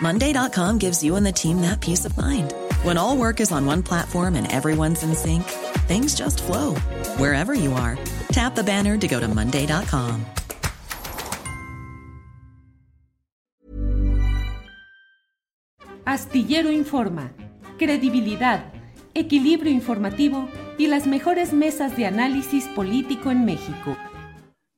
Monday.com gives you and the team that peace of mind. When all work is on one platform and everyone's in sync, things just flow wherever you are. Tap the banner to go to Monday.com. Astillero Informa, credibilidad, equilibrio informativo y las mejores mesas de análisis político en México.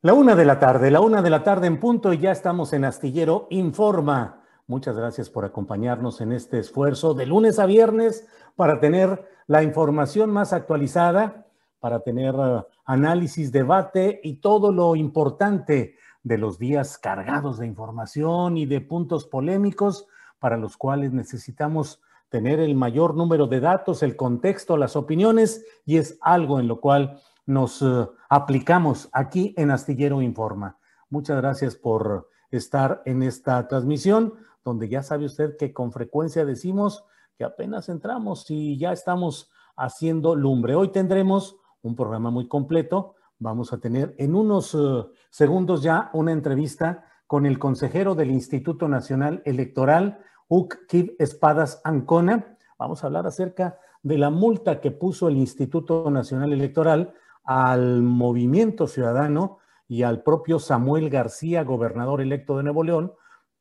La una de la tarde, la una de la tarde en punto y ya estamos en Astillero Informa. Muchas gracias por acompañarnos en este esfuerzo de lunes a viernes para tener la información más actualizada, para tener uh, análisis, debate y todo lo importante de los días cargados de información y de puntos polémicos para los cuales necesitamos tener el mayor número de datos, el contexto, las opiniones y es algo en lo cual nos uh, aplicamos aquí en Astillero Informa. Muchas gracias por estar en esta transmisión donde ya sabe usted que con frecuencia decimos que apenas entramos y ya estamos haciendo lumbre. Hoy tendremos un programa muy completo. Vamos a tener en unos uh, segundos ya una entrevista con el consejero del Instituto Nacional Electoral, Uc Espadas Ancona. Vamos a hablar acerca de la multa que puso el Instituto Nacional Electoral al movimiento ciudadano y al propio Samuel García, gobernador electo de Nuevo León,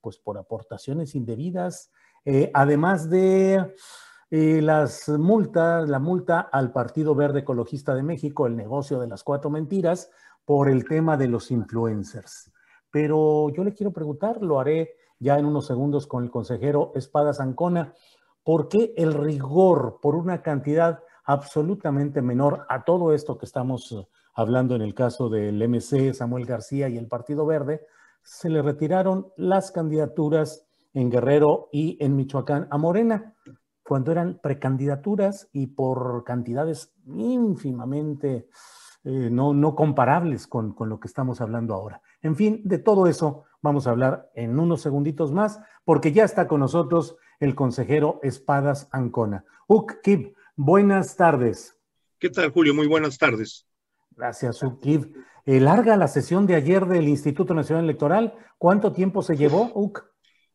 pues por aportaciones indebidas, eh, además de eh, las multas, la multa al Partido Verde Ecologista de México, el negocio de las cuatro mentiras, por el tema de los influencers. Pero yo le quiero preguntar, lo haré ya en unos segundos con el consejero Espada Zancona, ¿por qué el rigor por una cantidad absolutamente menor a todo esto que estamos eh, hablando en el caso del MC, Samuel García y el Partido Verde? Se le retiraron las candidaturas en Guerrero y en Michoacán a Morena, cuando eran precandidaturas y por cantidades ínfimamente eh, no, no, comparables con, con, lo que estamos hablando ahora. En fin, de todo eso vamos a hablar en unos segunditos más, porque ya está con nosotros el consejero Espadas Ancona. Uk Kib, buenas tardes. ¿Qué tal, Julio? Muy buenas tardes. Gracias, Uk Kib. Eh, larga la sesión de ayer del Instituto Nacional Electoral. ¿Cuánto tiempo se llevó, UC?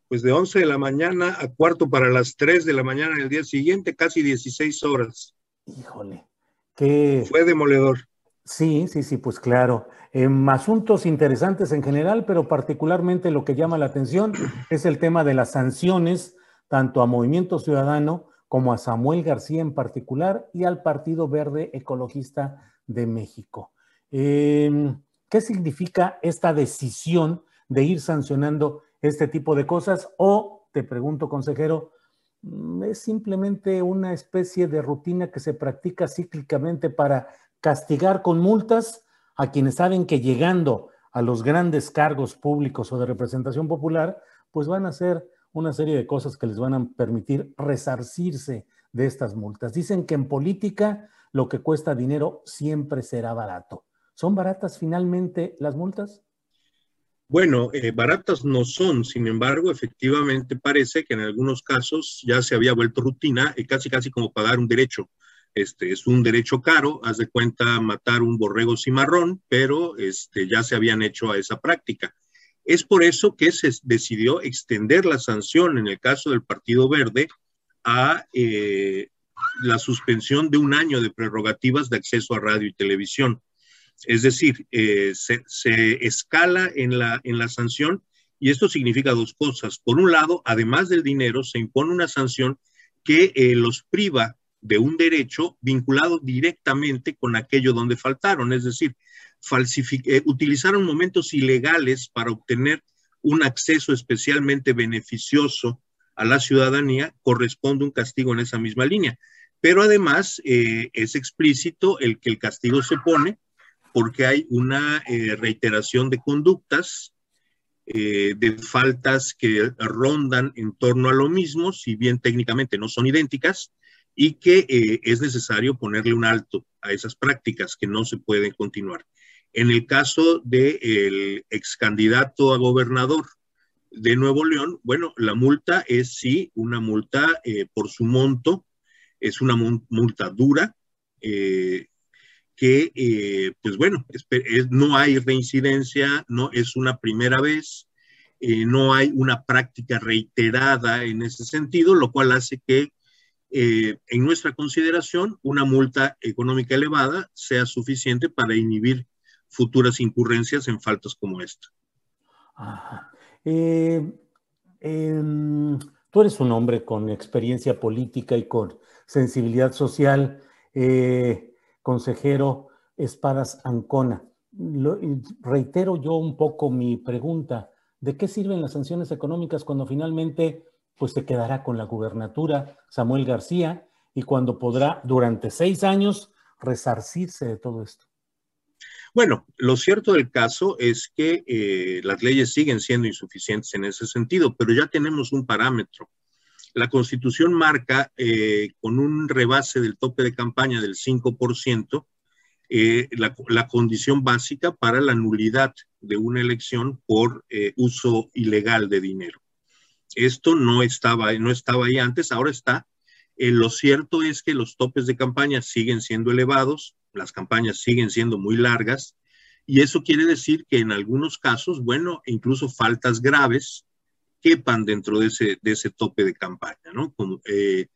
Pues de 11 de la mañana a cuarto para las 3 de la mañana del día siguiente, casi 16 horas. Híjole, qué... Fue demoledor. Sí, sí, sí, pues claro. asuntos interesantes en general, pero particularmente lo que llama la atención es el tema de las sanciones, tanto a Movimiento Ciudadano como a Samuel García en particular y al Partido Verde Ecologista de México. Em, ¿Qué significa esta decisión de ir sancionando este tipo de cosas? O, te pregunto, consejero, mm, ¿es simplemente una especie de rutina que se practica cíclicamente para castigar con multas a quienes saben que llegando a los grandes cargos públicos o de representación popular, pues van a hacer una serie de cosas que les van a permitir resarcirse de estas multas. Dicen que en política lo que cuesta dinero siempre será barato. ¿Son baratas finalmente las multas? Bueno, eh, baratas no son, sin embargo, efectivamente parece que en algunos casos ya se había vuelto rutina, casi casi como pagar un derecho. Este es un derecho caro, haz de cuenta matar un borrego cimarrón, pero este, ya se habían hecho a esa práctica. Es por eso que se decidió extender la sanción en el caso del Partido Verde a eh, la suspensión de un año de prerrogativas de acceso a radio y televisión. Es decir, eh, se, escala en la, en la sanción y esto significa dos cosas. Por un lado, además del dinero, se impone una sanción que eh, los priva de un derecho vinculado directamente con aquello donde faltaron, es decir, eh, utilizaron momentos ilegales para obtener un acceso especialmente beneficioso a la ciudadanía, corresponde un castigo en esa misma línea. Pero además eh, es explícito el que el castigo se pone porque hay una reiteración de conductas eh, de faltas que rondan en torno a lo mismo, si bien técnicamente no son idénticas, y que eh, es necesario ponerle un alto a esas prácticas que no se pueden continuar. En el caso del ex candidato a gobernador de Nuevo León, bueno, la multa es sí una multa eh, por su monto, es una multa dura, que, eh, pues bueno, no hay reincidencia, no es una primera vez, eh, no hay una práctica reiterada en ese sentido, lo cual hace que eh, en nuestra consideración una multa económica elevada sea suficiente para inhibir futuras incurrencias en faltas como esta. Tú eres un hombre con experiencia política y con sensibilidad social consejero Espadas Ancona. reitero yo un poco mi pregunta, ¿de qué sirven las sanciones económicas cuando finalmente pues se quedará con la gubernatura Samuel García y cuando podrá durante seis años resarcirse de todo esto? Bueno, lo cierto del caso es que eh, las leyes siguen siendo insuficientes en ese sentido, pero ya tenemos un parámetro la Constitución marca eh, con un rebase del tope de campaña del 5% eh, la, condición básica para la nulidad de una elección por eh, uso ilegal de dinero. Esto no estaba, no estaba ahí antes, ahora está. lo cierto es que los topes de campaña siguen siendo elevados, las campañas siguen siendo muy largas, y eso quiere decir que en algunos casos, bueno, incluso faltas graves, quepan dentro de ese, de ese tope de campaña, ¿no? Eh,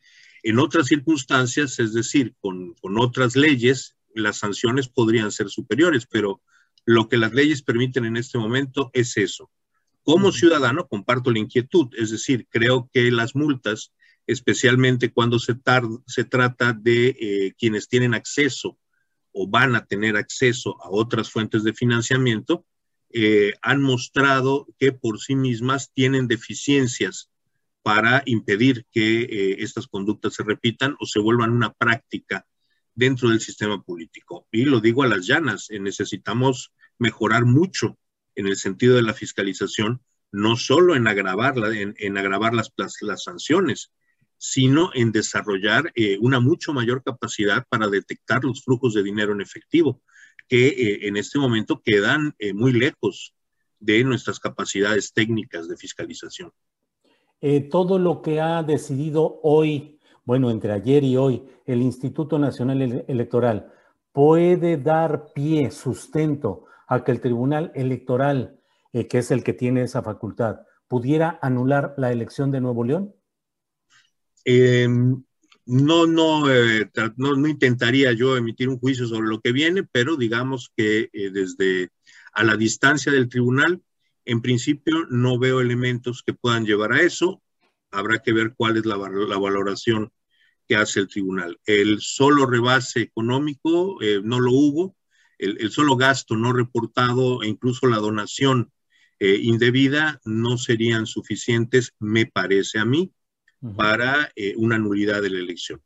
en otras circunstancias, es decir, con, con otras leyes, las sanciones podrían ser superiores, pero lo que las leyes permiten en este momento es eso. Como ciudadano, comparto la inquietud, es decir, creo que las multas, especialmente cuando se, se trata de eh, quienes tienen acceso o van a tener acceso a otras fuentes de financiamiento, eh, han mostrado que por sí mismas tienen deficiencias para impedir que eh, estas conductas se repitan o se vuelvan una práctica dentro del sistema político. Y lo digo a las llanas, eh, necesitamos mejorar mucho en el sentido de la fiscalización, no solo en agravar, en, agravar las, las, sanciones, sino en desarrollar una mucho mayor capacidad para detectar los flujos de dinero en efectivo que eh, en este momento quedan eh, muy lejos de nuestras capacidades técnicas de fiscalización. Eh, todo lo que ha decidido hoy, bueno, entre ayer y hoy, el Instituto Nacional Electoral, puede dar pie, sustento a que el Tribunal Electoral, que es el que tiene esa facultad, pudiera anular la elección de Nuevo León? Em, no, no, eh, no, no, intentaría yo emitir un juicio sobre lo que viene, pero digamos que eh, desde a la distancia del tribunal, en principio no veo elementos que puedan llevar a eso. Habrá que ver cuál es la, valoración que hace el tribunal. El solo rebase económico eh, no lo hubo, el, solo gasto no reportado e incluso la donación indebida no serían suficientes, me parece a mí para eh, una nulidad de la elección.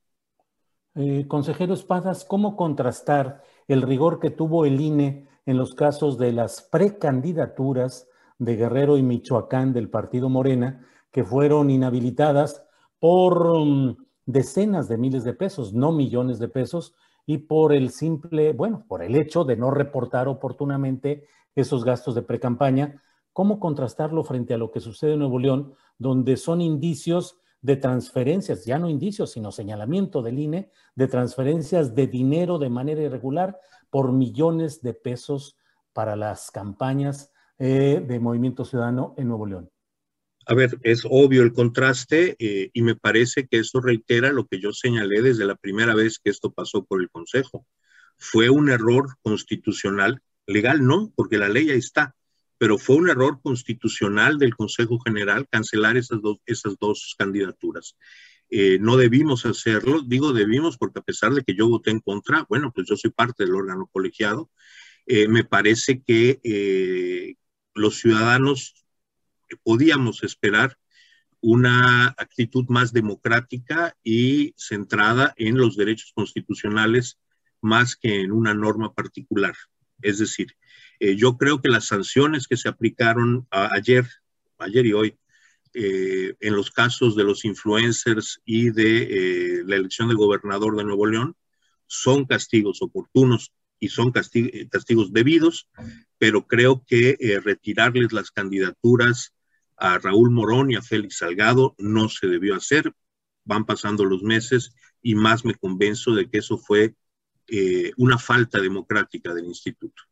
Eh, consejero Espadas, ¿cómo contrastar el rigor que tuvo el INE en los casos de las precandidaturas de Guerrero y Michoacán del partido Morena, que fueron inhabilitadas por mm, decenas de miles de pesos, no millones de pesos, y por el simple, bueno, por el hecho de no reportar oportunamente esos gastos de precampaña? ¿Cómo contrastarlo frente a lo que sucede en Nuevo León, donde son indicios de transferencias, ya no indicios, sino señalamiento del INE, de transferencias de dinero de manera irregular por millones de pesos para las campañas eh, de Movimiento Ciudadano en Nuevo León. A ver, es obvio el contraste eh, y me parece que eso reitera lo que yo señalé desde la primera vez que esto pasó por el Consejo. Fue un error constitucional, legal no, porque la ley ahí está, pero fue un error constitucional del Consejo General cancelar esas dos, esas dos candidaturas. Eh, no debimos hacerlo, digo debimos porque a pesar de que yo voté en contra, bueno, pues yo soy parte del órgano colegiado, eh, me parece que eh, los ciudadanos podíamos esperar una actitud más democrática y centrada en los derechos constitucionales más que en una norma particular. Es decir, yo creo que las sanciones que se aplicaron ayer, ayer y hoy, eh, en los casos de los influencers y de eh, la elección de gobernador de Nuevo León son castigos oportunos y son eh, castigos debidos, pero creo que retirarles las candidaturas a Raúl Morón y a Félix Salgado no se debió hacer. Van pasando los meses y más me convenzo de que eso fue una falta democrática del instituto.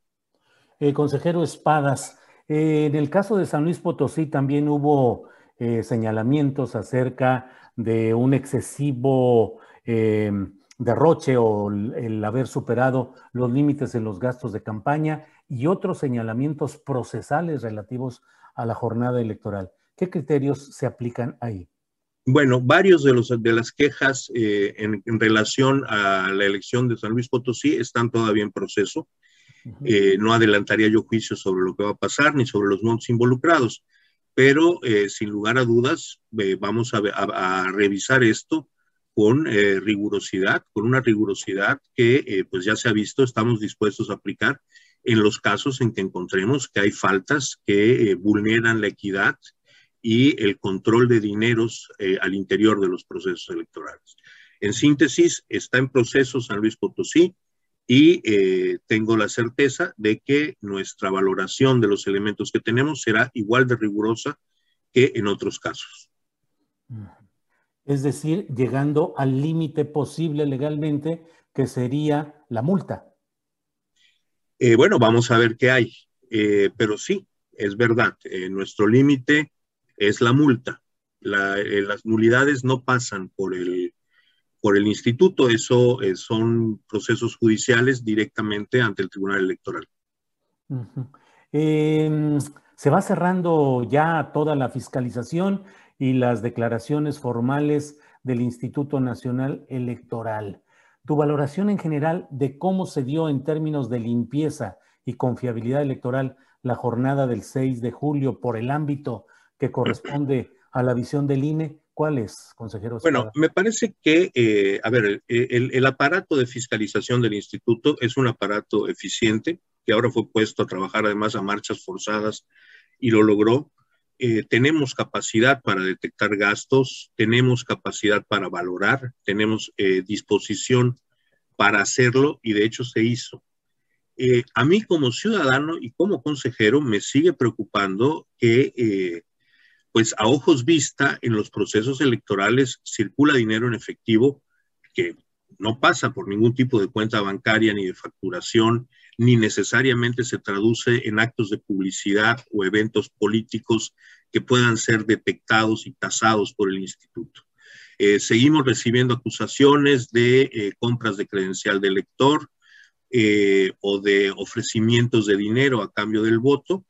consejero Espadas, en el caso de San Luis Potosí también hubo eh, señalamientos acerca de un excesivo eh, derroche o el, haber superado los límites en los gastos de campaña y otros señalamientos procesales relativos a la jornada electoral. ¿Qué criterios se aplican ahí? Bueno, varios de, los, de las quejas eh, en, relación a la elección de San Luis Potosí están todavía en proceso. no adelantaría yo juicio sobre lo que va a pasar ni sobre los montos involucrados pero eh, sin lugar a dudas eh, vamos a, revisar esto con eh, rigurosidad, con una rigurosidad que pues ya se ha visto, estamos dispuestos a aplicar en los casos en que encontremos que hay faltas que vulneran la equidad y el control de dineros al interior de los procesos electorales. En síntesis, está en proceso San Luis Potosí, y eh, tengo la certeza de que nuestra valoración de los elementos que tenemos será igual de rigurosa que en otros casos. Es decir, llegando al límite posible legalmente, que sería la multa. Eh, bueno, vamos a ver qué hay, eh, pero sí, es verdad, nuestro límite es la multa. las nulidades no pasan por el por el instituto. Eso eh, son procesos judiciales directamente ante el Tribunal Electoral. Em, se va cerrando ya toda la fiscalización y las declaraciones formales del Instituto Nacional Electoral. Tu valoración en general de cómo se dio en términos de limpieza y confiabilidad electoral la jornada del 6 de julio por el ámbito que corresponde a la visión del INE ¿Cuál es, consejero? Bueno, me parece que, eh, a ver, el, aparato de fiscalización del instituto es un aparato eficiente que ahora fue puesto a trabajar además a marchas forzadas y lo logró. Eh, tenemos capacidad para detectar gastos, tenemos capacidad para valorar, tenemos eh, disposición para hacerlo y de hecho se hizo. a mí como ciudadano y como consejero me sigue preocupando que pues a ojos vista en los procesos electorales circula dinero en efectivo que no pasa por ningún tipo de cuenta bancaria ni de facturación, ni necesariamente se traduce en actos de publicidad o eventos políticos que puedan ser detectados y tasados por el instituto. Eh, seguimos recibiendo acusaciones de eh, compras de credencial de elector eh, o de ofrecimientos de dinero a cambio del voto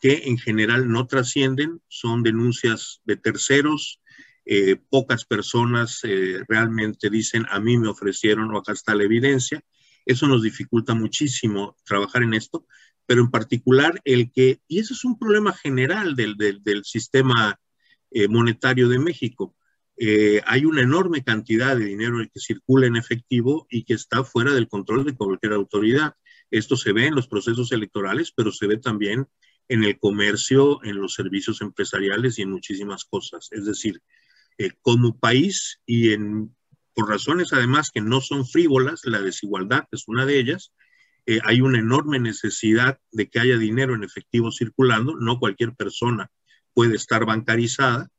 que en general no trascienden, son denuncias de terceros, eh, pocas personas eh, realmente dicen a mí me ofrecieron o acá está la evidencia. Eso nos dificulta muchísimo trabajar en esto, pero en particular el que, y eso es un problema general del, del, sistema eh, monetario de México, hay una enorme cantidad de dinero que circula en efectivo y que está fuera del control de cualquier autoridad. Esto se ve en los procesos electorales, pero se ve también en el comercio, en los servicios empresariales y en muchísimas cosas. Es decir, eh, como país y por razones además que no son frívolas, la desigualdad es una de ellas, eh, hay una enorme necesidad de que haya dinero en efectivo circulando, no cualquier persona puede estar bancarizada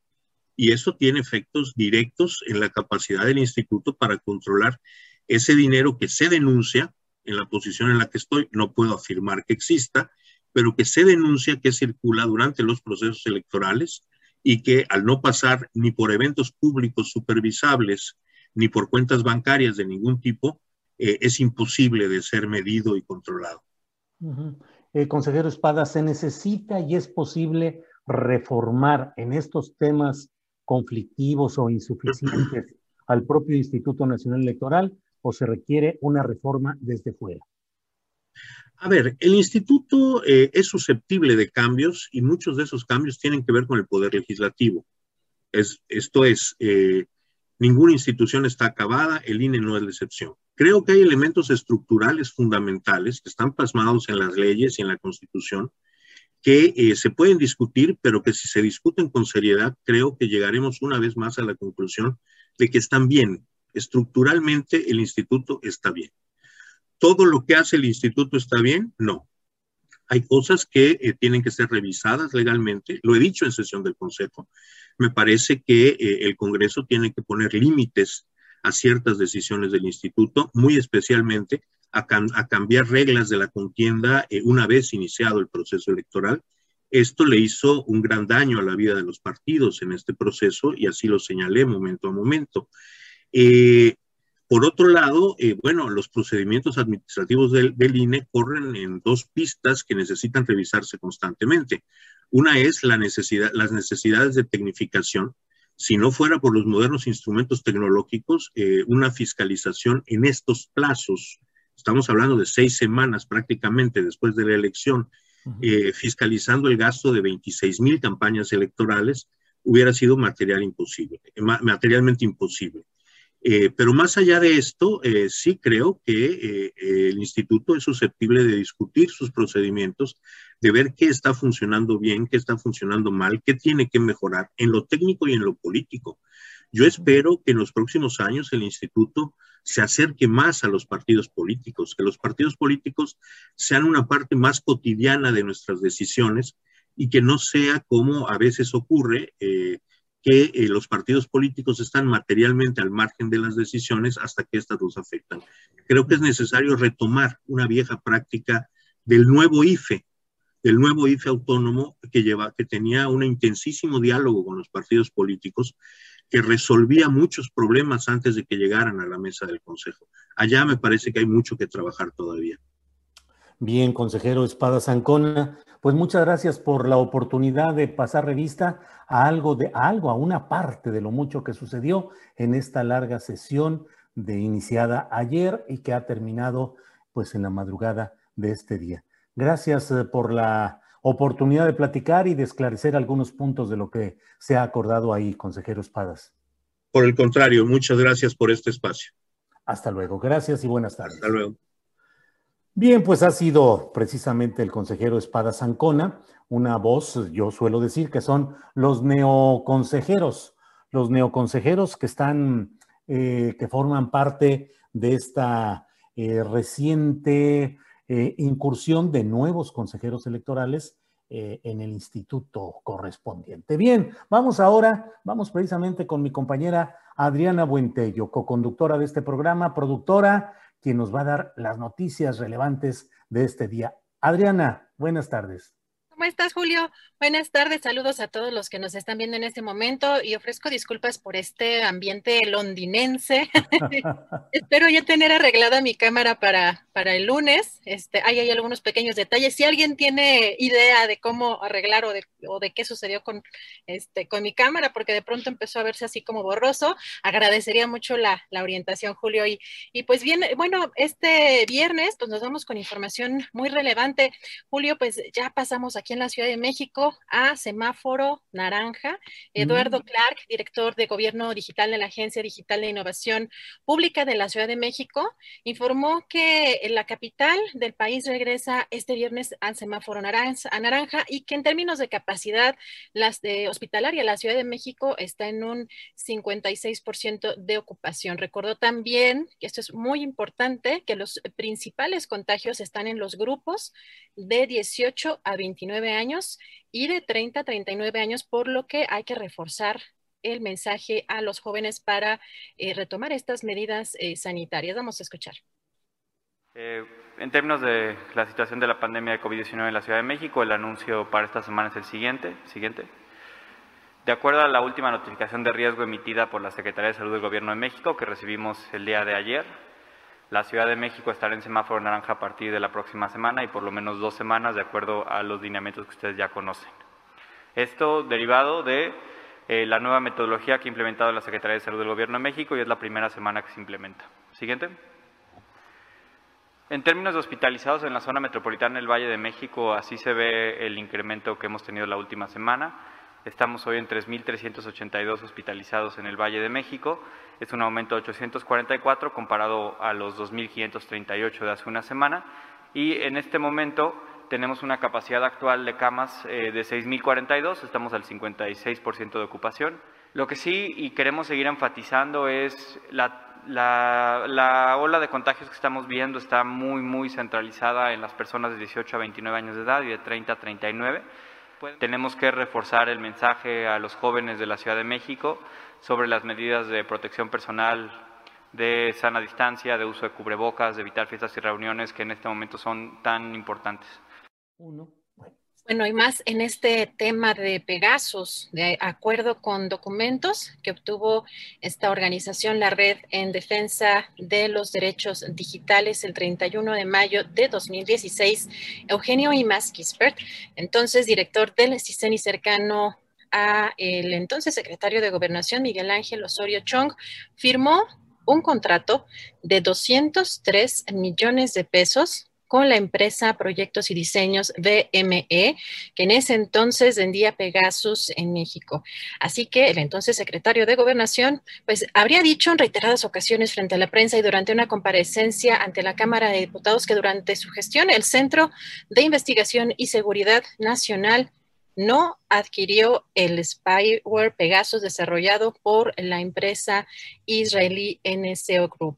y eso tiene efectos directos en la capacidad del instituto para controlar ese dinero que se denuncia en la posición en la que estoy, no puedo afirmar que exista, pero que se denuncia que circula durante los procesos electorales y que al no pasar ni por eventos públicos supervisables ni por cuentas bancarias de ningún tipo, eh, es imposible de ser medido y controlado. Eh, consejero Espada, ¿se necesita y es posible reformar en estos temas conflictivos o insuficientes al propio Instituto Nacional Electoral o se requiere una reforma desde fuera? A ver, el instituto eh, es susceptible de cambios y muchos de esos cambios tienen que ver con el poder legislativo. Es, esto es, eh, ninguna institución está acabada, el INE no es la excepción. Creo que hay elementos estructurales fundamentales que están plasmados en las leyes y en la Constitución que eh, se pueden discutir, pero que si se discuten con seriedad, creo que llegaremos una vez más a la conclusión de que están bien. Estructuralmente el instituto está bien. ¿Todo lo que hace el instituto está bien? No. Hay cosas que eh, tienen que ser revisadas legalmente. Lo he dicho en sesión del Consejo. Me parece que eh, el Congreso tiene que poner límites a ciertas decisiones del instituto, muy especialmente a, cambiar reglas de la contienda eh, una vez iniciado el proceso electoral. Esto le hizo un gran daño a la vida de los partidos en este proceso y así lo señalé momento a momento. Eh, por otro lado, eh, bueno, los procedimientos administrativos del, INE corren en dos pistas que necesitan revisarse constantemente. Una es la necesidad, las necesidades de tecnificación. Si no fuera por los modernos instrumentos tecnológicos, una fiscalización en estos plazos estamos hablando de seis semanas prácticamente después de la elección, eh, fiscalizando el gasto de 26 mil campañas electorales, hubiera sido material imposible, materialmente imposible. Eh, pero más allá de esto, eh, sí creo que el instituto es susceptible de discutir sus procedimientos, de ver qué está funcionando bien, qué está funcionando mal, qué tiene que mejorar en lo técnico y en lo político. Yo espero que en los próximos años el instituto se acerque más a los partidos políticos, que los partidos políticos sean una parte más cotidiana de nuestras decisiones y que no sea como a veces ocurre, eh, que eh, los partidos políticos están materialmente al margen de las decisiones hasta que éstas los afectan. Creo que es necesario retomar una vieja práctica del nuevo IFE, del nuevo IFE autónomo que, lleva, que tenía un intensísimo diálogo con los partidos políticos que resolvía muchos problemas antes de que llegaran a la mesa del Consejo. Allá me parece que hay mucho que trabajar todavía. Bien, consejero Espada Zancona, pues muchas gracias por la oportunidad de pasar revista a algo de a algo, a una parte de lo mucho que sucedió en esta larga sesión de iniciada ayer y que ha terminado pues en la madrugada de este día. Gracias eh, por la oportunidad de platicar y de esclarecer algunos puntos de lo que se ha acordado ahí, consejero Espadas. Por el contrario, muchas gracias por este espacio. Hasta luego, gracias y buenas tardes. Hasta luego. Bien, pues ha sido precisamente el consejero Espada Zancona, una voz, yo suelo decir que son los neoconsejeros, los neoconsejeros que están, eh, que forman parte de esta eh, reciente eh, incursión de nuevos consejeros electorales en el instituto correspondiente. Bien, vamos ahora, vamos precisamente con mi compañera Adriana Buentello, coconductora de este programa, productora, quien nos va a dar las noticias relevantes de este día. Adriana, buenas tardes. ¿Cómo estás, Julio? Buenas tardes, saludos a todos los que nos están viendo en este momento y ofrezco disculpas por este ambiente londinense. Espero ya tener arreglada mi cámara para, para el lunes. Este, hay, hay algunos pequeños detalles. Si alguien tiene idea de cómo arreglar o de, o de qué sucedió con, este, con mi cámara, porque de pronto empezó a verse así como borroso, agradecería mucho la, la orientación, Julio. Y, y pues bien, bueno, este viernes pues nos vamos con información muy relevante. Julio, pues ya pasamos aquí en la Ciudad de México a semáforo naranja. Eduardo mm. Clark, director de Gobierno Digital de la Agencia Digital de Innovación Pública de la Ciudad de México, informó que la capital del país regresa este viernes al semáforo naranja, a naranja y que en términos de capacidad las de hospitalaria, la Ciudad de México está en un 56% de ocupación. Recordó también, que esto es muy importante, que los principales contagios están en los grupos de 18 a 29 años y de 30 a 39 años, por lo que hay que reforzar el mensaje a los jóvenes para eh, retomar estas medidas eh, sanitarias. Vamos a escuchar. Eh, en términos de la situación de la pandemia de COVID-19 en la Ciudad de México, el anuncio para esta semana es el siguiente. siguiente. De acuerdo a la última notificación de riesgo emitida por la Secretaría de Salud del Gobierno de México, que recibimos el día de ayer, la Ciudad de México estará en semáforo naranja a partir de la próxima semana y por lo menos dos semanas de acuerdo a los lineamientos que ustedes ya conocen. Esto derivado de eh, la nueva metodología que ha implementado la Secretaría de Salud del Gobierno de México y es la primera semana que se implementa. Siguiente. En términos de hospitalizados en la zona metropolitana del Valle de México, así se ve el incremento que hemos tenido la última semana. Estamos hoy en 3.382 hospitalizados en el Valle de México. Es un aumento de 844 comparado a los 2.538 de hace una semana. Y en este momento tenemos una capacidad actual de camas eh, de 6.042, estamos al 56% de ocupación. Lo que sí y queremos seguir enfatizando es la la, la, ola de contagios que estamos viendo está muy, muy centralizada en las personas de 18 a 29 años de edad y de 30 a 39. Tenemos que reforzar el mensaje a los jóvenes de la Ciudad de México sobre las medidas de protección personal, de sana distancia, de uso de cubrebocas, de evitar fiestas y reuniones que en este momento son tan importantes. Uno. Bueno, y más en este tema de Pegasus, de acuerdo con documentos que obtuvo esta organización, la Red en Defensa de los Derechos Digitales, el 31 de mayo de 2016, Eugenio Imas Kispert, entonces director del CISEN y cercano a el entonces secretario de Gobernación, Miguel Ángel Osorio Chong, firmó un contrato de 203 millones de pesos con la empresa Proyectos y Diseños BME, que en ese entonces vendía Pegasus en México. Así que el entonces secretario de Gobernación, pues habría dicho en reiteradas ocasiones frente a la prensa y durante una comparecencia ante la Cámara de Diputados que durante su gestión el Centro de Investigación y Seguridad Nacional no adquirió el spyware Pegasus desarrollado por la empresa israelí NSO Group.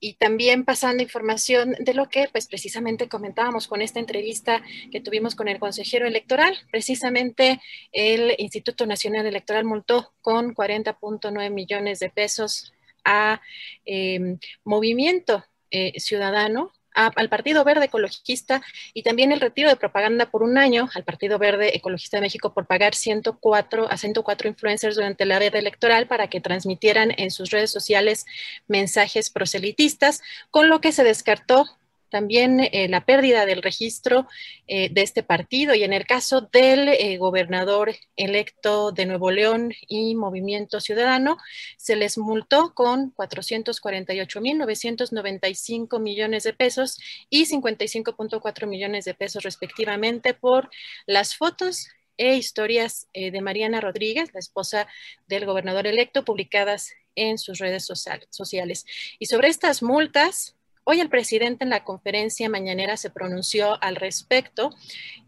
Y también pasando información de lo que pues precisamente comentábamos con esta entrevista que tuvimos con el consejero electoral, precisamente el Instituto Nacional Electoral multó con 40.9 millones de pesos a eh, Movimiento eh, Ciudadano al Partido Verde Ecologista y también el retiro de propaganda por un año al Partido Verde Ecologista de México por pagar 104 a 104 influencers durante la red electoral para que transmitieran en sus redes sociales mensajes proselitistas, con lo que se descartó también eh, la pérdida del registro eh, de este partido y en el caso del eh, gobernador electo de Nuevo León y Movimiento Ciudadano, se les multó con 448.995 millones de pesos y 55.4 millones de pesos respectivamente por las fotos e historias de Mariana Rodríguez, la esposa del gobernador electo, publicadas en sus redes sociales. Y sobre estas multas, Hoy el presidente en la conferencia mañanera se pronunció al respecto.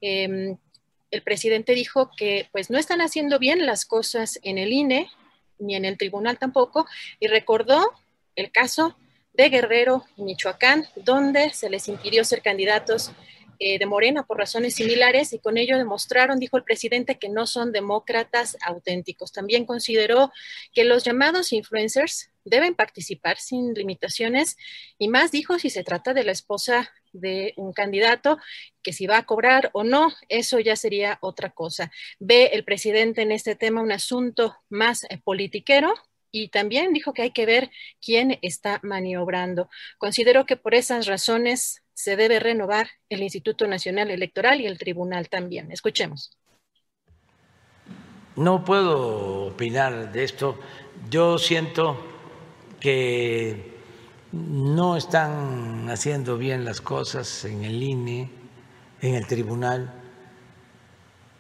Em, el presidente dijo que pues no están haciendo bien las cosas en el INE ni en el tribunal tampoco y recordó el caso de Guerrero y Michoacán, donde se les impidió ser candidatos eh, de Morena por razones similares y con ello demostraron, dijo el presidente, que no son demócratas auténticos. También consideró que los llamados influencers deben participar sin limitaciones y más dijo si se trata de la esposa de un candidato, que si va a cobrar o no, eso ya sería otra cosa. Ve el presidente en este tema un asunto más eh, politiquero, y también dijo que hay que ver quién está maniobrando. Considero que por esas razones se debe renovar el Instituto Nacional Electoral y el tribunal también. Escuchemos. No puedo opinar de esto. Yo siento que no están haciendo bien las cosas en el INE, en el tribunal.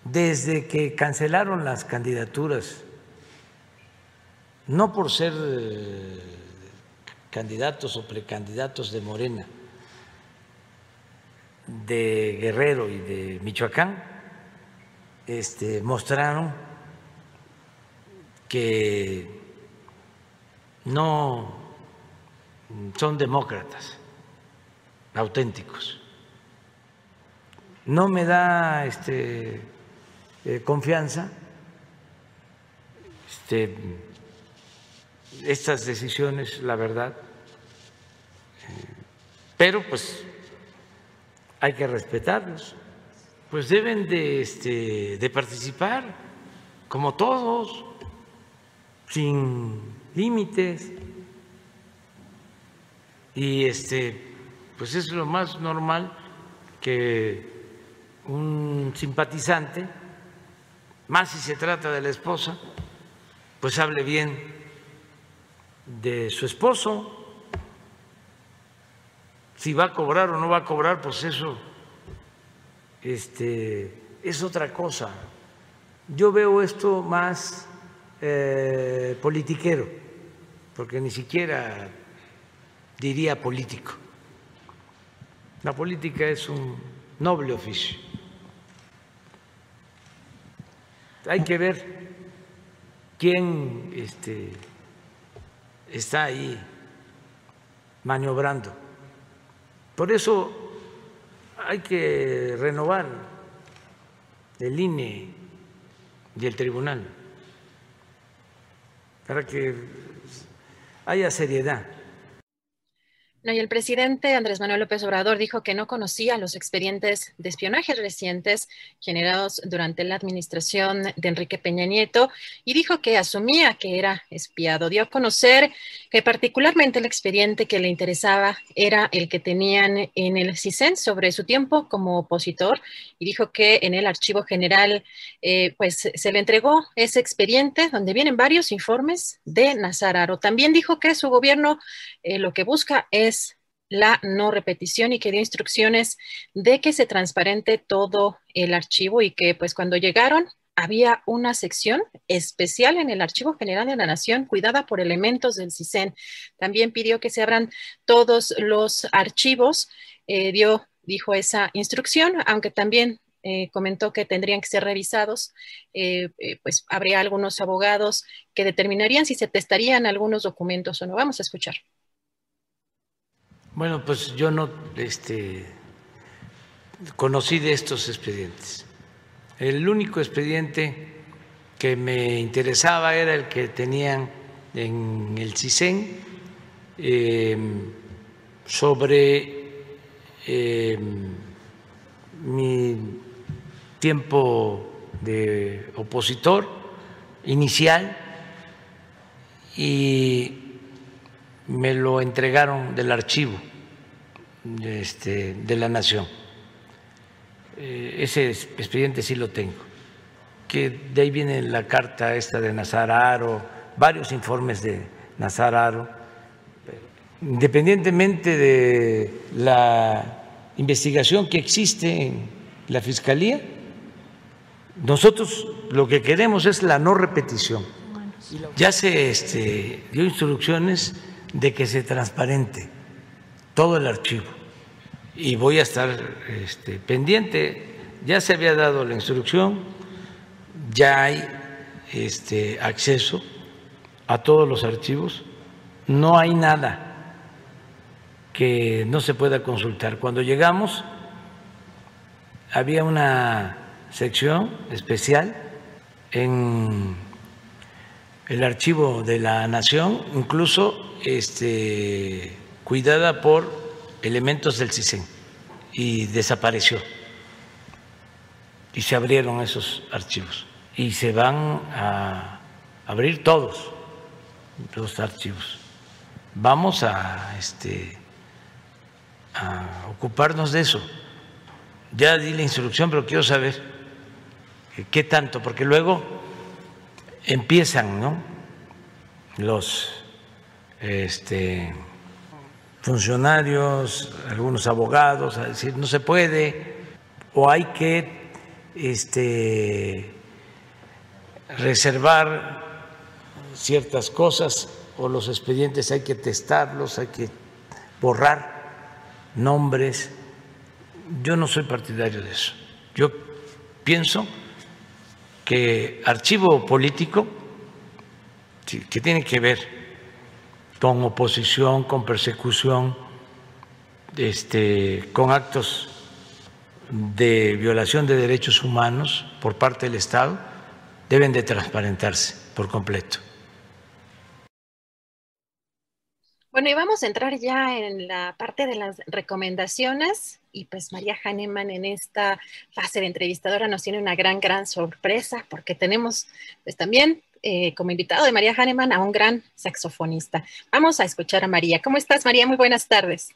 Desde que cancelaron las candidaturas, no por ser eh, candidatos o precandidatos de Morena, de Guerrero y de Michoacán este, mostraron que no son demócratas auténticos. No me da este, eh, confianza este, estas decisiones, la verdad, pero pues hay que respetarlos, pues deben de, este, de participar como todos, sin límites. Y este, pues es lo más normal que un simpatizante, más si se trata de la esposa, pues hable bien de su esposo. Si va a cobrar o no va a cobrar, pues eso este, es otra cosa. Yo veo esto más eh, politiquero, porque ni siquiera diría político. La política es un noble oficio. Hay que ver quién este, está ahí maniobrando. Por eso hay que renovar el INE y el tribunal para que haya seriedad no, y el presidente Andrés Manuel López Obrador dijo que no conocía los expedientes de espionaje recientes generados durante la administración de Enrique Peña Nieto y dijo que asumía que era espiado. Dio a conocer que particularmente el expediente que le interesaba era el que tenían en el CISEN sobre su tiempo como opositor y dijo que en el archivo general eh, pues se le entregó ese expediente donde vienen varios informes de Nazararo. También dijo que su gobierno eh, lo que busca es la no repetición y que dio instrucciones de que se transparente todo el archivo y que pues cuando llegaron había una sección especial en el Archivo General de la Nación cuidada por elementos del CISEN. También pidió que se abran todos los archivos, eh, dio, dijo esa instrucción, aunque también eh, comentó que tendrían que ser revisados, eh, pues habría algunos abogados que determinarían si se testarían algunos documentos o no. Vamos a escuchar. Bueno, pues yo no este, conocí de estos expedientes. El único expediente que me interesaba era el que tenían en el CISEN em, sobre em, mi tiempo de opositor inicial y me lo entregaron del archivo este, de la Nación. Eh, ese expediente sí lo tengo, que de ahí viene la carta esta de Nazararo, varios informes de Nazararo. Independientemente de la investigación que existe en la Fiscalía, nosotros lo que queremos es la no repetición. Ya se este, dio instrucciones de que se transparente todo el archivo y voy a estar este, pendiente. Ya se había dado la instrucción, ya hay este, acceso a todos los archivos, no hay nada que no se pueda consultar. Cuando llegamos había una sección especial en el archivo de la Nación, incluso este, cuidada por elementos del CISEN y desapareció. Y se abrieron esos archivos. Y se van a abrir todos los archivos. Vamos a, este, a ocuparnos de eso. Ya di la instrucción, pero quiero saber qué tanto, porque luego empiezan ¿no? los este, funcionarios, algunos abogados, a decir no se puede, o hay que este, reservar ciertas cosas, o los expedientes hay que testarlos, hay que borrar nombres. Yo no soy partidario de eso. Yo pienso que archivo político, que tiene que ver con oposición, con persecución, este, con actos de violación de derechos humanos por parte del Estado, deben de transparentarse por completo. Bueno, y vamos a entrar ya en la parte de las recomendaciones. Y pues María Hahnemann en esta fase de entrevistadora nos tiene una gran, gran sorpresa porque tenemos pues también eh, como invitado de María Hahnemann a un gran saxofonista. Vamos a escuchar a María. ¿Cómo estás, María? Muy buenas tardes.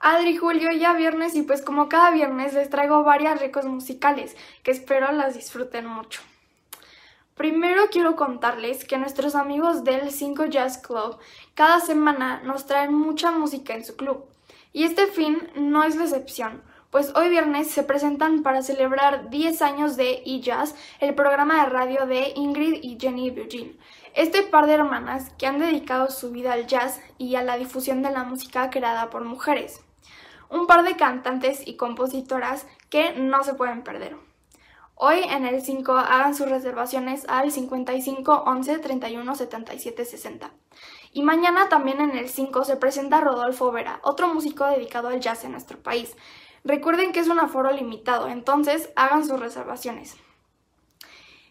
Adri, Julio, ya viernes y pues como cada viernes les traigo varias ricos musicales que espero las disfruten mucho. Primero quiero contarles que nuestros amigos del 5 Jazz Club cada semana nos traen mucha música en su club. Y este fin no es la excepción, pues hoy viernes se presentan para celebrar 10 años de eJazz, el programa de radio de Ingrid y Jenny Eugene. Este par de hermanas que han dedicado su vida al jazz y a la difusión de la música creada por mujeres. Un par de cantantes y compositoras que no se pueden perder. Hoy en el 5 hagan sus reservaciones al 55 11 31 77 60. Y mañana también en el 5 se presenta Rodolfo Vera, otro músico dedicado al jazz en nuestro país. Recuerden que es un aforo limitado, entonces hagan sus reservaciones.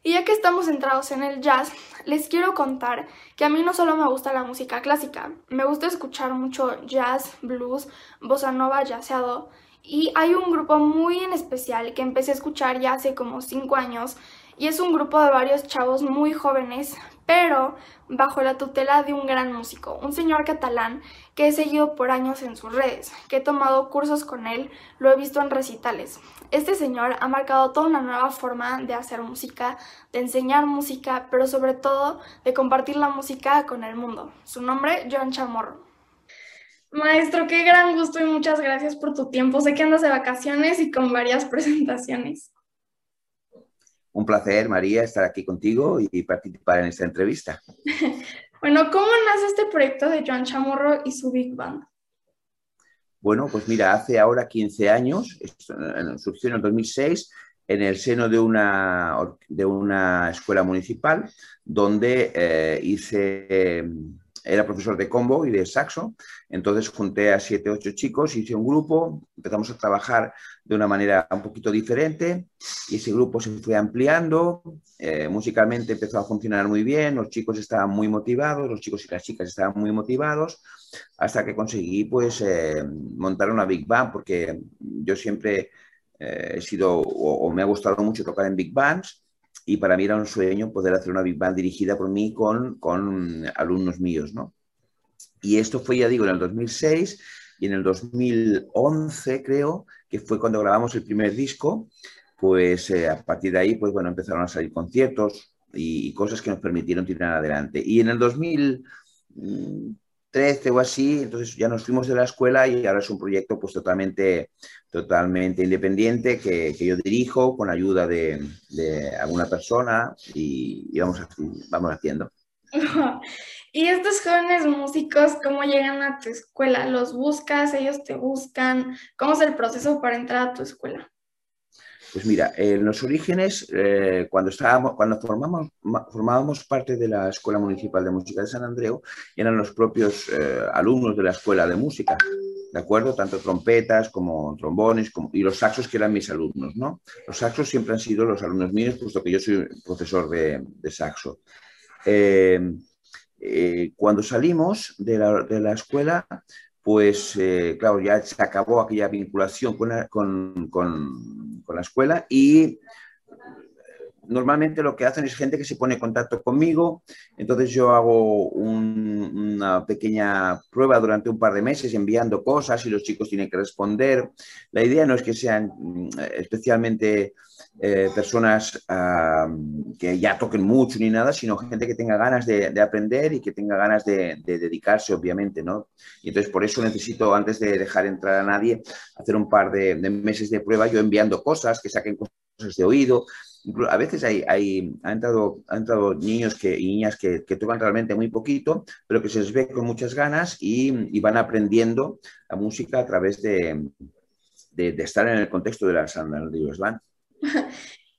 Y ya que estamos centrados en el jazz, les quiero contar que a mí no solo me gusta la música clásica, me gusta escuchar mucho jazz, blues, bossa nova, jazzeado, y hay un grupo muy en especial que empecé a escuchar ya hace como 5 años, y es un grupo de varios chavos muy jóvenes, pero bajo la tutela de un gran músico, un señor catalán que he seguido por años en sus redes, que he tomado cursos con él, lo he visto en recitales. Este señor ha marcado toda una nueva forma de hacer música, de enseñar música, pero sobre todo de compartir la música con el mundo. Su nombre, John Chamorro. Maestro, qué gran gusto y muchas gracias por tu tiempo. Sé que andas de vacaciones y con varias presentaciones. Un placer, María, estar aquí contigo y participar en esta entrevista. bueno, ¿cómo nace este proyecto de John Chamorro y su Big Band? Bueno, pues mira, hace ahora 15 años, surgió en el 2006, en el seno de una, de una escuela municipal, donde eh, hice era profesor de combo y de saxo, entonces junté a siete, ocho chicos, hice un grupo, empezamos a trabajar de una manera un poquito diferente y ese grupo se fue ampliando, eh, musicalmente empezó a funcionar muy bien, los chicos estaban muy motivados, los chicos y las chicas estaban muy motivados, hasta que conseguí pues eh, montar una Big Band, porque yo siempre eh, he sido o, o me ha gustado mucho tocar en Big Bands, y para mí era un sueño poder hacer una Big Band dirigida por mí con, con alumnos míos, ¿no? Y esto fue, ya digo, en el 2006 y en el 2011, creo, que fue cuando grabamos el primer disco, pues eh, a partir de ahí, pues bueno, empezaron a salir conciertos y, y, cosas que nos permitieron tirar adelante. Y en el 2000 13 o así, entonces ya nos fuimos de la escuela y ahora es un proyecto pues totalmente, totalmente independiente que, yo dirijo con ayuda de, de alguna persona y, y, vamos, vamos haciendo. ¿Y estos jóvenes músicos cómo llegan a tu escuela? ¿Los buscas? ¿Ellos te buscan? ¿Cómo es el proceso para entrar a tu escuela? Pues mira, en los orígenes, eh, cuando, estábamos, cuando formamos, formábamos parte de la Escuela Municipal de Música de San Andreu, eran los propios eh, alumnos de la Escuela de Música, ¿de acuerdo? Tanto trompetas como trombones y los saxos que eran mis alumnos, ¿no? Los saxos siempre han sido los alumnos míos, puesto que yo soy profesor de, de saxo. Eh, cuando salimos de la, de la escuela, pues eh, claro, ya se acabó aquella vinculación con la, con, con, con la, escuela y normalmente lo que hacen es gente que se pone en contacto conmigo, entonces yo hago un, una pequeña prueba durante un par de meses enviando cosas y los chicos tienen que responder. La idea no es que sean mm, especialmente eh, personas uh, que ya toquen mucho ni nada, sino gente que tenga ganas de, de aprender y que tenga ganas de, de, dedicarse, obviamente, ¿no? Y entonces por eso necesito, antes de dejar entrar a nadie, hacer un par de, de meses de prueba, yo enviando cosas, que saquen cosas de oído. A veces hay, hay han, entrado, han entrado niños que, y niñas que, que, tocan realmente muy poquito, pero que se les ve con muchas ganas y, y van aprendiendo la música a través de, de, de estar en el contexto de la Ríos Band.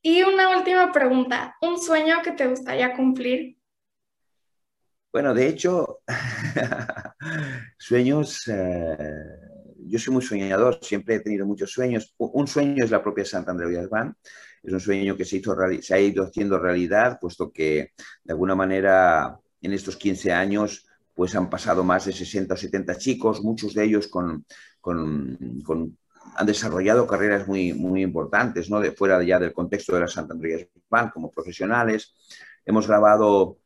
Y una última pregunta, ¿un sueño que te gustaría cumplir? Bueno, de hecho, sueños, eh, yo soy muy soñador, siempre he tenido muchos sueños. Un sueño es la propia Santa Andrea Band, es un sueño que se, hizo, se ha ido haciendo realidad, puesto que de alguna manera en estos 15 años pues han pasado más de 60 o 70 chicos, muchos de ellos con, con, han desarrollado carreras muy, muy importantes, ¿no? De fuera ya del contexto de la Santa Andreas Band como profesionales. Hemos grabado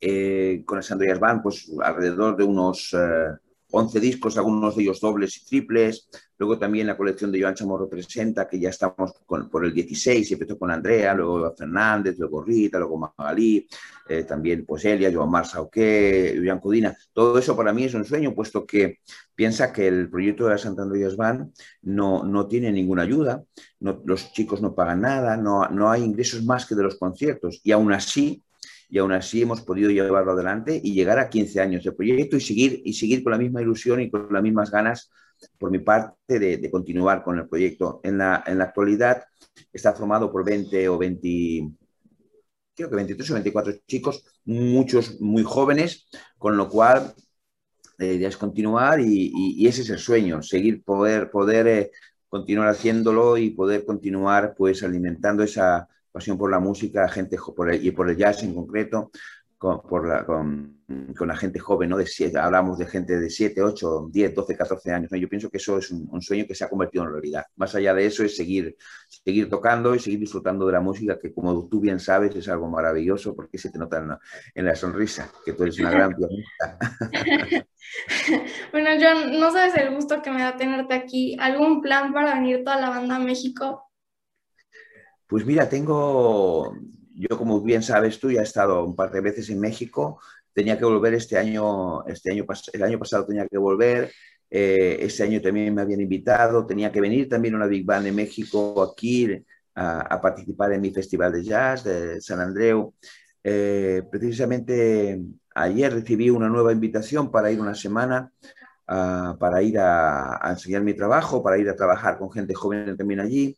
eh, con la Santa Andreas Band pues, alrededor de unos eh, 11 discos, algunos de ellos dobles y triples. Luego también la colección de Joan Chamorro presenta, que ya estamos por el 16, y empezó con Andrea, luego Fernández, luego Rita, luego Magalí, eh, también pues Elia, Joan Marsa Oque, Julián Cudina. Todo eso para mí es un sueño, puesto que piensa que el proyecto de la Santander Jazz Band no, no tiene ninguna ayuda, los chicos no pagan nada, no, no hay ingresos más que de los conciertos, y aún así y aún así hemos podido llevarlo adelante y llegar a 15 años de proyecto y seguir, y seguir con la misma ilusión y con las mismas ganas por mi parte de, continuar con el proyecto. En la, en la, actualidad está formado por 20 o 20, creo que 23 o 24 chicos, muchos muy jóvenes, con lo cual la es continuar y, ese es el sueño, seguir poder, poder eh, continuar haciéndolo y poder continuar pues alimentando esa pasión por la música, gente por y por el jazz en concreto, con, la, gente joven, ¿no? De siete, hablamos de gente de 7, 8, 10, 12, 14 años. Yo pienso que eso es un, sueño que se ha convertido en realidad. Más allá de eso es seguir, seguir tocando y seguir disfrutando de la música, que como tú bien sabes es algo maravilloso porque se te nota en la, en la sonrisa, que tú eres una gran pianista. bueno, John, no sabes el gusto que me da tenerte aquí. ¿Algún plan para venir toda la banda a México? Pues mira, tengo, yo como bien sabes tú, ya he estado un par de veces en México, tenía que volver este año, este año el año pasado tenía que volver, eh, este año también me habían invitado, tenía que venir también una Big Band de México aquí a, participar en mi festival de jazz de San Andreu. Eh, precisamente ayer recibí una nueva invitación para ir una semana, ah, para ir a, a enseñar mi trabajo, para ir a trabajar con gente joven también allí.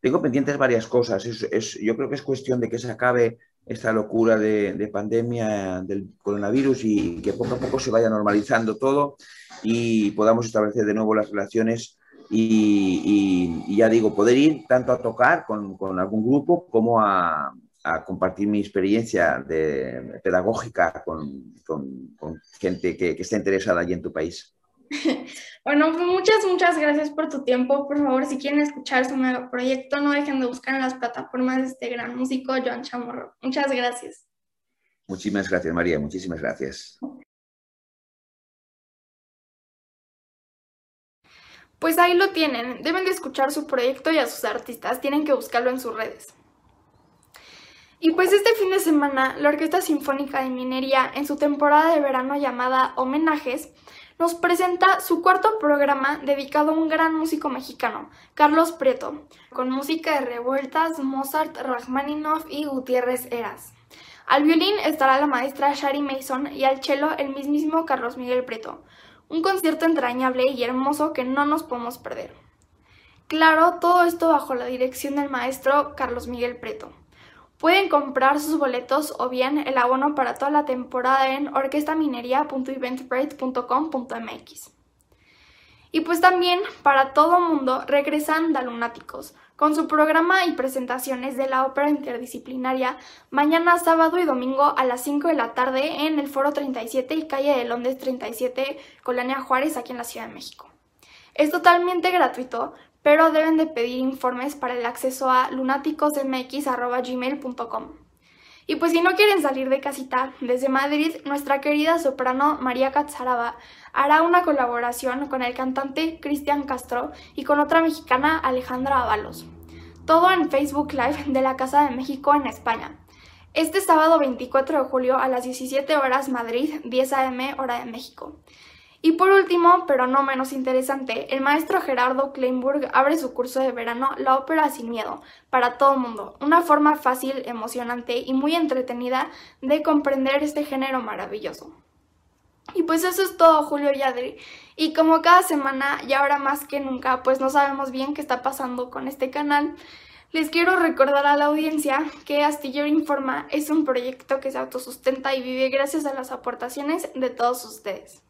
Tengo pendientes varias cosas. Es, yo creo que es cuestión de que se acabe esta locura de, pandemia del coronavirus y que poco a poco se vaya normalizando todo y podamos establecer de nuevo las relaciones y, ya digo, poder ir tanto a tocar con, algún grupo como a, compartir mi experiencia de, pedagógica con, gente que, que esté interesada allí en tu país. Bueno, pues muchas, muchas gracias por tu tiempo. Por favor, si quieren escuchar su nuevo proyecto, no dejen de buscar en las plataformas de este gran músico, Joan Chamorro. Muchas gracias. Muchísimas gracias, María. Muchísimas gracias. Pues ahí lo tienen. Deben de escuchar su proyecto y a sus artistas. Tienen que buscarlo en sus redes. Y pues este fin de semana, la Orquesta Sinfónica de Minería, en su temporada de verano llamada Homenajes, nos presenta su cuarto programa dedicado a un gran músico mexicano, Carlos Prieto, con música de revueltas, Mozart, Rachmaninoff y Gutiérrez Eras. Al violín estará la maestra Shari Mason y al cello el mismísimo Carlos Miguel Prieto. Un concierto entrañable y hermoso que no nos podemos perder. Claro, todo esto bajo la dirección del maestro Carlos Miguel Preto. Pueden comprar sus boletos o bien el abono para toda la temporada en orquestaminería.eventbrite.com.mx. Y pues también para todo mundo regresan Dalunáticos con su programa y presentaciones de la ópera interdisciplinaria mañana sábado y domingo a las 5 de la tarde en el Foro 37 y calle de Londres 37, Colonia Juárez, aquí en la Ciudad de México. Es totalmente gratuito, pero deben de pedir informes para el acceso a lunáticosmx.gmail.com. Y pues si no quieren salir de casita, desde Madrid, nuestra querida soprano María Catzaraba hará una colaboración con el cantante Cristian Castro y con otra mexicana Alejandra Avalos. Todo en Facebook Live de la Casa de México en España. Este sábado 24 de julio a las 17 horas Madrid, 10 am hora de México. Y por último, pero no menos interesante, el maestro Gerardo Kleinburg abre su curso de verano La ópera sin miedo, para todo mundo, una forma fácil, emocionante y muy entretenida de comprender este género maravilloso. Y pues eso es todo, Julio y Adri. Y como cada semana, y ahora más que nunca, pues no sabemos bien qué está pasando con este canal, les quiero recordar a la audiencia que Astillero Informa es un proyecto que se autosustenta y vive gracias a las aportaciones de todos ustedes.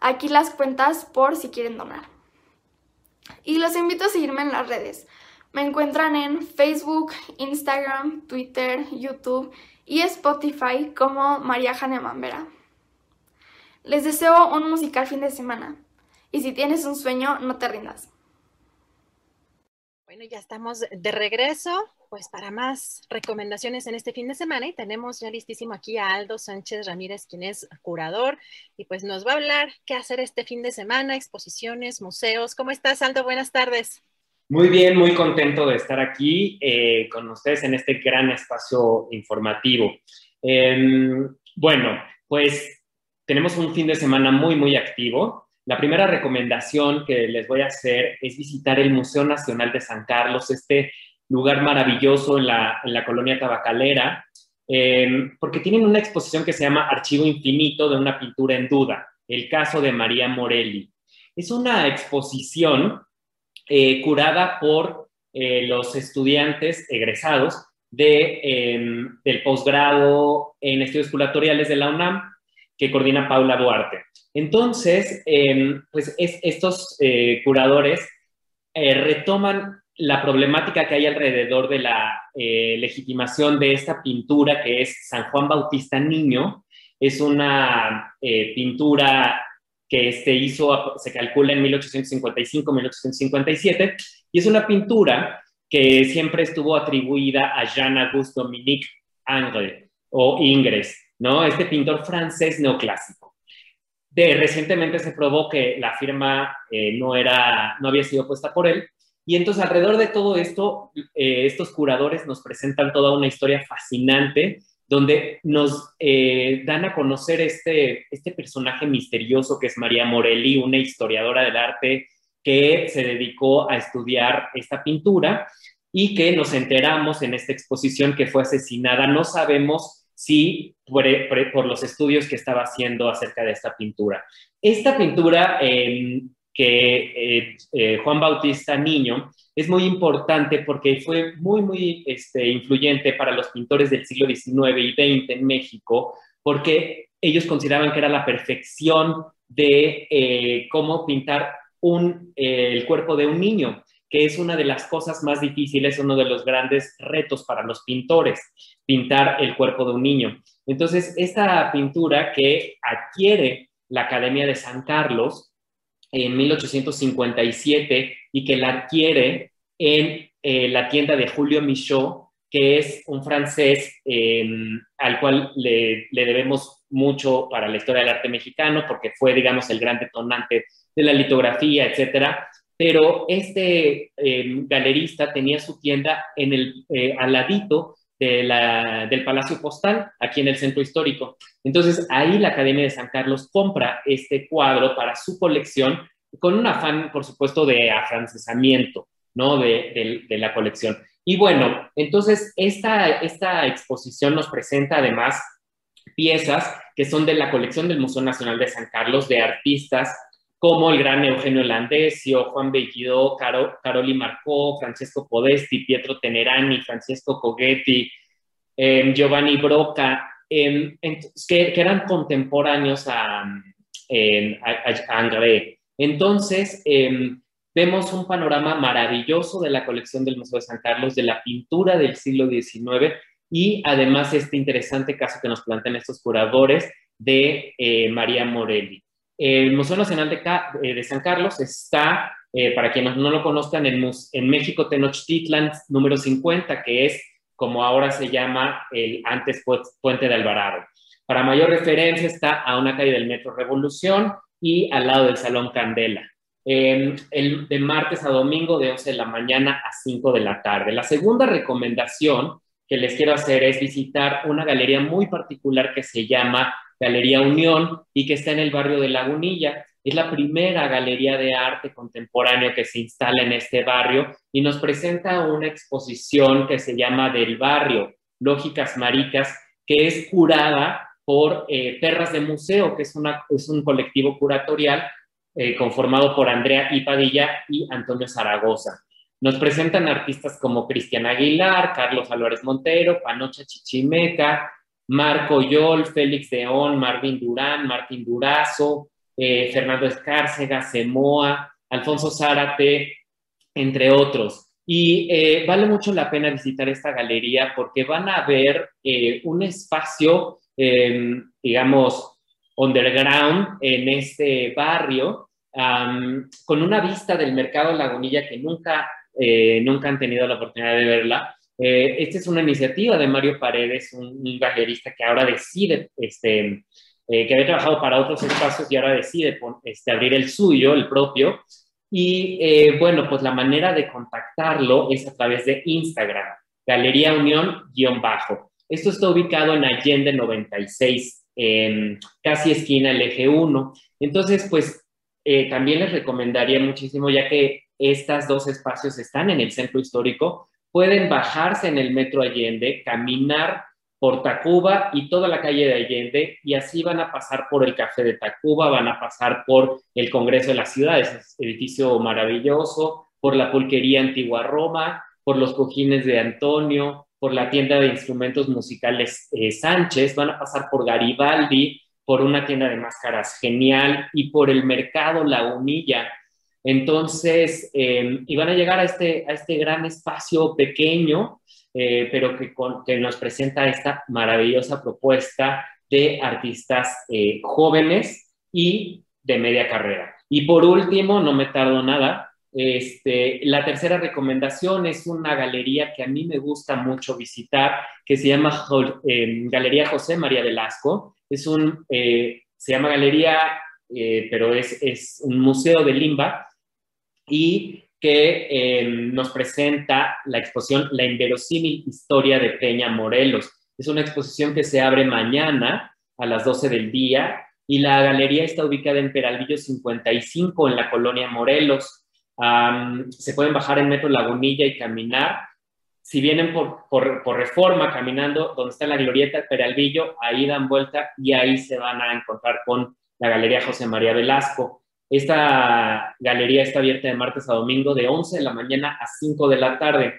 Aquí las cuentas por si quieren donar. Y los invito a seguirme en las redes. Me encuentran en Facebook, Instagram, Twitter, YouTube y Spotify como María Jane Mambera. Les deseo un musical fin de semana. Y si tienes un sueño, no te rindas. Bueno, ya estamos de regreso pues para más recomendaciones en este fin de semana y tenemos ya listísimo aquí a Aldo Sánchez Ramírez, quien es curador y pues nos va a hablar qué hacer este fin de semana, exposiciones, museos. ¿Cómo estás, Aldo? Buenas tardes. Muy bien, muy contento de estar aquí eh, con ustedes en este gran espacio informativo. Em, bueno, pues tenemos un fin de semana muy, muy activo. La primera recomendación que les voy a hacer es visitar el Museo Nacional de San Carlos, este lugar maravilloso en la, colonia tabacalera, em, porque tienen una exposición que se llama Archivo Infinito de una pintura en duda, el caso de María Morelli. Es una exposición eh, curada por eh, los estudiantes egresados de, del posgrado en estudios curatoriales de la UNAM, que coordina Paula Duarte. Entonces, pues estos eh, curadores retoman la problemática que hay alrededor de la legitimación de esta pintura que es San Juan Bautista Niño. Es una pintura que se hizo, se calcula en 1855-1857, y es una pintura que siempre estuvo atribuida a Jean-Auguste Dominique Ingres, o Ingres, ¿no? Este pintor francés neoclásico. De, recientemente se probó que la firma eh, no, era, no había sido puesta por él, y entonces alrededor de todo esto, eh, estos curadores nos presentan toda una historia fascinante donde nos eh, dan a conocer este, este personaje misterioso que es María Morelli, una historiadora del arte que se dedicó a estudiar esta pintura y que nos enteramos en esta exposición que fue asesinada. No sabemos si por, los estudios que estaba haciendo acerca de esta pintura. Esta pintura em, que eh, eh, Juan Bautista Niño es muy importante porque fue muy, muy este, influyente para los pintores del siglo XIX y XX en México, porque ellos consideraban que era la perfección de eh, cómo pintar un, el cuerpo de un niño, que es una de las cosas más difíciles, uno de los grandes retos para los pintores, pintar el cuerpo de un niño. Entonces, esta pintura que adquiere la Academia de San Carlos, en 1857 y que la adquiere en eh, la tienda de Julio Michaud, que es un francés em, al cual le, debemos mucho para la historia del arte mexicano, porque fue, digamos, el gran detonante de la litografía, etcétera. Pero este em, galerista tenía su tienda en el, eh, al ladito del Palacio Postal, aquí en el centro histórico. Entonces, ahí la Academia de San Carlos compra este cuadro para su colección, con un afán, por supuesto, de afrancesamiento, ¿no? De, de, la colección. Y bueno, entonces, esta, esta exposición nos presenta además piezas que son de la colección del Museo Nacional de San Carlos, de artistas como el gran Eugenio Landesio, Juan Bellido, Caro, Caroli Marcó, Francesco Podesti, Pietro Tenerani, Francesco Coghetti, em, Giovanni Broca, em, que, eran contemporáneos a, em, a, Entonces, vemos un panorama maravilloso de la colección del Museo de San Carlos, de la pintura del siglo XIX y además este interesante caso que nos plantean estos curadores de eh, María Morelli. El Museo Nacional de, eh, de San Carlos está, eh, para quienes no lo conozcan, en, en México Tenochtitlan número 50, que es como ahora se llama el antes Puente de Alvarado. Para mayor referencia está a una calle del Metro Revolución y al lado del Salón Candela. el, de martes a domingo de 11 de la mañana a 5 de la tarde. La segunda recomendación que les quiero hacer es visitar una galería muy particular que se llama Galería Unión y que está en el barrio de Lagunilla. Es la primera galería de arte contemporáneo que se instala en este barrio y nos presenta una exposición que se llama Del Barrio, Lógicas Maricas, que es curada por eh, Perras de Museo, que es, una, es un colectivo curatorial eh, conformado por Andrea Ipadilla y Antonio Zaragoza. Nos presentan artistas como Cristian Aguilar, Carlos Álvarez Montero, Panocha Chichimeca, Marco Yol, Félix Deón, Marvin Durán, Martín Durazo, eh, Fernando Escárcega, Semoa, Alfonso Zárate, entre otros. Y eh, vale mucho la pena visitar esta galería porque van a ver eh, un espacio, em, digamos, underground en este barrio, con una vista del mercado Lagunilla que nunca, nunca han tenido la oportunidad de verla Eh, esta es una iniciativa de Mario Paredes, un, galerista que ahora decide, este, eh, que había trabajado para otros espacios y ahora decide este, abrir el suyo, el propio. Y eh, bueno, pues la manera de contactarlo es a través de Instagram, Galería Unión-Bajo. Esto está ubicado en Allende 96, casi esquina el eje 1. Entonces, pues también les recomendaría muchísimo, ya que estos dos espacios están en el centro histórico, pueden bajarse en el metro Allende, caminar por Tacuba y toda la calle de Allende y así van a pasar por el Café de Tacuba, van a pasar por el Congreso de la Ciudad, ese edificio maravilloso, por la pulquería Antigua Roma, por los cojines de Antonio, por la tienda de instrumentos musicales eh, Sánchez, van a pasar por Garibaldi, por una tienda de máscaras genial y por el mercado La Unilla entonces, eh, y van a llegar a este, a este gran espacio pequeño, eh, pero que, nos presenta esta maravillosa propuesta de artistas eh, jóvenes y de media carrera. Y por último, no me tardo nada, este, la tercera recomendación es una galería que a mí me gusta mucho visitar, que se llama Galería José María Velasco. Es un, se llama Galería, pero es, es un museo de Limba y que em, nos presenta la exposición La inverosímil historia de Peña Morelos. Es una exposición que se abre mañana a las 12 del día y la galería está ubicada en Peralvillo 55 en la colonia Morelos. se pueden bajar en Metro Lagunilla y caminar. Si vienen por, por, por, reforma caminando, donde está la glorieta Peralvillo, ahí dan vuelta y ahí se van a encontrar con la Galería José María Velasco. Esta galería está abierta de martes a domingo de 11 de la mañana a 5 de la tarde.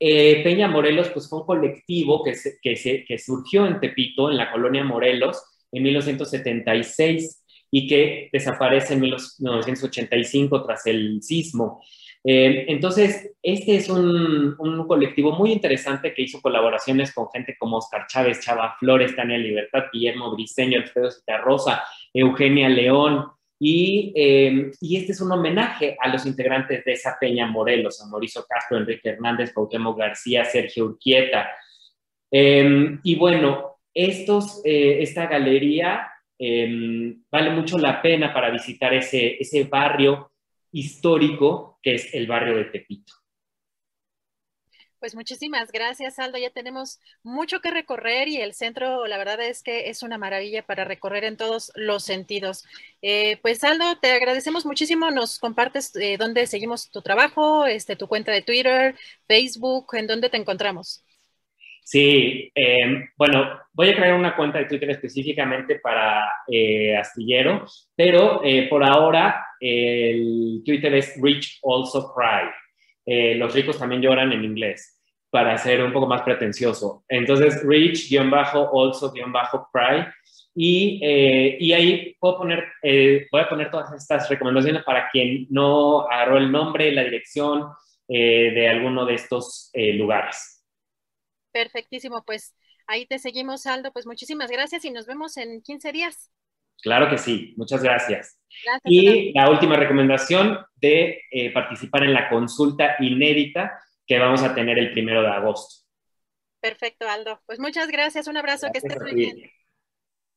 Eh, Peña Morelos pues, fue un colectivo que, que, surgió en Tepito, en la colonia Morelos, en 1976 y que desaparece en 1985 tras el sismo. Eh, entonces, este es un, colectivo muy interesante que hizo colaboraciones con gente como Oscar Chávez, Chava Flores, Tania Libertad, Guillermo Briceño, Alfredo Rosa, Eugenia León, Em, y, este es un homenaje a los integrantes de esa Peña Morelos, a Mauricio Castro, Enrique Hernández, Cuauhtémoc García, Sergio Urquieta. Em, y bueno, estos, eh, esta galería em, vale mucho la pena para visitar ese, ese barrio histórico que es el barrio de Tepito. Pues muchísimas gracias, Aldo. Ya tenemos mucho que recorrer y el centro, la verdad es que es una maravilla para recorrer en todos los sentidos. Eh, pues Aldo, te agradecemos muchísimo. Nos compartes eh, dónde seguimos tu trabajo, este, tu cuenta de Twitter, Facebook, en dónde te encontramos. Sí, em, bueno, voy a crear una cuenta de Twitter específicamente para eh, Astillero, pero por ahora el Twitter es Rich Also Cry. Eh, los ricos también lloran en inglés, para ser un poco más pretencioso. Entonces, rich-also-cry. Y, eh, y ahí puedo poner, eh, voy a poner todas estas recomendaciones para quien no agarró el nombre, la dirección de alguno de estos lugares. Perfectísimo, pues ahí te seguimos, Aldo. Pues muchísimas gracias y nos vemos en 15 días. Claro que sí, muchas gracias. y la última recomendación de eh, participar en la consulta inédita que vamos a tener el primero de agosto. Perfecto, Aldo. Pues muchas gracias, un abrazo, que estés muy bien.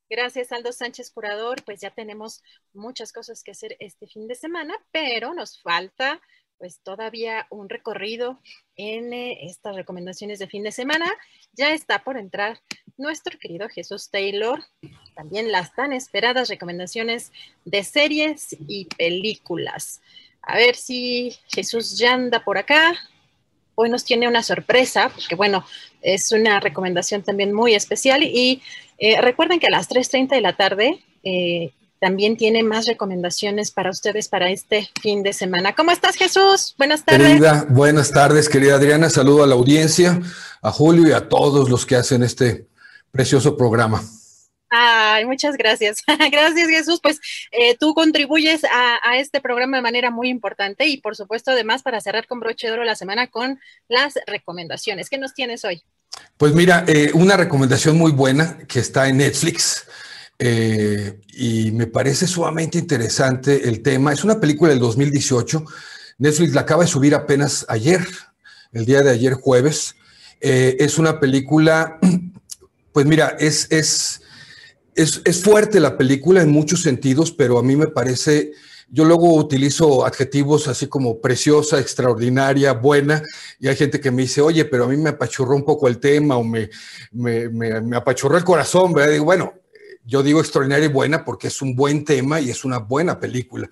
Gracias, Aldo Sánchez, curador. Pues ya tenemos muchas cosas que hacer este fin de semana, pero nos falta pues todavía un recorrido en eh, estas recomendaciones de fin de semana. Ya está por entrar nuestro querido Jesús Taylor, también las tan esperadas recomendaciones de series y películas. A ver si Jesús ya anda por acá. Hoy nos tiene una sorpresa, porque bueno, es una recomendación también muy especial. Y eh, recuerden que a las 3.30 de la tarde eh, también tiene más recomendaciones para ustedes para este fin de semana. ¿Cómo estás, Jesús? Buenas tardes. Querida, buenas tardes, querida Adriana. Saludo a la audiencia, a Julio y a todos los que hacen este precioso programa. Ay, muchas gracias. gracias, Jesús. Pues eh, tú contribuyes a, este programa de manera muy importante y, por supuesto, además, para cerrar con broche de oro la semana con las recomendaciones. ¿Qué nos tienes hoy? Pues mira, eh, una recomendación muy buena que está en Netflix eh, y me parece sumamente interesante el tema. Es una película del 2018. Netflix la acaba de subir apenas ayer, el día de ayer jueves, Eh, es una película, pues mira, es, es, es, es fuerte la película en muchos sentidos, pero a mí me parece yo luego utilizo adjetivos así como preciosa, extraordinaria, buena, y hay gente que me dice, oye, pero a mí me apachurró un poco el tema o me, me, me, apachurró el corazón, ¿verdad? Digo, bueno, yo digo extraordinaria y buena porque es un buen tema y es una buena película.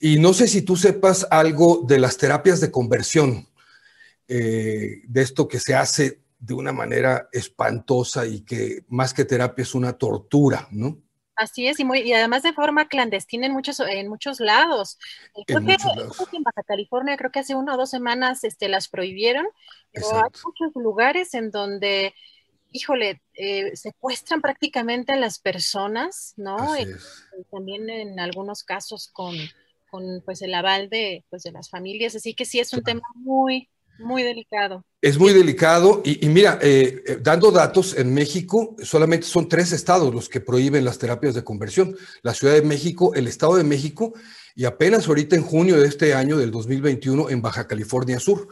Y no sé si tú sepas algo de las terapias de conversión, eh, de esto que se hace de una manera espantosa y que más que terapia es una tortura, ¿no? Así es, y, muy, y además de forma clandestina en muchos, en muchos lados. Creo, que, en Baja California, creo que hace una o dos semanas este, las prohibieron, pero hay muchos lugares en donde, híjole, eh, secuestran prácticamente a las personas, ¿no? Y, también en algunos casos con, con pues el aval de, pues, de las familias, así que sí es un tema muy, muy delicado. Es muy delicado y, mira, eh, eh, dando datos, en México solamente son tres estados los que prohíben las terapias de conversión. La Ciudad de México, el Estado de México y apenas ahorita en junio de este año, del 2021, en Baja California Sur.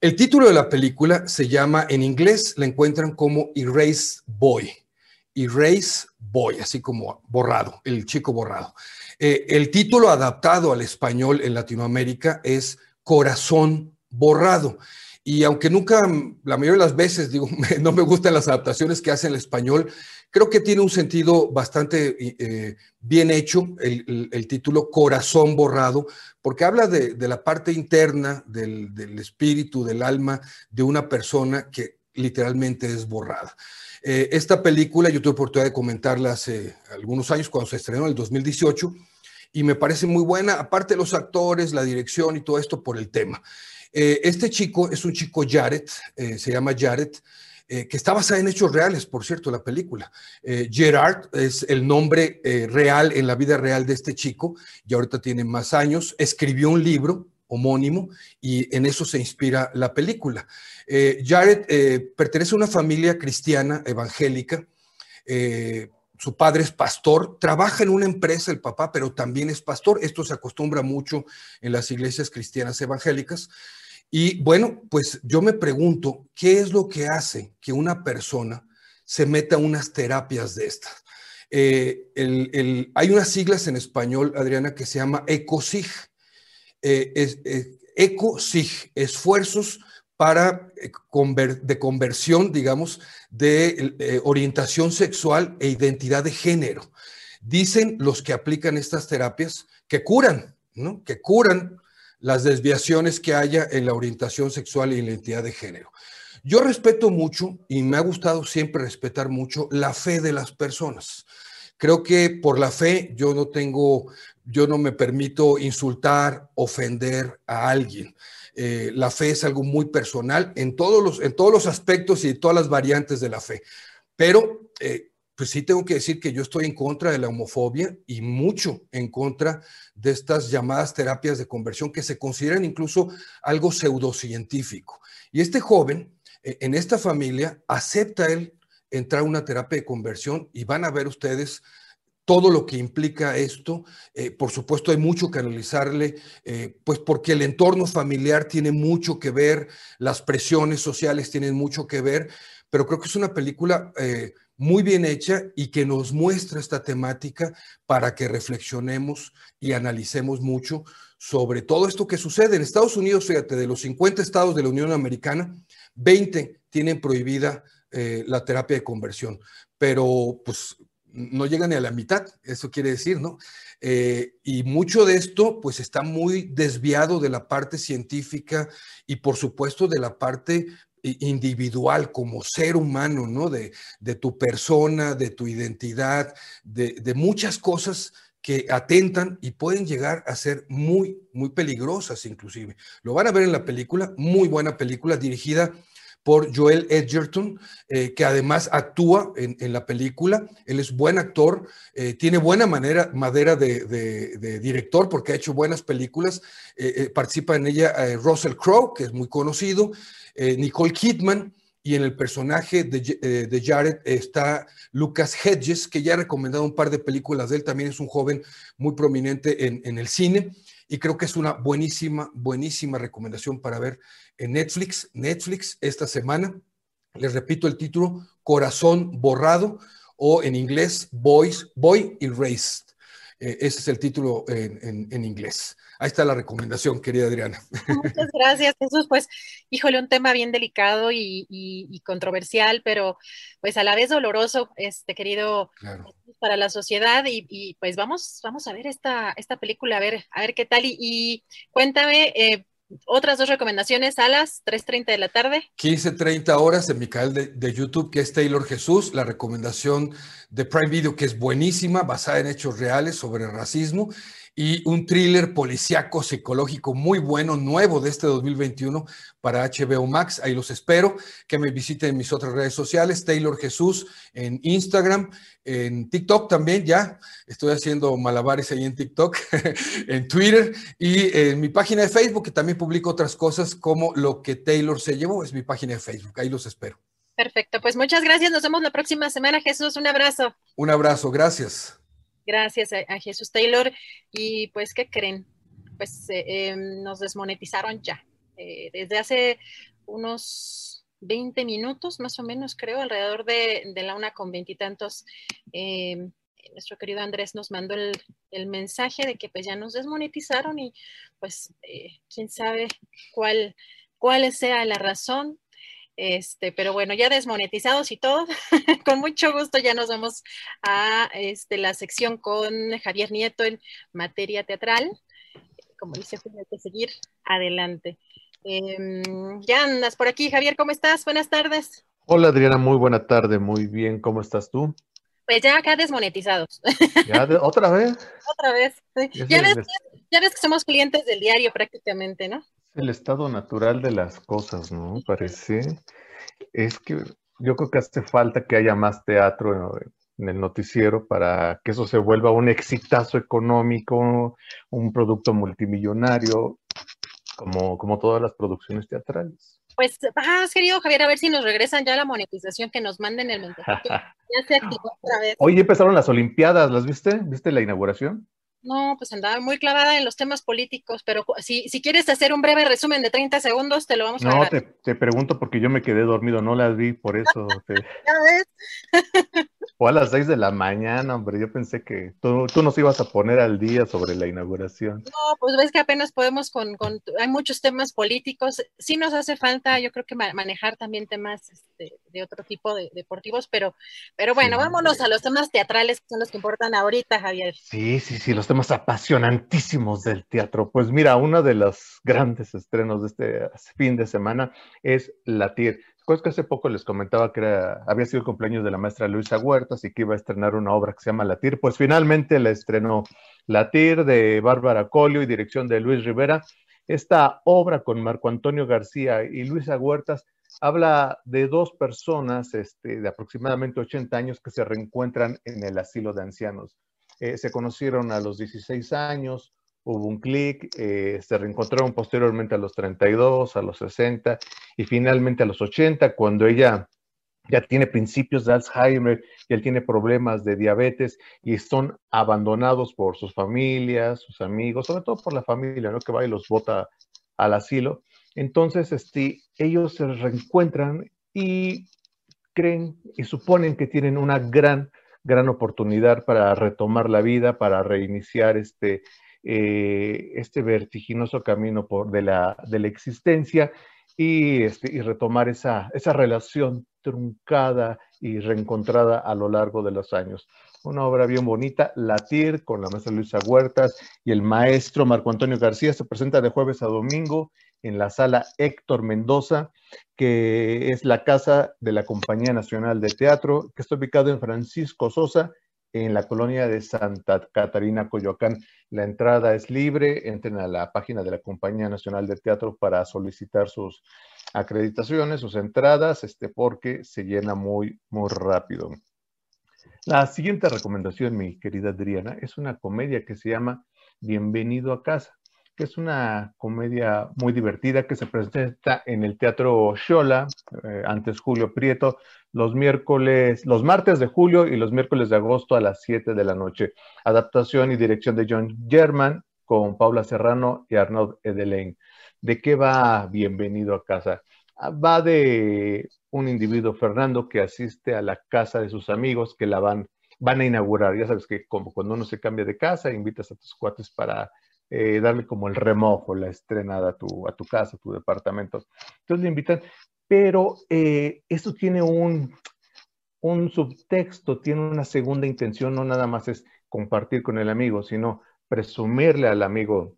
El título de la película se llama, en inglés la encuentran como Erase Boy. Erase Boy, así como borrado, el chico borrado. Eh, el título adaptado al español en Latinoamérica es Corazón borrado. Y aunque nunca, la mayoría de las veces, digo, no me gustan las adaptaciones que hace el español, creo que tiene un sentido bastante eh, bien hecho el, título Corazón borrado, porque habla de, la parte interna del, espíritu, del alma de una persona que literalmente es borrada. Eh, esta película yo tuve oportunidad de comentarla hace algunos años, cuando se estrenó en el 2018, y me parece muy buena, aparte de los actores, la dirección y todo esto por el tema. Eh, este chico es un chico Jared, eh, se llama Jared, eh, que está basada en hechos reales, por cierto, la película. Gerard es el nombre real en la vida real de este chico, y ahorita tiene más años, escribió un libro homónimo y en eso se inspira la película. Jared pertenece a una familia cristiana evangélica. su padre es pastor, trabaja en una empresa el papá, pero también es pastor. Esto se acostumbra mucho en las iglesias cristianas evangélicas. Y bueno, pues yo me pregunto, ¿qué es lo que hace que una persona se meta a unas terapias de estas? Eh, hay unas siglas en español, Adriana, que se llama ECOSIG. Eh, eh, ECOSIG, esfuerzos para de conversión, digamos, de orientación sexual e identidad de género. Dicen los que aplican estas terapias que curan, ¿no? Que curan las desviaciones que haya en la orientación sexual y la identidad de género. Yo respeto mucho y me ha gustado siempre respetar mucho la fe de las personas. Creo que por la fe yo no tengo, yo no me permito insultar, ofender a alguien. Eh, la fe es algo muy personal en todos los, en todos los aspectos y todas las variantes de la fe. Pero eh, pues sí tengo que decir que yo estoy en contra de la homofobia y mucho en contra de estas llamadas terapias de conversión que se consideran incluso algo pseudocientífico. Y este joven, eh, en esta familia, acepta él entrar a una terapia de conversión y van a ver ustedes todo lo que implica esto. Eh, por supuesto, hay mucho que analizarle, eh, pues porque el entorno familiar tiene mucho que ver, las presiones sociales tienen mucho que ver, pero creo que es una película muy bien hecha y que nos muestra esta temática para que reflexionemos y analicemos mucho sobre todo esto que sucede. En Estados Unidos, fíjate, de los 50 estados de la Unión Americana, 20 tienen prohibida eh, la terapia de conversión, pero pues no llegan ni a la mitad, eso quiere decir, ¿no? Eh, y mucho de esto pues está muy desviado de la parte científica y por supuesto de la parte individual, como ser humano, ¿no? De, tu persona, de tu identidad, de, muchas cosas que atentan y pueden llegar a ser muy, muy peligrosas inclusive. Lo van a ver en la película, muy buena película dirigida por Joel Edgerton, eh, que además actúa en, la película. Él es buen actor, eh, tiene buena manera, madera de, director porque ha hecho buenas películas. Eh, participa en ella Russell Crowe, que es muy conocido, Nicole Kidman. y en el personaje de, Jared está Lucas Hedges, que ya ha recomendado un par de películas de él, también es un joven muy prominente en, en el cine y creo que es una buenísima, buenísima recomendación para ver en Netflix, Netflix esta semana. Les repito el título, Corazón Borrado o en inglés, Boys, Boy Erased. Eh, ese es el título en, inglés. Ahí está la recomendación, querida Adriana. Muchas gracias, Jesús. Pues, híjole, un tema bien delicado y, controversial, pero pues a la vez doloroso, este querido, para la sociedad. Y, pues vamos, vamos a ver esta, esta película, a ver, a ver qué tal. Y, cuéntame, eh, otras dos recomendaciones a las 3.30 de la tarde. 15.30 horas en mi canal de, YouTube, que es Taylor Jesús, la recomendación de Prime Video, que es buenísima, basada en hechos reales sobre racismo y un thriller policíaco psicológico muy bueno, nuevo de este 2021 para HBO Max. Ahí los espero. Que me visiten en mis otras redes sociales, Taylor Jesús en Instagram, en TikTok también, ya. Estoy haciendo malabares ahí en TikTok, en Twitter y en mi página de Facebook, que también publico otras cosas como lo que Taylor se llevó, es mi página de Facebook. Ahí los espero. Perfecto, pues muchas gracias. Nos vemos la próxima semana, Jesús. Un abrazo. Un abrazo, gracias. Gracias a, Jesús Taylor. Y pues, ¿qué creen? Pues eh, em, nos desmonetizaron ya. Eh, desde hace unos 20 minutos, más o menos, creo, alrededor de, la una con veintitantos, nuestro querido Andrés nos mandó el, mensaje de que pues ya nos desmonetizaron y pues eh, quién sabe cuál, cuál sea la razón. Este, pero bueno, ya desmonetizados y todo, con mucho gusto ya nos vamos a este, la sección con Javier Nieto en materia teatral. Como dice Julio, hay que seguir adelante. Em, ya andas por aquí, Javier, ¿cómo estás? Buenas tardes. Hola Adriana, muy buena tarde, muy bien, ¿cómo estás tú? Pues ya acá desmonetizados. ¿Otra vez? Otra vez, Ya ves, ya ves que somos clientes del diario prácticamente, ¿no? El estado natural de las cosas, ¿no? Parece. Es que yo creo que hace falta que haya más teatro en el noticiero para que eso se vuelva un exitazo económico, un producto multimillonario, como, como todas las producciones teatrales. Pues vas, querido Javier, a ver si nos regresan ya la monetización, que nos manden el mensaje. ya se activó otra vez. Hoy empezaron las Olimpiadas, ¿las viste? ¿Viste la inauguración? No, pues andaba muy clavada en los temas políticos, pero si, si quieres hacer un breve resumen de 30 segundos, te lo vamos a No, te, te, pregunto porque yo me quedé dormido, no las vi, por eso. ¿Ya ves? O a las seis de la mañana, hombre, yo pensé que tú, tú, nos ibas a poner al día sobre la inauguración. No, pues ves que apenas podemos con, con hay muchos temas políticos, sí nos hace falta, yo creo que manejar también temas este, de otro tipo de deportivos, pero, pero bueno, vámonos a los temas teatrales que son los que importan ahorita, Javier. Sí, sí, sí, los temas apasionantísimos del teatro. Pues mira, uno de los grandes estrenos de este fin de semana es Latir. Pues que hace poco les comentaba que había sido el cumpleaños de la maestra Luisa Huertas y que iba a estrenar una obra que se llama Latir. Pues finalmente la estrenó Latir de Bárbara Colio y dirección de Luis Rivera. Esta obra con Marco Antonio García y Luisa Huertas habla de dos personas este, de aproximadamente 80 años que se reencuentran en el asilo de ancianos. Eh, se conocieron a los 16 años, hubo un clic, eh, se reencontraron posteriormente a los 32, a los 60 y finalmente a los 80, cuando ella ya tiene principios de Alzheimer él tiene problemas de diabetes y son abandonados por sus familias, sus amigos, sobre todo por la familia, ¿no? Que va y los bota al asilo. Entonces, este, ellos se reencuentran y creen y suponen que tienen una gran, gran oportunidad para retomar la vida, para reiniciar este, eh, este vertiginoso camino por, de, la, de la existencia y, este, y retomar esa, esa relación truncada y reencontrada a lo largo de los años. Una obra bien bonita, Latir, con la maestra Luisa Huertas y el maestro Marco Antonio García, se presenta de jueves a domingo en la sala Héctor Mendoza, que es la casa de la Compañía Nacional de Teatro, que está ubicado en Francisco Sosa, en la colonia de Santa Catarina, Coyoacán. La entrada es libre, entren a la página de la Compañía Nacional de Teatro para solicitar sus acreditaciones, sus entradas, este, porque se llena muy, muy rápido. La siguiente recomendación, mi querida Adriana, es una comedia que se llama Bienvenido a casa. Que es una comedia muy divertida que se presenta en el Teatro Xola, eh, antes Julio Prieto, los miércoles, los martes de julio y los miércoles de agosto a las 7 de la noche. Adaptación y dirección de John German con Paula Serrano y Arnaud Edelaine. ¿De qué va Bienvenido a casa? Ah, va de un individuo, Fernando, que asiste a la casa de sus amigos que la van, van a inaugurar. Ya sabes que como cuando uno se cambia de casa, invitas a tus cuates para eh, darle como el remojo, la estrenada a tu, casa, a tu departamento. Entonces le invitan, pero eh, esto tiene un, subtexto, tiene una segunda intención, no nada más es compartir con el amigo, sino presumirle al amigo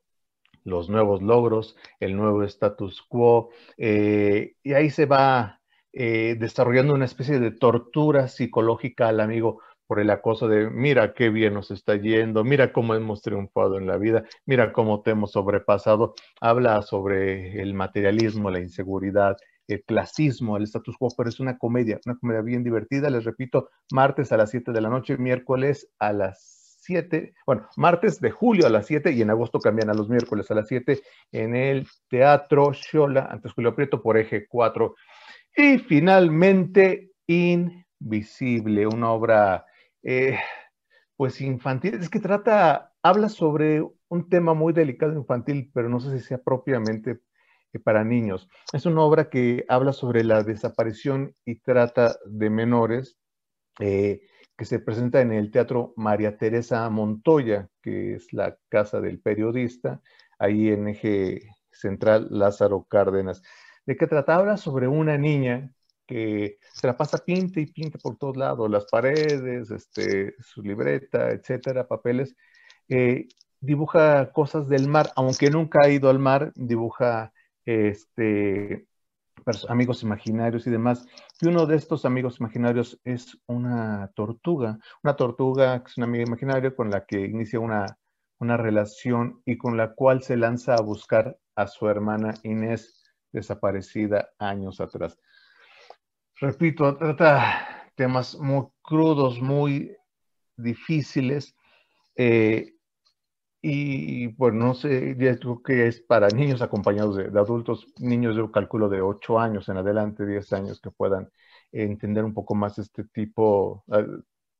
los nuevos logros, el nuevo status quo, eh, y ahí se va desarrollando una especie de tortura psicológica al amigo por el acoso de, mira qué bien nos está yendo, mira cómo hemos triunfado en la vida, mira cómo te hemos sobrepasado. Habla sobre el materialismo, la inseguridad, el clasismo, el status quo, pero es una comedia, una comedia bien divertida. Les repito, martes a las 7 de la noche, miércoles a las 7, bueno, martes de julio a las 7 y en agosto cambian a los miércoles a las 7 en el Teatro Xola, antes Julio Prieto, por eje 4. Y finalmente, Invisible, una obra eh, pues infantil, es que trata, habla sobre un tema muy delicado infantil, pero no sé si sea propiamente eh, para niños. Es una obra que habla sobre la desaparición y trata de menores eh, que se presenta en el Teatro María Teresa Montoya, que es la casa del periodista, ahí en eje central Lázaro Cárdenas. ¿De qué trata? Habla sobre una niña que se la pasa pinta y pinta por todos lados, las paredes, este, su libreta, etcétera, papeles. Eh, dibuja cosas del mar, aunque nunca ha ido al mar, dibuja este, amigos imaginarios y demás. Y uno de estos amigos imaginarios es una tortuga, una tortuga que es una amiga imaginaria con la que inicia una relación y con la cual se lanza a buscar a su hermana Inés, desaparecida años atrás repito, trata temas muy crudos, muy difíciles. Eh, y bueno, no sé, ya creo que es para niños acompañados de, adultos, niños yo calculo de 8 años en adelante, 10 años, que puedan entender un poco más este tipo ah,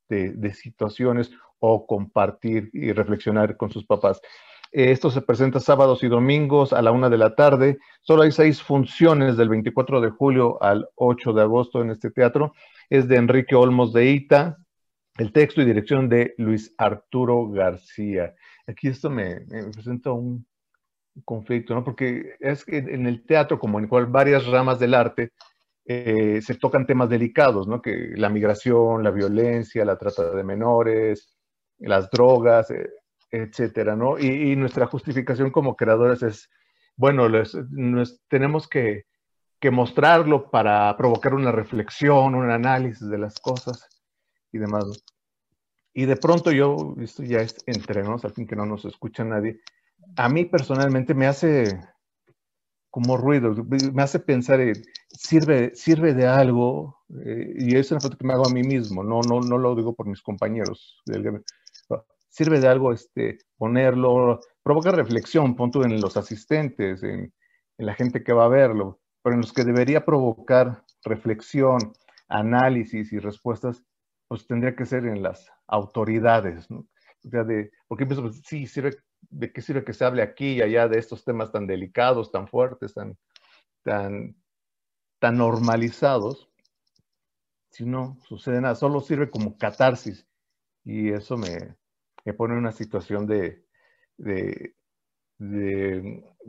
de, de situaciones o compartir y reflexionar con sus papás. Esto se presenta sábados y domingos a la una de la tarde. Solo hay seis funciones del 24 de julio al 8 de agosto en este teatro. Es de Enrique Olmos de Ita. El texto y dirección de Luis Arturo García. Aquí esto me, presenta un conflicto, ¿no? Porque es que en el teatro, como en varias ramas del arte, eh, se tocan temas delicados, ¿no? Que la migración, la violencia, la trata de menores, las drogas, eh, etcétera, ¿no? Y, nuestra justificación como creadores es, bueno, tenemos que, mostrarlo para provocar una reflexión, un análisis de las cosas y demás. Y de pronto yo, esto ya es entre nos, al fin que no nos escucha nadie, a mí personalmente me hace como ruido, me hace pensar, sirve, sirve de algo, eh, y es una foto que me hago a mí mismo, no, no, no lo digo por mis compañeros sirve de algo este, ponerlo, provoca reflexión, punto en los asistentes, en, la gente que va a verlo, pero en los que debería provocar reflexión, análisis y respuestas, pues tendría que ser en las autoridades, ¿no? O sea, de, porque pienso, pues, sí, sirve, ¿de qué sirve que se hable aquí y allá de estos temas tan delicados, tan fuertes, tan, tan, tan normalizados? Si no sucede nada, solo sirve como catarsis. Y eso me, me pone en una situación de, de,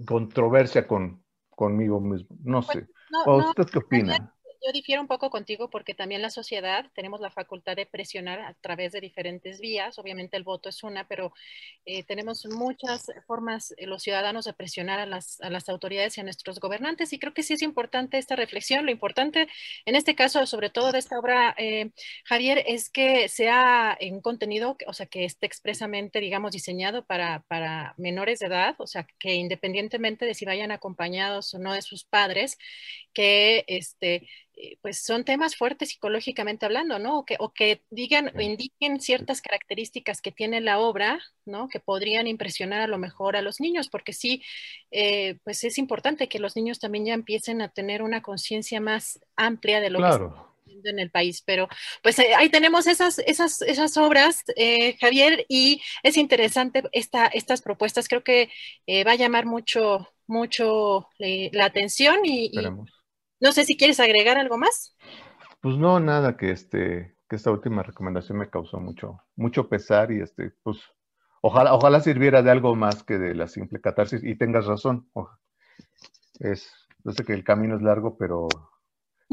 controversia con, conmigo mismo. No sé. ¿Usted qué opina? Yo difiero un poco contigo porque también la sociedad tenemos la facultad de presionar a través de diferentes vías. Obviamente el voto es una, pero eh, tenemos muchas formas eh, los ciudadanos de presionar a las, a las, autoridades y a nuestros gobernantes. Y creo que sí es importante esta reflexión. Lo importante en este caso, sobre todo de esta obra, eh, Javier, es que sea en contenido, o sea, que esté expresamente, digamos, diseñado para, para menores de edad, o sea, que independientemente de si vayan acompañados o no de sus padres, que este pues son temas fuertes psicológicamente hablando, ¿no? O que, o que digan o indiquen ciertas características que tiene la obra, ¿no? Que podrían impresionar a lo mejor a los niños, porque sí, eh, pues es importante que los niños también ya empiecen a tener una conciencia más amplia de lo que está en el país. Pero pues eh, ahí tenemos esas, esas, esas obras, Javier, y es interesante esta, estas propuestas. Creo que va a llamar mucho, mucho la atención y no sé si quieres agregar algo más. Pues no, nada, que este, que esta última recomendación me causó mucho, mucho pesar y este, pues, ojalá, ojalá sirviera de algo más que de la simple catarsis, y tengas razón. Es, yo sé que el camino es largo, pero,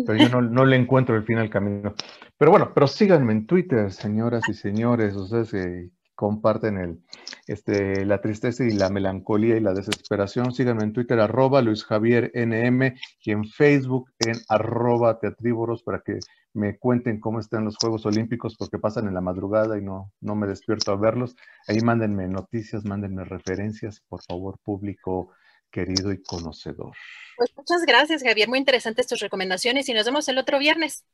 pero yo no, no le encuentro el fin al camino. Pero bueno, pero síganme en Twitter, señoras y señores, ustedes eh, comparten el, este, la tristeza y la melancolía y la desesperación. Síganme en Twitter, arroba Luis Javier NM y en Facebook en arroba teatrívoros para que me cuenten cómo están los Juegos Olímpicos porque pasan en la madrugada y no, no me despierto a verlos. Ahí mándenme noticias, mándenme referencias, por favor, público querido y conocedor. Pues muchas gracias, Javier. Muy interesantes tus recomendaciones y nos vemos el otro viernes.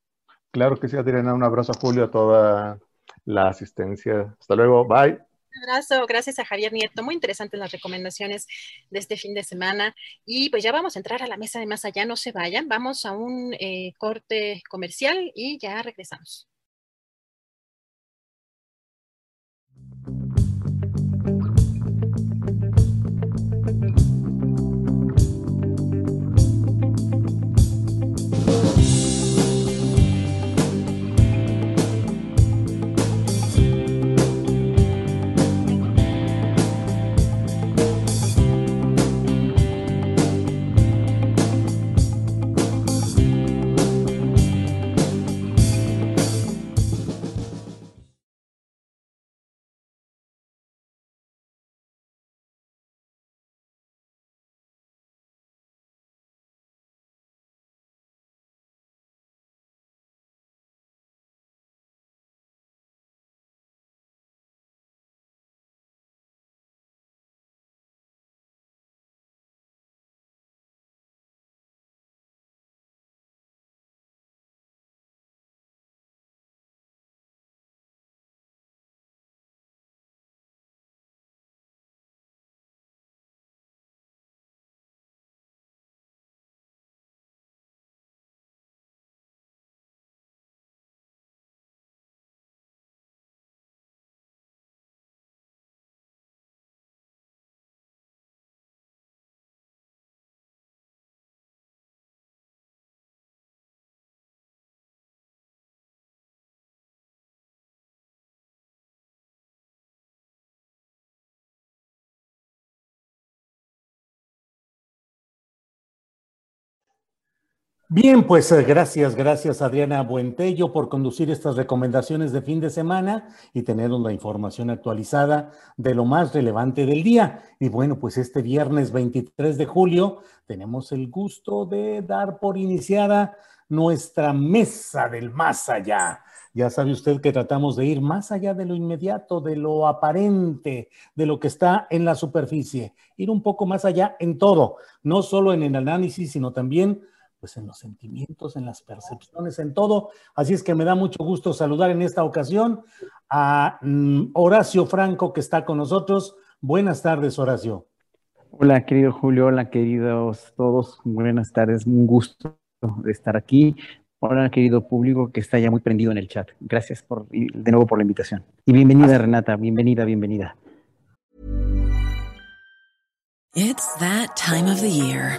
Claro que sí, Adriana. Un abrazo a Julio, a toda la asistencia. Hasta luego, bye. Un abrazo, gracias a Javier Nieto. Muy interesantes las recomendaciones de este fin de semana. Y pues ya vamos a entrar a la mesa de más allá, no se vayan. Vamos a un eh, corte comercial y ya regresamos. Bien, pues eh, gracias, gracias Adriana Buentello por conducir estas recomendaciones de fin de semana y tenernos la información actualizada de lo más relevante del día. Y bueno, pues este viernes 23 de julio tenemos el gusto de dar por iniciada nuestra mesa del más allá. Ya sabe usted que tratamos de ir más allá de lo inmediato, de lo aparente, de lo que está en la superficie, ir un poco más allá en todo, no solo en el análisis, sino también pues en los sentimientos, en las percepciones, en todo. Así es que me da mucho gusto saludar en esta ocasión a mm, Horacio Franco que está con nosotros. Buenas tardes, Horacio. Hola, querido Julio, hola, queridos todos. Buenas tardes, un gusto de estar aquí. Hola, querido público que está ya muy prendido en el chat. Gracias por, de nuevo por la invitación. Y bienvenida, Renata, bienvenida, bienvenida. It's that time of the year.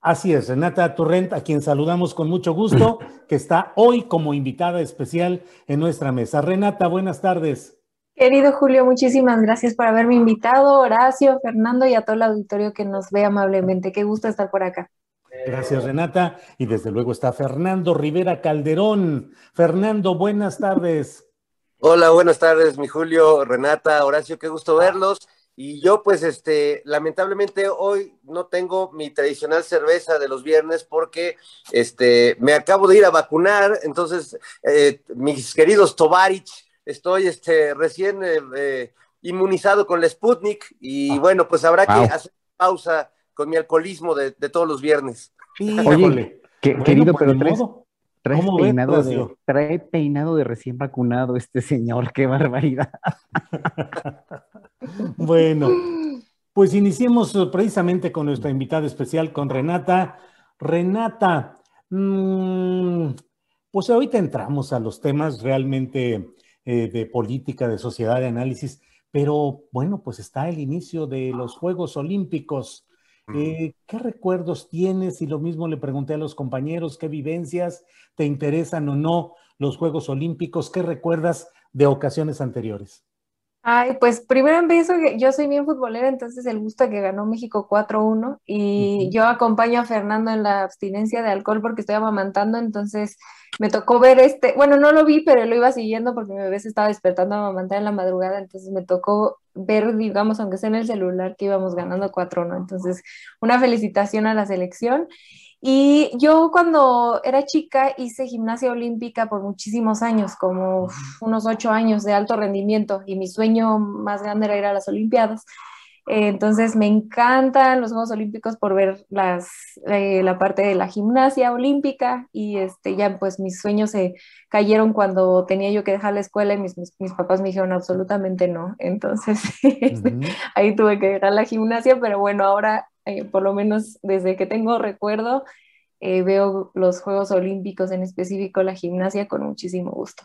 Así es, Renata Torrent, a quien saludamos con mucho gusto, que está hoy como invitada especial en nuestra mesa. Renata, buenas tardes. Querido Julio, muchísimas gracias por haberme invitado, Horacio, Fernando y a todo el auditorio que nos ve amablemente. Qué gusto estar por acá. Gracias, Renata. Y desde luego está Fernando Rivera Calderón. Fernando, buenas tardes. Hola, buenas tardes, mi Julio, Renata, Horacio, qué gusto verlos. Y yo, pues, este, lamentablemente hoy no tengo mi tradicional cerveza de los viernes porque, este, me acabo de ir a vacunar. Entonces, eh, mis queridos Tovarich, estoy este, recién eh, eh, inmunizado con la Sputnik y Ah. bueno, pues habrá que hacer pausa con mi alcoholismo de, de todos los viernes. Oye, que- Bueno, querido, pues, pero ¿Cómo ves, peinado de, trae peinado de recién vacunado este señor, qué barbaridad. Bueno, pues iniciemos eh, precisamente con nuestra invitada especial, con Renata. Renata, mm, pues ahorita entramos a los temas realmente eh, de política, de sociedad, de análisis, pero bueno, pues está el inicio de los Juegos Olímpicos. Eh, ¿Qué recuerdos tienes? Y lo mismo le pregunté a los compañeros, ¿qué vivencias te interesan o no los Juegos Olímpicos? ¿Qué recuerdas de ocasiones anteriores? Ay, pues primero empiezo que yo soy bien futbolera, entonces el gusto de que ganó México 4-1 y yo acompaño a Fernando en la abstinencia de alcohol porque estoy amamantando, entonces me tocó ver este, bueno, no lo vi, pero lo iba siguiendo porque mi bebé se estaba despertando a amamantar en la madrugada, entonces me tocó ver, digamos, aunque sea en el celular, que íbamos ganando 4-1, entonces una felicitación a la selección. Y yo cuando era chica hice gimnasia olímpica por muchísimos años, como unos ocho años de alto rendimiento, y mi sueño más grande era ir a las Olimpiadas. Eh, Entonces me encantan los Juegos Olímpicos por ver las, eh, la parte de la gimnasia olímpica y este, ya pues mis sueños se cayeron cuando tenía yo que dejar la escuela y mis, mis, mis papás me dijeron absolutamente no. Entonces ahí tuve que dejar la gimnasia, pero bueno, ahora eh, por lo menos desde que tengo recuerdo eh, veo los Juegos Olímpicos, en específico la gimnasia, con muchísimo gusto.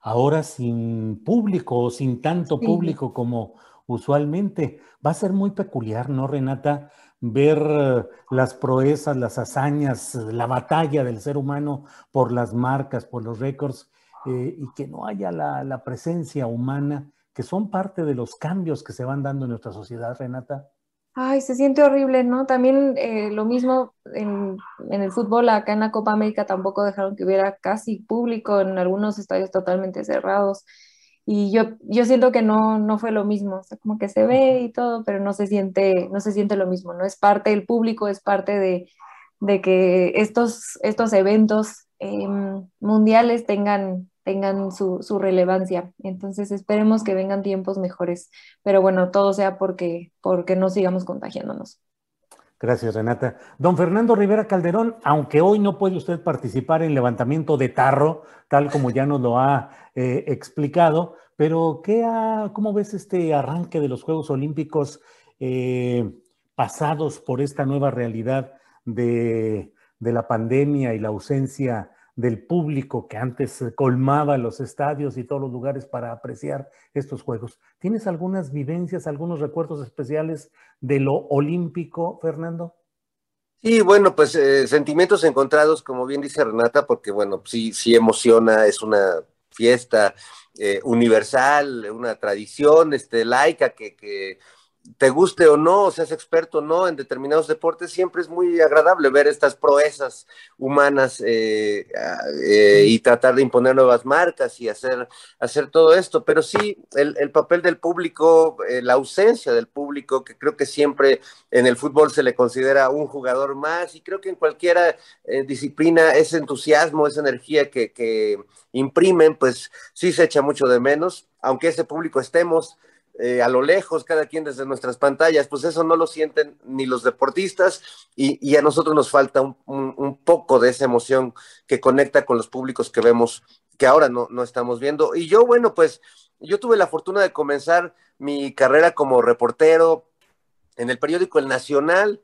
ahora sin público o sin tanto Sí. público como usualmente. Va a ser muy peculiar, ¿no, Renata? Ver eh, las proezas, las hazañas, la batalla del ser humano por las marcas, por los récords, eh, y que no haya la, la presencia humana, que son parte de los cambios que se van dando en nuestra sociedad, Renata. Ay, se siente horrible, ¿no? También eh, lo mismo en, en el fútbol, acá en la Copa América tampoco dejaron que hubiera casi público en algunos estadios totalmente cerrados. Y yo, yo siento que no, no fue lo mismo, o sea, como que se ve y todo, pero no se siente, no se siente lo mismo, ¿no? Es parte del público, es parte de, de que estos, estos eventos em, mundiales tengan, tengan su, su relevancia. Entonces esperemos que vengan tiempos mejores, pero bueno, todo sea porque, porque no sigamos contagiándonos. Gracias, Renata. Don Fernando Rivera Calderón, aunque hoy no puede usted participar en levantamiento de tarro, tal como ya nos lo ha eh, explicado, pero ¿qué ¿cómo ves este arranque de los Juegos Olímpicos eh, pasados por esta nueva realidad de, de la pandemia y la ausencia del público que antes colmaba los estadios y todos los lugares para apreciar estos Juegos? ¿Tienes algunas vivencias, algunos recuerdos especiales de lo olímpico, Fernando? Sí, bueno, pues eh, sentimientos encontrados, como bien dice Renata, porque bueno, sí, sí emociona, es una fiesta eh, universal, una tradición este, laica que, que te guste o no, seas experto o no en determinados deportes, siempre es muy agradable ver estas proezas humanas eh, eh, y tratar de imponer nuevas marcas y hacer, hacer todo esto. Pero sí, el, el papel del público, eh, la ausencia del público, que creo que siempre en el fútbol se le considera un jugador más y creo que en cualquier eh, disciplina ese entusiasmo, esa energía que, que imprimen, pues sí se echa mucho de menos, aunque ese público estemos eh, a lo lejos, cada quien desde nuestras pantallas, pues eso no lo sienten ni los deportistas y, y a nosotros nos falta un, un, un, poco de esa emoción que conecta con los públicos que vemos, que ahora no, no estamos viendo. Y yo, bueno, pues yo tuve la fortuna de comenzar mi carrera como reportero en el periódico El Nacional.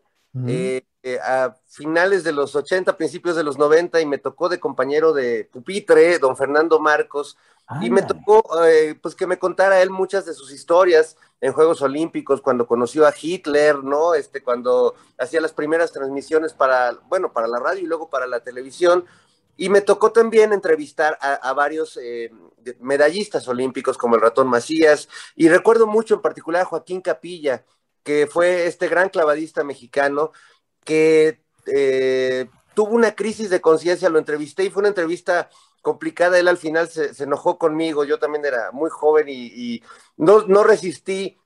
Eh, eh, a finales de los 80, principios de los 90, y me tocó de compañero de pupitre, don Fernando Marcos, y me tocó eh, pues que me contara él muchas de sus historias en Juegos Olímpicos, cuando conoció a Hitler, ¿no? Este, cuando hacía las primeras transmisiones para, bueno, para la radio y luego para la televisión. Y me tocó también entrevistar a, varios medallistas olímpicos como el ratón Macías, y recuerdo mucho en particular a Joaquín Capilla, que fue este gran clavadista mexicano que eh, tuvo una crisis de conciencia, lo entrevisté y fue una entrevista complicada, él al final se, enojó conmigo, yo también era muy joven y, no, no, resistí.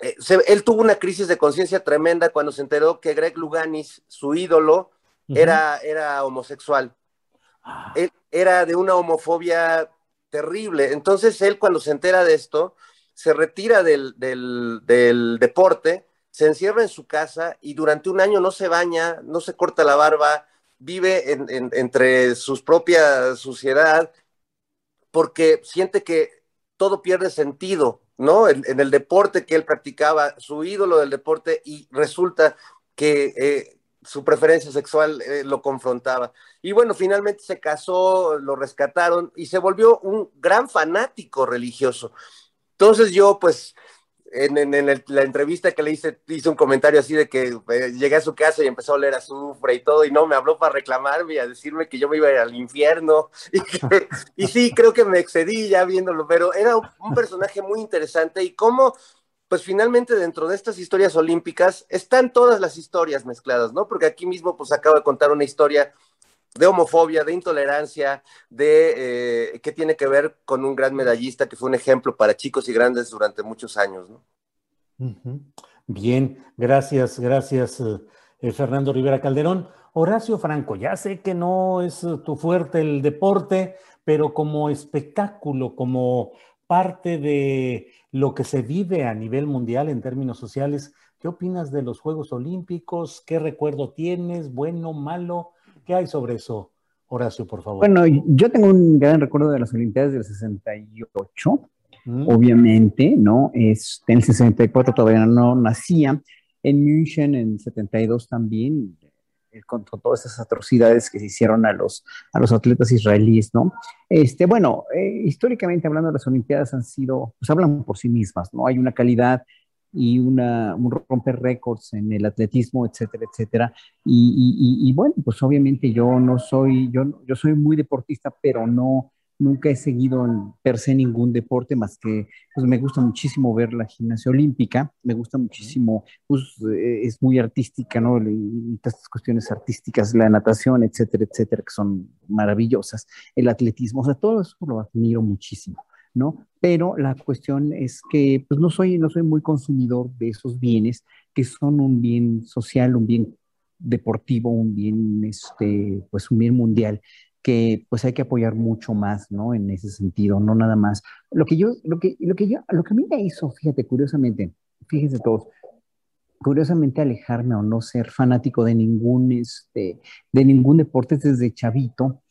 Eh, él tuvo una crisis de conciencia tremenda cuando se enteró que Greg Luganis, su ídolo, era, era homosexual. Ah. Él era de una homofobia terrible. Entonces él cuando se entera de esto, se retira del, deporte, se encierra en su casa y durante un año no se baña, no se corta la barba, vive entre sus propia suciedad, porque siente que todo pierde sentido, ¿no? En, el deporte que él practicaba, su ídolo del deporte, y resulta que eh, su preferencia sexual eh, lo confrontaba. Y bueno, finalmente se casó, lo rescataron y se volvió un gran fanático religioso. Entonces yo, pues, en, la entrevista que le hice, hice un comentario así de que eh, llegué a su casa y empezó a oler azufre y todo, y no, me habló para reclamarme y a decirme que yo me iba a ir al infierno. Y, sí, creo que me excedí ya viéndolo, pero era un, personaje muy interesante y cómo, pues finalmente dentro de estas historias olímpicas están todas las historias mezcladas, ¿no? Porque aquí mismo, pues acabo de contar una historia de homofobia, de intolerancia, de eh, que tiene que ver con un gran medallista que fue un ejemplo para chicos y grandes durante muchos años. ¿no? Bien, gracias, gracias, eh, eh, Fernando Rivera Calderón. Horacio Franco, ya sé que no es tu fuerte el deporte, pero como espectáculo, como parte de lo que se vive a nivel mundial en términos sociales, ¿qué opinas de los Juegos Olímpicos? ¿Qué recuerdo tienes? ¿Bueno, malo? ¿Qué hay sobre eso, Horacio, por favor? Bueno, yo tengo un gran recuerdo de las Olimpiadas del 68, mm. obviamente, ¿no? Este, en el 64 todavía no nacía, en München en 72 también, eh, con, todas esas atrocidades que se hicieron a los, a los atletas israelíes, ¿no? Este, bueno, eh, históricamente hablando, las Olimpiadas han sido, pues hablan por sí mismas, ¿no? Hay una calidad y una, un romper récords en el atletismo, etcétera, etcétera. Y, bueno, pues obviamente yo no soy, yo, yo soy muy deportista, pero no, nunca he seguido en, per se ningún deporte más que, pues me gusta muchísimo ver la gimnasia olímpica, me gusta muchísimo, pues eh, es muy artística, ¿no? Y, estas cuestiones artísticas, la natación, etcétera, etcétera, que son maravillosas, el atletismo, o sea, todo eso lo admiro muchísimo. ¿No? Pero la cuestión es que pues no soy, no soy muy consumidor de esos bienes que son un bien social, un bien deportivo, un bien, este, pues un bien mundial que pues hay que apoyar mucho más, ¿no? En ese sentido, no nada más. Lo que yo, lo que, lo que yo, lo que a mí me hizo, fíjate, curiosamente, fíjense todos, curiosamente alejarme o no ser fanático de ningún, este, de ningún deporte desde chavito,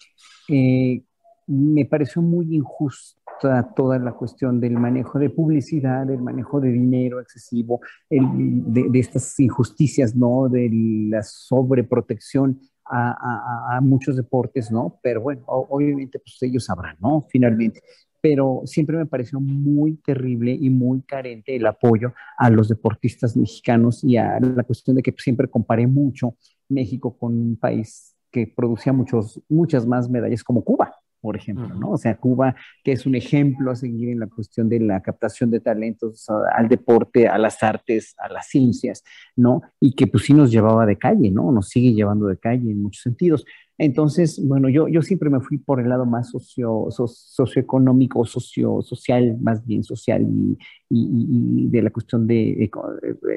eh, me pareció muy injusto toda, la cuestión del manejo de publicidad, del manejo de dinero excesivo, de, estas injusticias, ¿no? De la sobreprotección a, a, muchos deportes, ¿no? Pero bueno, obviamente pues ellos sabrán, ¿no? Finalmente. Pero siempre me pareció muy terrible y muy carente el apoyo a los deportistas mexicanos y a la cuestión de que siempre comparé mucho México con un país que producía muchos, muchas más medallas como Cuba, por ejemplo, ¿no? O sea, Cuba, que es un ejemplo a seguir en la cuestión de la captación de talentos al deporte, a las artes, a las ciencias, ¿no? Y que pues sí nos llevaba de calle, ¿no? Nos sigue llevando de calle en muchos sentidos. Entonces, bueno, yo, yo siempre me fui por el lado más socio, socioeconómico, socio, social, más bien social y, y, de la cuestión de,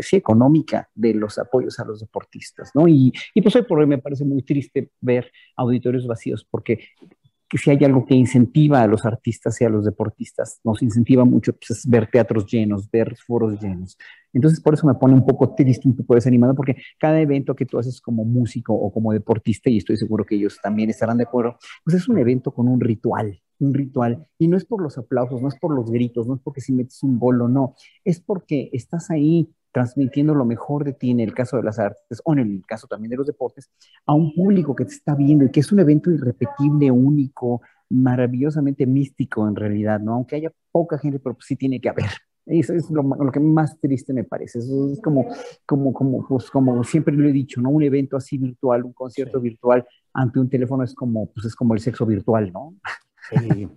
sí, económica de los apoyos a los deportistas, ¿no? Y, y pues hoy por hoy me parece muy triste ver auditorios vacíos porque que si hay algo que incentiva a los artistas y a los deportistas, nos incentiva mucho pues, es ver teatros llenos, ver foros llenos. Entonces, por eso me pone un poco triste, un poco desanimado, porque cada evento que tú haces como músico o como deportista, y estoy seguro que ellos también estarán de acuerdo, pues es un evento con un ritual, un ritual. Y no es por los aplausos, no es por los gritos, no es porque si metes un gol o no, es porque estás ahí transmitiendo lo mejor de ti en el caso de las artes o en el caso también de los deportes a un público que te está viendo y que es un evento irrepetible, único, maravillosamente místico en realidad, ¿no? Aunque haya poca gente, pero sí tiene que haber. Eso es lo, lo, que más triste me parece. Eso es como, como, como, pues, como siempre lo he dicho, ¿no? Un evento así virtual, un concierto sí. virtual ante un teléfono es como, pues es como el sexo virtual, ¿no? Sí.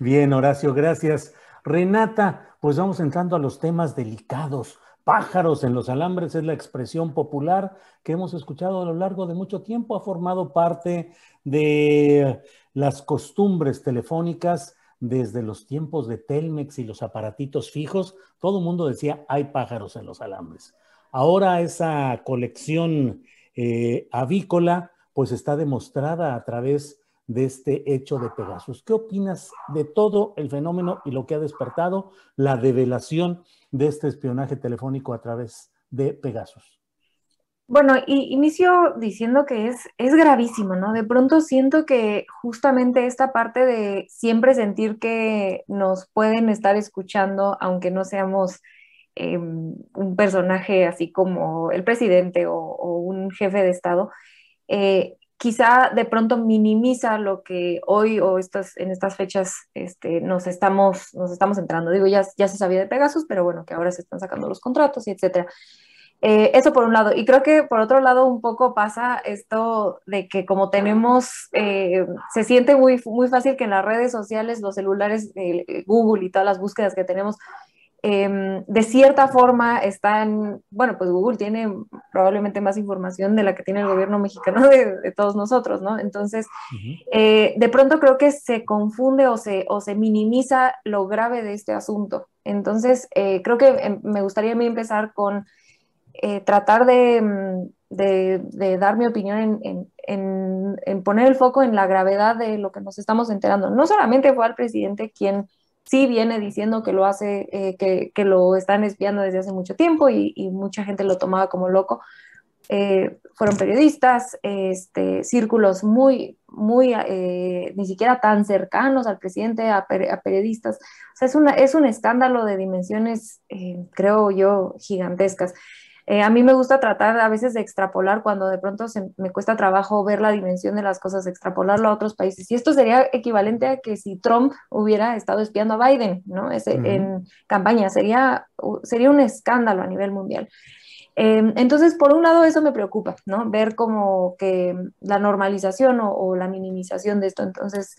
Bien, Horacio, gracias. Renata, pues vamos entrando a los temas delicados. Pájaros en los alambres es la expresión popular que hemos escuchado a lo largo de mucho tiempo, ha formado parte de las costumbres telefónicas desde los tiempos de Telmex y los aparatitos fijos. Todo el mundo decía, hay pájaros en los alambres. Ahora esa colección eh, avícola pues está demostrada a través de este hecho de Pegasus. ¿Qué opinas de todo el fenómeno y lo que ha despertado la develación de este espionaje telefónico a través de Pegasus? Bueno, y inicio diciendo que es, es gravísimo, ¿no? De pronto siento que justamente esta parte de siempre sentir que nos pueden estar escuchando, aunque no seamos eh, un personaje así como el presidente o, o un jefe de Estado, eh, quizá de pronto minimiza lo que hoy o estas, en estas fechas este, nos, estamos, nos estamos entrando. Digo, ya, ya se sabía de Pegasus, pero bueno, que ahora se están sacando los contratos y etcétera. Eh, eso por un lado. Y creo que por otro lado un poco pasa esto de que como tenemos, eh, se siente muy, muy fácil que en las redes sociales, los celulares, eh, Google y todas las búsquedas que tenemos, em, de cierta forma están, bueno, pues Google tiene probablemente más información de la que tiene el gobierno mexicano de, de todos nosotros, ¿no? Entonces, uh -huh. de pronto creo que se confunde o se, o se minimiza lo grave de este asunto. Entonces, creo que em, me gustaría a mí empezar con eh, tratar de, mm, de, de, dar mi opinión en, en, en, en, poner el foco en la gravedad de lo que nos estamos enterando. No solamente fue al presidente quien sí viene diciendo que lo hace, eh, que, que, lo están espiando desde hace mucho tiempo y, mucha gente lo tomaba como loco. Eh, fueron periodistas, este, círculos muy, muy, eh, ni siquiera tan cercanos al presidente, a, a periodistas. O sea, es, una, es un escándalo de dimensiones, creo yo, gigantescas. Eh, a mí me gusta tratar a veces de extrapolar cuando de pronto se, me cuesta trabajo ver la dimensión de las cosas, extrapolarlo a otros países. Y esto sería equivalente a que si Trump hubiera estado espiando a Biden, ¿no? Ese, uh -huh. En campaña, sería, sería un escándalo a nivel mundial. Eh, entonces, por un lado, eso me preocupa, ¿no? Ver como que la normalización o, o la minimización de esto. Entonces,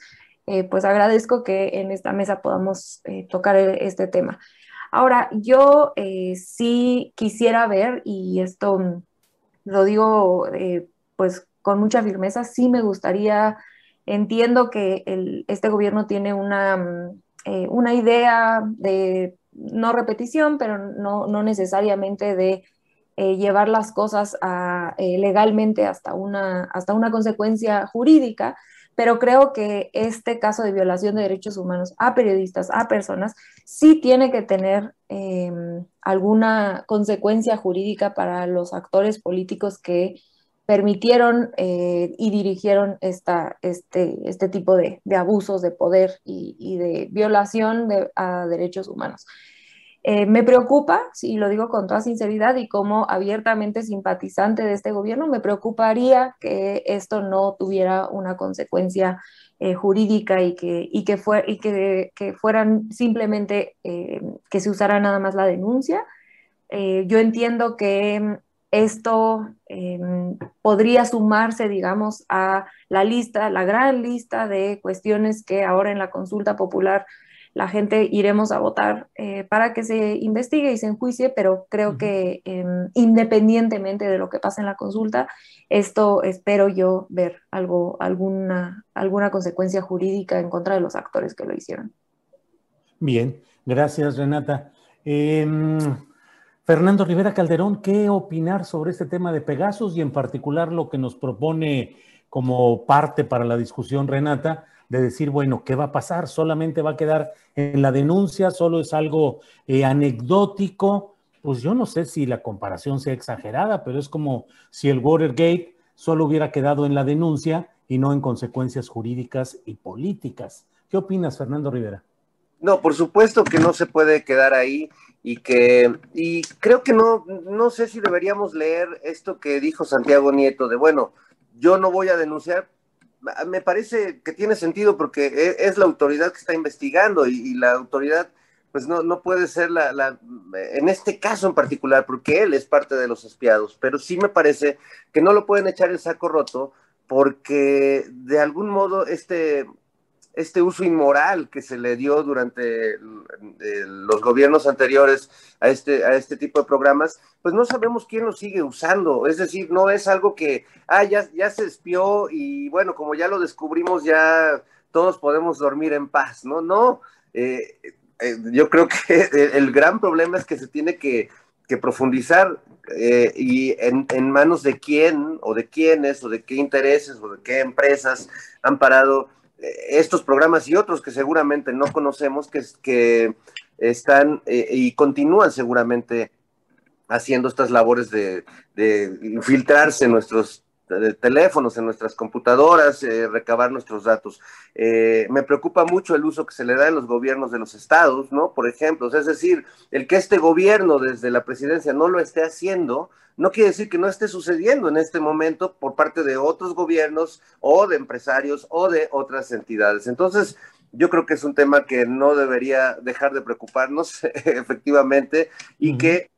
eh, pues agradezco que en esta mesa podamos eh, tocar este tema. Ahora, yo eh, sí quisiera ver, y esto lo digo eh, pues con mucha firmeza, sí me gustaría, entiendo que este gobierno tiene una, mm, eh, una idea de no repetición, pero no, no necesariamente de eh, llevar las cosas a, eh, legalmente hasta una, hasta una consecuencia jurídica, pero creo que este caso de violación de derechos humanos a periodistas, a personas, sí tiene que tener eh, alguna consecuencia jurídica para los actores políticos que permitieron eh, y dirigieron este, este tipo de, abusos de poder y, y de violación de, a derechos humanos. Eh, me preocupa, y lo digo con toda sinceridad y como abiertamente simpatizante de este gobierno, me preocuparía que esto no tuviera una consecuencia eh, jurídica y que, y que, fue, y que, que fueran simplemente eh, que se usara nada más la denuncia. Yo entiendo que esto em, podría sumarse, digamos, a la lista, la gran lista de cuestiones que ahora en la consulta popular la gente iremos a votar eh, para que se investigue y se enjuicie, pero creo uh -huh. que eh, independientemente de lo que pase en la consulta, esto espero yo ver algo, alguna, alguna consecuencia jurídica en contra de los actores que lo hicieron. Bien, gracias Renata. Eh, Fernando Rivera Calderón, ¿qué opinar sobre este tema de Pegasus y en particular lo que nos propone como parte para la discusión Renata? De decir, bueno, ¿qué va a pasar? Solamente va a quedar en la denuncia, solo es algo eh, anecdótico. Pues yo no sé si la comparación sea exagerada, pero es como si el Watergate solo hubiera quedado en la denuncia y no en consecuencias jurídicas y políticas. ¿Qué opinas, Fernando Rivera? No, por supuesto que no se puede quedar ahí y que y creo que no no sé si deberíamos leer esto que dijo Santiago Nieto de bueno, yo no voy a denunciar me parece que tiene sentido porque e, es, la autoridad que está investigando y, la autoridad pues no, no puede ser la, la, en este caso en particular, porque él es parte de los espiados, pero sí me parece que no lo pueden echar el saco roto porque de algún modo este, este uso inmoral que se le dio durante los gobiernos anteriores a este, a este tipo de programas, pues no sabemos quién lo sigue usando. Es decir, no es algo que, ah, ya, ya se espió y bueno, como ya lo descubrimos, ya todos podemos dormir en paz, ¿no? No, eh, eh, yo creo que el gran problema es que se tiene que, profundizar eh, y en, en, manos de quién o de quiénes o de qué intereses o de qué empresas han parado estos programas y otros que seguramente no conocemos, que, que están eh, y continúan seguramente haciendo estas labores de, de infiltrarse nuestros teléfonos, en nuestras computadoras, eh, recabar nuestros datos. Eh, me preocupa mucho el uso que se le da en los gobiernos de los estados, ¿no? Por ejemplo, es decir, el que este gobierno desde la presidencia no lo esté haciendo, no quiere decir que no esté sucediendo en este momento por parte de otros gobiernos o de empresarios o de otras entidades. Entonces, yo creo que es un tema que no debería dejar de preocuparnos efectivamente y que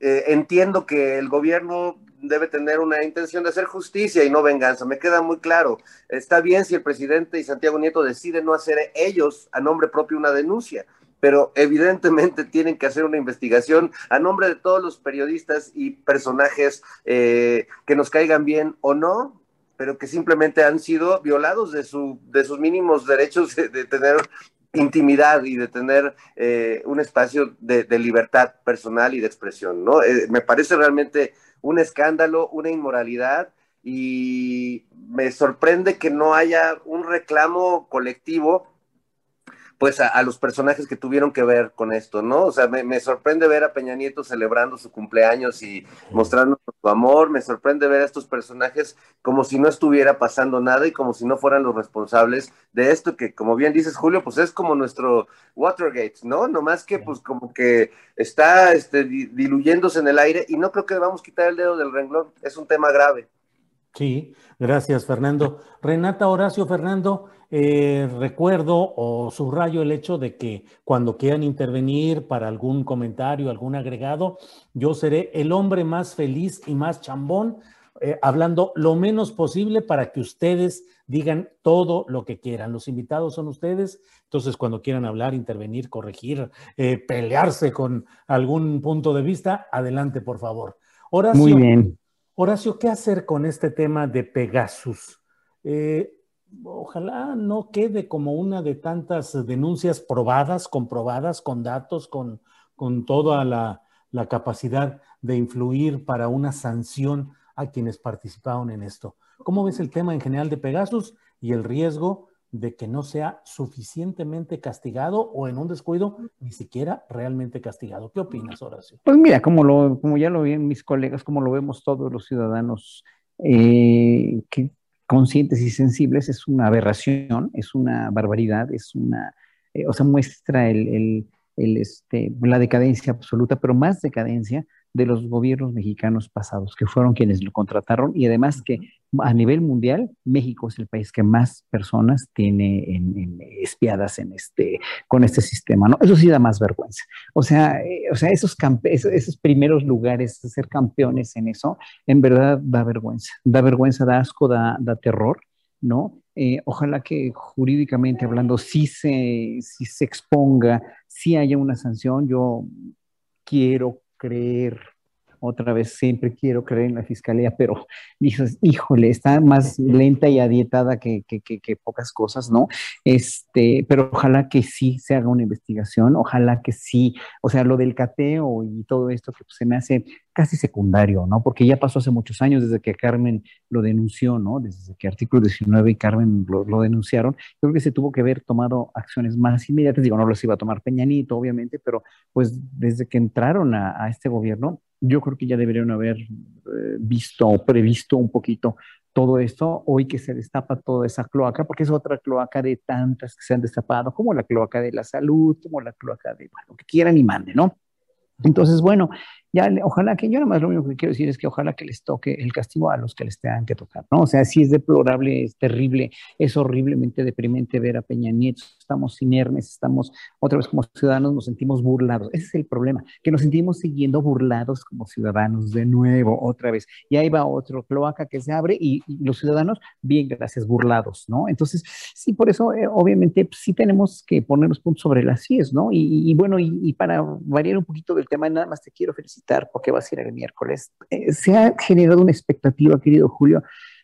eh, entiendo que el gobierno debe tener una intención de hacer justicia y no venganza. Me queda muy claro. Está bien si el presidente y Santiago Nieto deciden no hacer ellos a nombre propio una denuncia, pero evidentemente tienen que hacer una investigación a nombre de todos los periodistas y personajes eh, que nos caigan bien o no, pero que simplemente han sido violados de, su, de sus mínimos derechos de, tener intimidad y de tener eh, un espacio de, libertad personal y de expresión, ¿no? Eh, me parece realmente un escándalo, una inmoralidad y me sorprende que no haya un reclamo colectivo pues a, los personajes que tuvieron que ver con esto, ¿no? O sea, me, sorprende ver a Peña Nieto celebrando su cumpleaños y mostrando su amor, me sorprende ver a estos personajes como si no estuviera pasando nada y como si no fueran los responsables de esto que, como bien dices, Julio, pues es como nuestro Watergate, ¿no? No más que pues como que está este, diluyéndose en el aire y no creo que debamos quitar el dedo del renglón, es un tema grave. Sí, gracias Fernando. Renata Horacio Fernando, eh, recuerdo o subrayo el hecho de que cuando quieran intervenir para algún comentario, algún agregado, yo seré el hombre más feliz y más chambón, eh, hablando lo menos posible para que ustedes digan todo lo que quieran. Los invitados son ustedes, entonces cuando quieran hablar, intervenir, corregir, eh, pelearse con algún punto de vista, adelante, por favor. Horacio, Muy bien. Horacio, ¿qué hacer con este tema de Pegasus? Eh, ojalá no quede como una de tantas denuncias probadas, comprobadas, con datos, con, con toda la, capacidad de influir para una sanción a quienes participaron en esto. ¿Cómo ves el tema en general de Pegasus y el riesgo de que no sea suficientemente castigado o en un descuido ni siquiera realmente castigado? ¿Qué opinas, Horacio? Pues mira, como, lo, como ya lo ven mis colegas, como lo vemos todos los ciudadanos eh, que conscientes y sensibles es una aberración, es una barbaridad, es una, eh, o sea, muestra el, este, la decadencia absoluta, pero más decadencia de los gobiernos mexicanos pasados, que fueron quienes lo contrataron y además que a nivel mundial México es el país que más personas tiene en, espiadas en este, con este sistema, ¿no? Eso sí da más vergüenza. O sea, eh, o sea esos, esos, primeros lugares, ser campeones en eso, en verdad da vergüenza, da vergüenza, da asco, da, da terror, ¿no? Eh, ojalá que jurídicamente hablando sí se, sí se exponga, sí haya una sanción. Yo quiero creer, otra vez siempre quiero creer en la fiscalía, pero dices, híjole, está más lenta y adietada que, pocas cosas, ¿no? Este, pero ojalá que sí se haga una investigación, ojalá que sí, o sea, lo del cateo y todo esto que pues, se me hace casi secundario, ¿no? Porque ya pasó hace muchos años desde que Carmen lo denunció, ¿no? Desde que artículo 19 y Carmen lo, denunciaron, creo que se tuvo que haber tomado acciones más inmediatas, digo, no los iba a tomar Peñanito, obviamente, pero pues desde que entraron a este gobierno, yo creo que ya deberían haber eh, visto o previsto un poquito todo esto, hoy que se destapa toda esa cloaca, porque es otra cloaca de tantas que se han destapado, como la cloaca de la salud, como la cloaca de, bueno, lo que quieran y mande, ¿no? Entonces, bueno, ya ojalá que yo nada más lo único que quiero decir es que ojalá que les toque el castigo a los que les tengan que tocar, ¿no? O sea, sí es deplorable, es terrible, es horriblemente deprimente ver a Peña Nieto, estamos inermes, estamos otra vez como ciudadanos, nos sentimos burlados. Ese es el problema, que nos sentimos siguiendo burlados como ciudadanos de nuevo, otra vez. Y ahí va otro cloaca que se abre y, los ciudadanos, bien, gracias, burlados, ¿no? Entonces, sí, por eso, eh, obviamente, pues, sí tenemos que ponernos puntos sobre las CIES, ¿no? Y, bueno, y para variar un poquito del tema, nada más te quiero felicitar porque va a ser el miércoles. Eh, se ha generado una expectativa, querido Julio,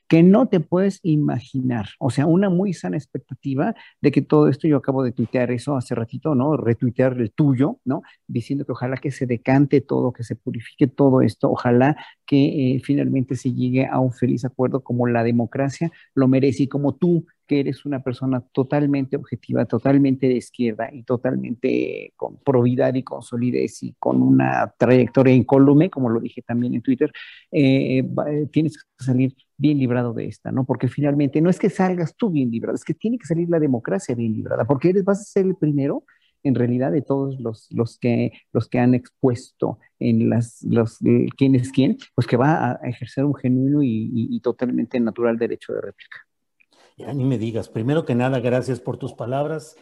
que no te puedes imaginar. O sea, una muy sana expectativa de que todo esto, yo acabo de tuitear eso hace ratito, ¿no? Retuitear el tuyo, ¿no? Diciendo que ojalá que se decante todo, que se purifique todo esto, ojalá que eh, finalmente se llegue a un feliz acuerdo como la democracia lo merece y como tú que eres una persona totalmente objetiva, totalmente de izquierda y totalmente con probidad y con solidez y con una trayectoria incólume, como lo dije también en Twitter, eh, eh, tienes que salir bien librado de esta, ¿no? Porque finalmente no es que salgas tú bien librado, es que tiene que salir la democracia bien librada, porque eres, vas a ser el primero en realidad de todos los, los, que, los que han expuesto en las, los, quién es quién, pues que va a ejercer un genuino y totalmente natural derecho de réplica. Ya ni me digas. Primero que nada, gracias por tus palabras,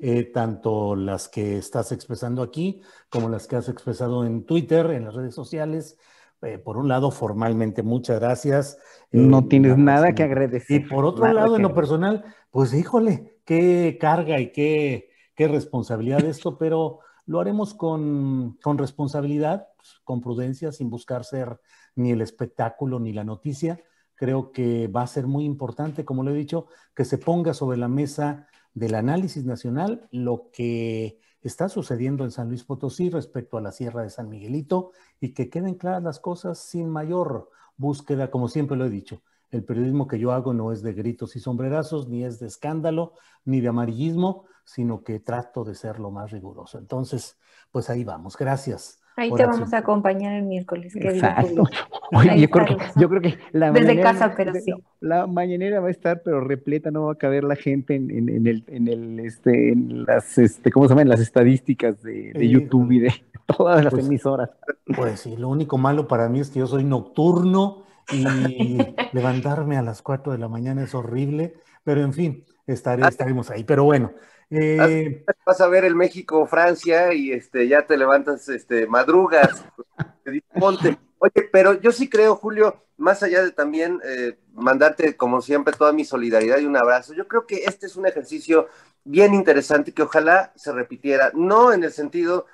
eh, tanto las que estás expresando aquí como las que has expresado en Twitter, en las redes sociales. Eh, por un lado, formalmente, muchas gracias. no eh, tienes nada que agradecer. Y por otro lado, en lo personal, pues híjole, qué carga y qué, qué responsabilidad esto, pero lo haremos con, con responsabilidad, con prudencia, sin buscar ser ni el espectáculo ni la noticia creo que va a ser muy importante, como lo he dicho, que se ponga sobre la mesa del análisis nacional lo que está sucediendo en San Luis Potosí respecto a la Sierra de San Miguelito y que queden claras las cosas sin mayor búsqueda, como siempre lo he dicho. El periodismo que yo hago no es de gritos y sombrerazos, ni es de escándalo, ni de amarillismo, sino que trato de ser lo más riguroso. Entonces, pues ahí vamos. Gracias. Ahí te vamos a acompañar el miércoles. Exacto. Oye, yo, creo que, yo creo que la Desde casa, pero sí. La mañanera va a estar, pero repleta, no va a caber la gente en, en, el, en el, este, en las, este, ¿cómo se llaman? Las estadísticas de, de YouTube y de todas las pues, emisoras. Pues sí, lo único malo para mí es que yo soy nocturno y levantarme a las 4 de la mañana es horrible, pero en fin, estaré, ah. estaremos ahí. Pero bueno, eh, vas a ver el México-Francia y este, ya te levantas, este, madrugas, ponte. Oye, pero yo sí creo, Julio, más allá de también eh, mandarte, como siempre, toda mi solidaridad y un abrazo, yo creo que este es un ejercicio bien interesante que ojalá se repitiera, no en el sentido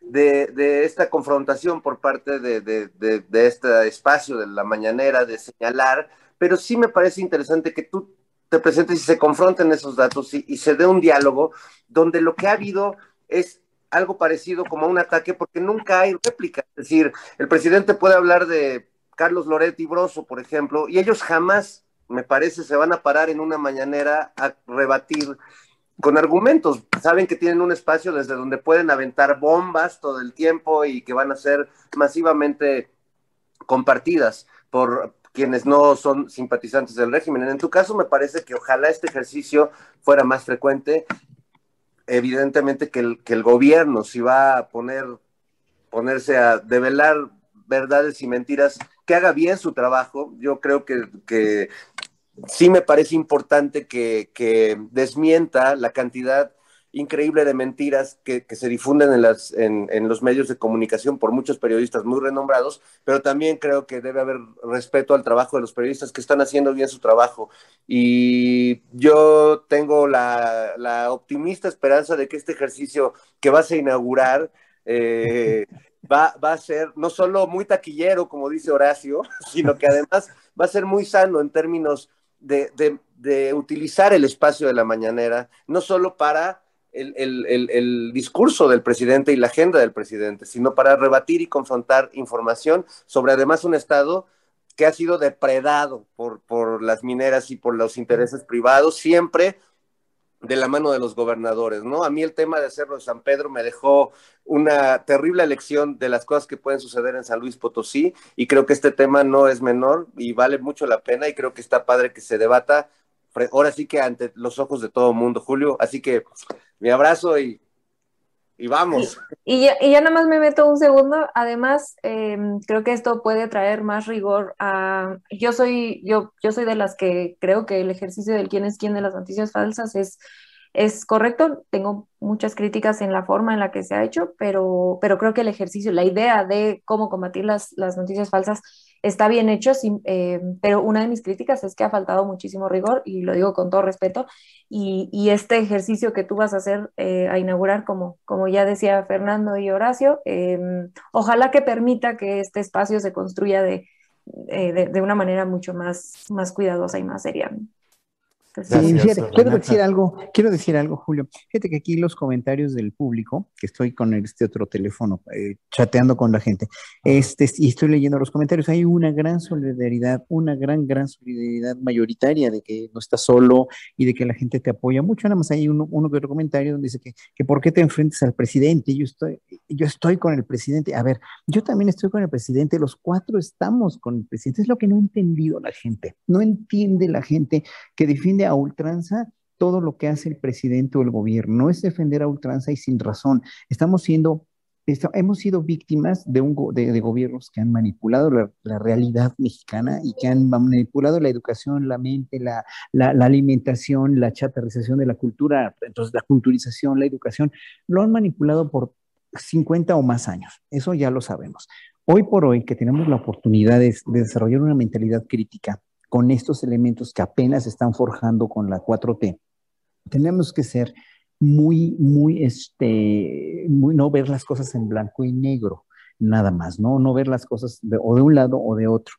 de, de esta confrontación por parte de, de, de, este espacio de la mañanera, de señalar, pero sí me parece interesante que tú te presentes y se confronten esos datos y, se dé un diálogo donde lo que ha habido es algo parecido como un ataque porque nunca hay réplica. Es decir, el presidente puede hablar de Carlos Loretti Broso, por ejemplo, y ellos jamás, me parece, se van a parar en una mañanera a rebatir con argumentos. Saben que tienen un espacio desde donde pueden aventar bombas todo el tiempo y que van a ser masivamente compartidas por, quienes no son simpatizantes del régimen. En tu caso, me parece que ojalá este ejercicio fuera más frecuente. Evidentemente que el, que el gobierno, si va a poner, ponerse a develar verdades y mentiras, que haga bien su trabajo. Yo creo que, sí me parece importante que desmienta la cantidad increíble de mentiras que, se difunden en, las, en, los medios de comunicación por muchos periodistas muy renombrados, pero también creo que debe haber respeto al trabajo de los periodistas que están haciendo bien su trabajo. Y yo tengo la, optimista esperanza de que este ejercicio que vas a inaugurar eh, va, a ser no solo muy taquillero, como dice Horacio, sino que además va a ser muy sano en términos de utilizar el espacio de la mañanera, no solo para el, discurso del presidente y la agenda del presidente, sino para rebatir y confrontar información sobre además un Estado que ha sido depredado por, por las mineras y por los intereses privados, siempre de la mano de los gobernadores, ¿no? A mí el tema de hacerlo de San Pedro me dejó una terrible lección de las cosas que pueden suceder en San Luis Potosí y creo que este tema no es menor y vale mucho la pena y creo que está padre que se debata ahora sí que ante los ojos de todo el mundo, Julio. Así que mi abrazo y, y vamos. Y, ya, y, ya, nada más me meto un segundo. Además, eh, creo que esto puede traer más rigor a... Yo soy, yo, yo soy de las que creo que el ejercicio del quién es quién de las noticias falsas es es correcto, tengo muchas críticas en la forma en la que se ha hecho, pero, pero creo que el ejercicio, la idea de cómo combatir las, las noticias falsas está bien hecho, eh, pero una de mis críticas es que ha faltado muchísimo rigor, y lo digo con todo respeto, y, este ejercicio que tú vas a hacer, eh, a inaugurar, como, como ya decía Fernando y Horacio, eh, ojalá que permita que este espacio se construya de, de, de, una manera mucho más, más cuidadosa y más seria. Sí, fíjate, quiero decir algo, quiero decir algo, Julio. Fíjate que aquí los comentarios del público, que estoy con este otro teléfono, eh, chateando con la gente, este, y estoy leyendo los comentarios, hay una gran solidaridad, una gran, gran solidaridad mayoritaria de que no estás solo y de que la gente te apoya mucho. Nada más hay uno, uno que otro comentario donde dice que, que por qué te enfrentas al presidente, yo estoy, yo estoy con el presidente. A ver, yo también estoy con el presidente, los cuatro estamos con el presidente, es lo que no ha entendido la gente, no entiende la gente que defiende a ultranza todo lo que hace el presidente o el gobierno. No es defender a ultranza y sin razón. Estamos siendo, hemos sido víctimas de, un, de, gobiernos que han manipulado la, realidad mexicana y que han manipulado la educación, la mente, la, la, alimentación, la chatarrización de la cultura, entonces la culturización, la educación, lo han manipulado por 50 o más años. Eso ya lo sabemos. Hoy por hoy que tenemos la oportunidad de desarrollar una mentalidad crítica, con estos elementos que apenas están forjando con la 4T, tenemos que ser muy, muy, este, muy, no ver las cosas en blanco y negro, nada más, ¿no? No ver las cosas o de un lado o de otro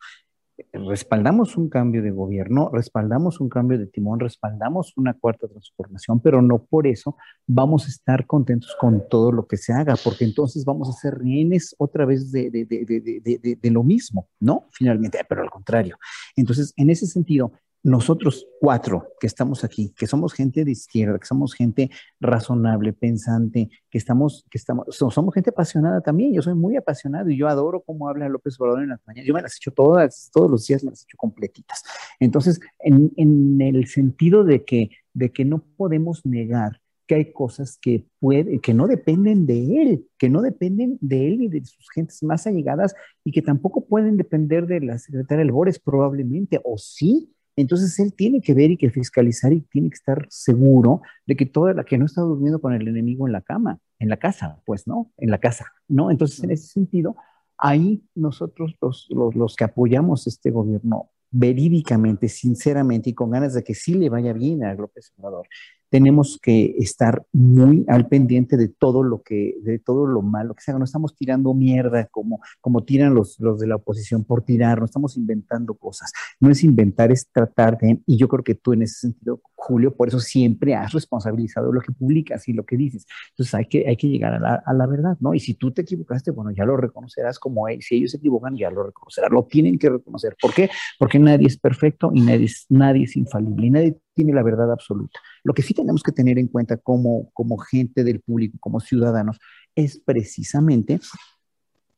respaldamos un cambio de gobierno, respaldamos un cambio de timón, respaldamos una cuarta transformación, pero no por eso vamos a estar contentos con todo lo que se haga, porque entonces vamos a ser rehenes otra vez de, de, de, de lo mismo, ¿no? Finalmente, pero al contrario. Entonces, en ese sentido, nosotros cuatro que estamos aquí, que somos gente de izquierda, que somos gente razonable, pensante, que estamos, que estamos, somos gente apasionada también. Yo soy muy apasionado y yo adoro cómo habla López Obrador en las mañanas. Yo me las he hecho todas, todos los días me las he hecho completitas. Entonces, en, en el sentido de que, de que no podemos negar que hay cosas que, puede, que no dependen de él, que no dependen de él y de sus gentes más allegadas y que tampoco pueden depender de la secretaria Albores probablemente, o sí, entonces él tiene que ver y que fiscalizar y tiene que estar seguro de que toda la que no está durmiendo con el enemigo en la cama, en la casa, pues no, en la casa, ¿no? Entonces en ese sentido, ahí nosotros los, los, los que apoyamos este gobierno verídicamente, sinceramente y con ganas de que sí le vaya bien a López Obrador, tenemos que estar muy al pendiente de todo lo que, de todo lo malo que se. No estamos tirando mierda como, como tiran los, los de la oposición por tirar, no estamos inventando cosas. No es inventar, es tratar de, y yo creo que tú en ese sentido, Julio, por eso siempre has responsabilizado lo que publicas y lo que dices. Entonces hay que, hay que llegar a la, verdad, ¿no? Y si tú te equivocaste, bueno, ya lo reconocerás como él. Si ellos se equivocan, ya lo reconocerás. Lo tienen que reconocer. ¿Por qué? Porque nadie es perfecto y nadie nadie es infalible y nadie tiene la verdad absoluta. Lo que sí tenemos que tener en cuenta como, como gente del público, como ciudadanos, es precisamente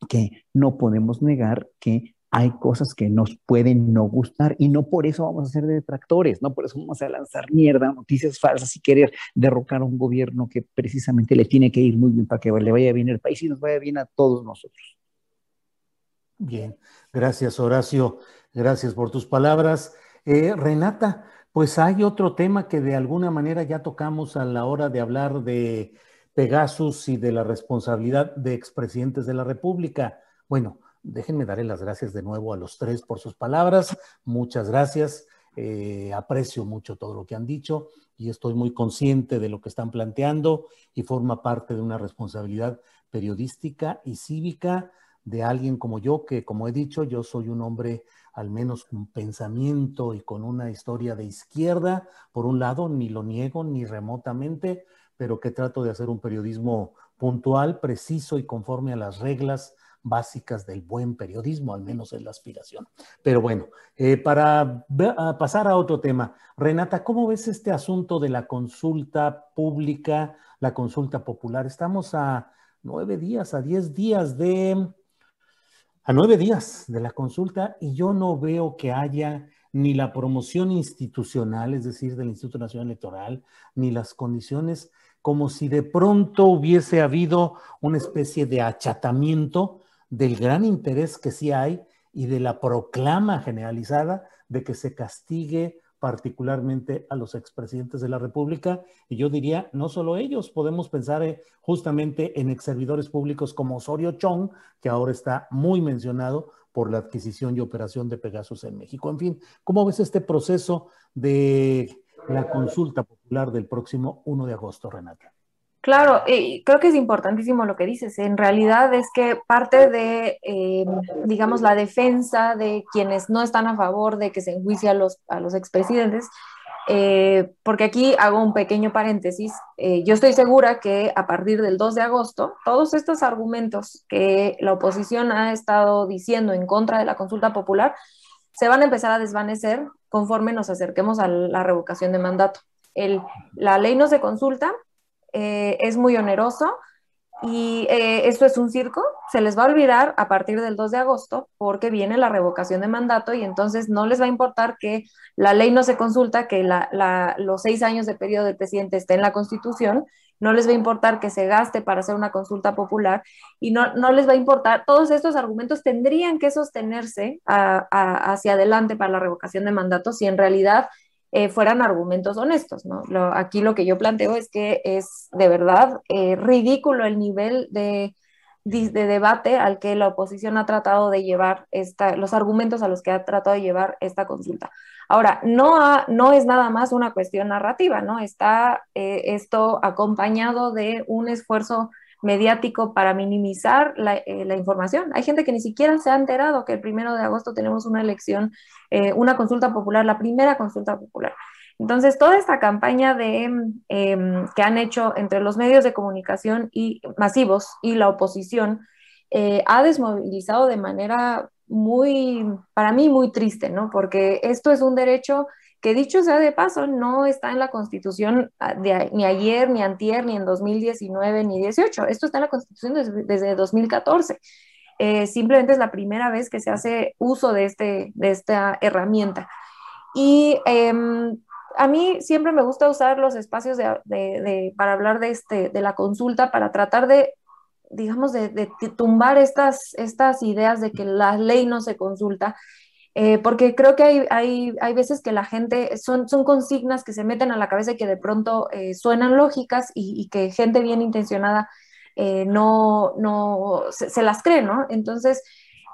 que no podemos negar que hay cosas que nos pueden no gustar y no por eso vamos a ser detractores, no por eso vamos a lanzar mierda, noticias falsas y querer derrocar a un gobierno que precisamente le tiene que ir muy bien para que le vaya bien el país y nos vaya bien a todos nosotros. Bien, gracias Horacio, gracias por tus palabras. Eh, Renata, pues hay otro tema que de alguna manera ya tocamos a la hora de hablar de Pegasus y de la responsabilidad de expresidentes de la República. Bueno, déjenme darle las gracias de nuevo a los tres por sus palabras. Muchas gracias. Eh, aprecio mucho todo lo que han dicho y estoy muy consciente de lo que están planteando y forma parte de una responsabilidad periodística y cívica de alguien como yo, que como he dicho, yo soy un hombre al menos con pensamiento y con una historia de izquierda, por un lado, ni lo niego ni remotamente, pero que trato de hacer un periodismo puntual, preciso y conforme a las reglas básicas del buen periodismo, al menos es la aspiración. Pero bueno, eh, para pasar a otro tema, Renata, ¿cómo ves este asunto de la consulta pública, la consulta popular? Estamos a nueve días, a diez días de, a nueve días de la consulta y yo no veo que haya ni la promoción institucional, es decir, del Instituto Nacional Electoral, ni las condiciones como si de pronto hubiese habido una especie de achatamiento del gran interés que sí hay y de la proclama generalizada de que se castigue particularmente a los expresidentes de la República. Y yo diría, no solo ellos, podemos pensar eh, justamente en ex servidores públicos como Osorio Chong, que ahora está muy mencionado por la adquisición y operación de Pegasus en México. En fin, ¿cómo ves este proceso de la consulta popular del próximo 1 de agosto, Renata? Claro, creo que es importantísimo lo que dices. En realidad es que parte de, eh, digamos, la defensa de quienes no están a favor de que se enjuicie a los, a los expresidentes eh, porque aquí hago un pequeño paréntesis. Eh, yo estoy segura que a partir del 2 de agosto, todos estos argumentos que la oposición ha estado diciendo en contra de la consulta popular se van a empezar a desvanecer conforme nos acerquemos a la revocación de mandato. La ley no se consulta, eh, es muy oneroso, y eh, esto es un circo, se les va a olvidar a partir del 2 de agosto porque viene la revocación de mandato y entonces no les va a importar que la ley no se consulta, que los seis años de periodo del presidente esté en la constitución, no les va a importar que se gaste para hacer una consulta popular y no, no les va a importar, todos estos argumentos tendrían que sostenerse hacia adelante para la revocación de mandato si en realidad eh, fueran argumentos honestos, ¿no? aquí lo que yo planteo es que es de verdad eh, ridículo el nivel de, de, debate al que la oposición ha tratado de llevar esta, los argumentos a los que ha tratado de llevar esta consulta. Ahora, no, no es nada más una cuestión narrativa, ¿no? Está eh, esto acompañado de un esfuerzo mediático para minimizar eh, la, información. Hay gente que ni siquiera se ha enterado que el primero de agosto tenemos una elección, eh, una consulta popular, la primera consulta popular. Entonces, toda esta campaña de, em, que han hecho entre los medios de comunicación y masivos y la oposición eh, ha desmovilizado de manera muy, para mí, muy triste, ¿no? Porque esto es un derecho que dicho sea de paso, no está en la Constitución ah, ni ayer, ni antier, ni en 2019, ni 18. Esto está en la Constitución desde, 2014. Eh, simplemente es la primera vez que se hace uso de, este, de esta herramienta. Y em, a mí siempre me gusta usar los espacios de, para hablar de, este, de la consulta, para tratar de, digamos, de, tumbar estas, estas ideas de que la ley no se consulta eh, porque creo que hay, hay, hay, veces que la gente, son, son consignas que se meten a la cabeza y que de pronto eh, suenan lógicas y, que gente bien intencionada eh, no, no se, las cree, ¿no? Entonces,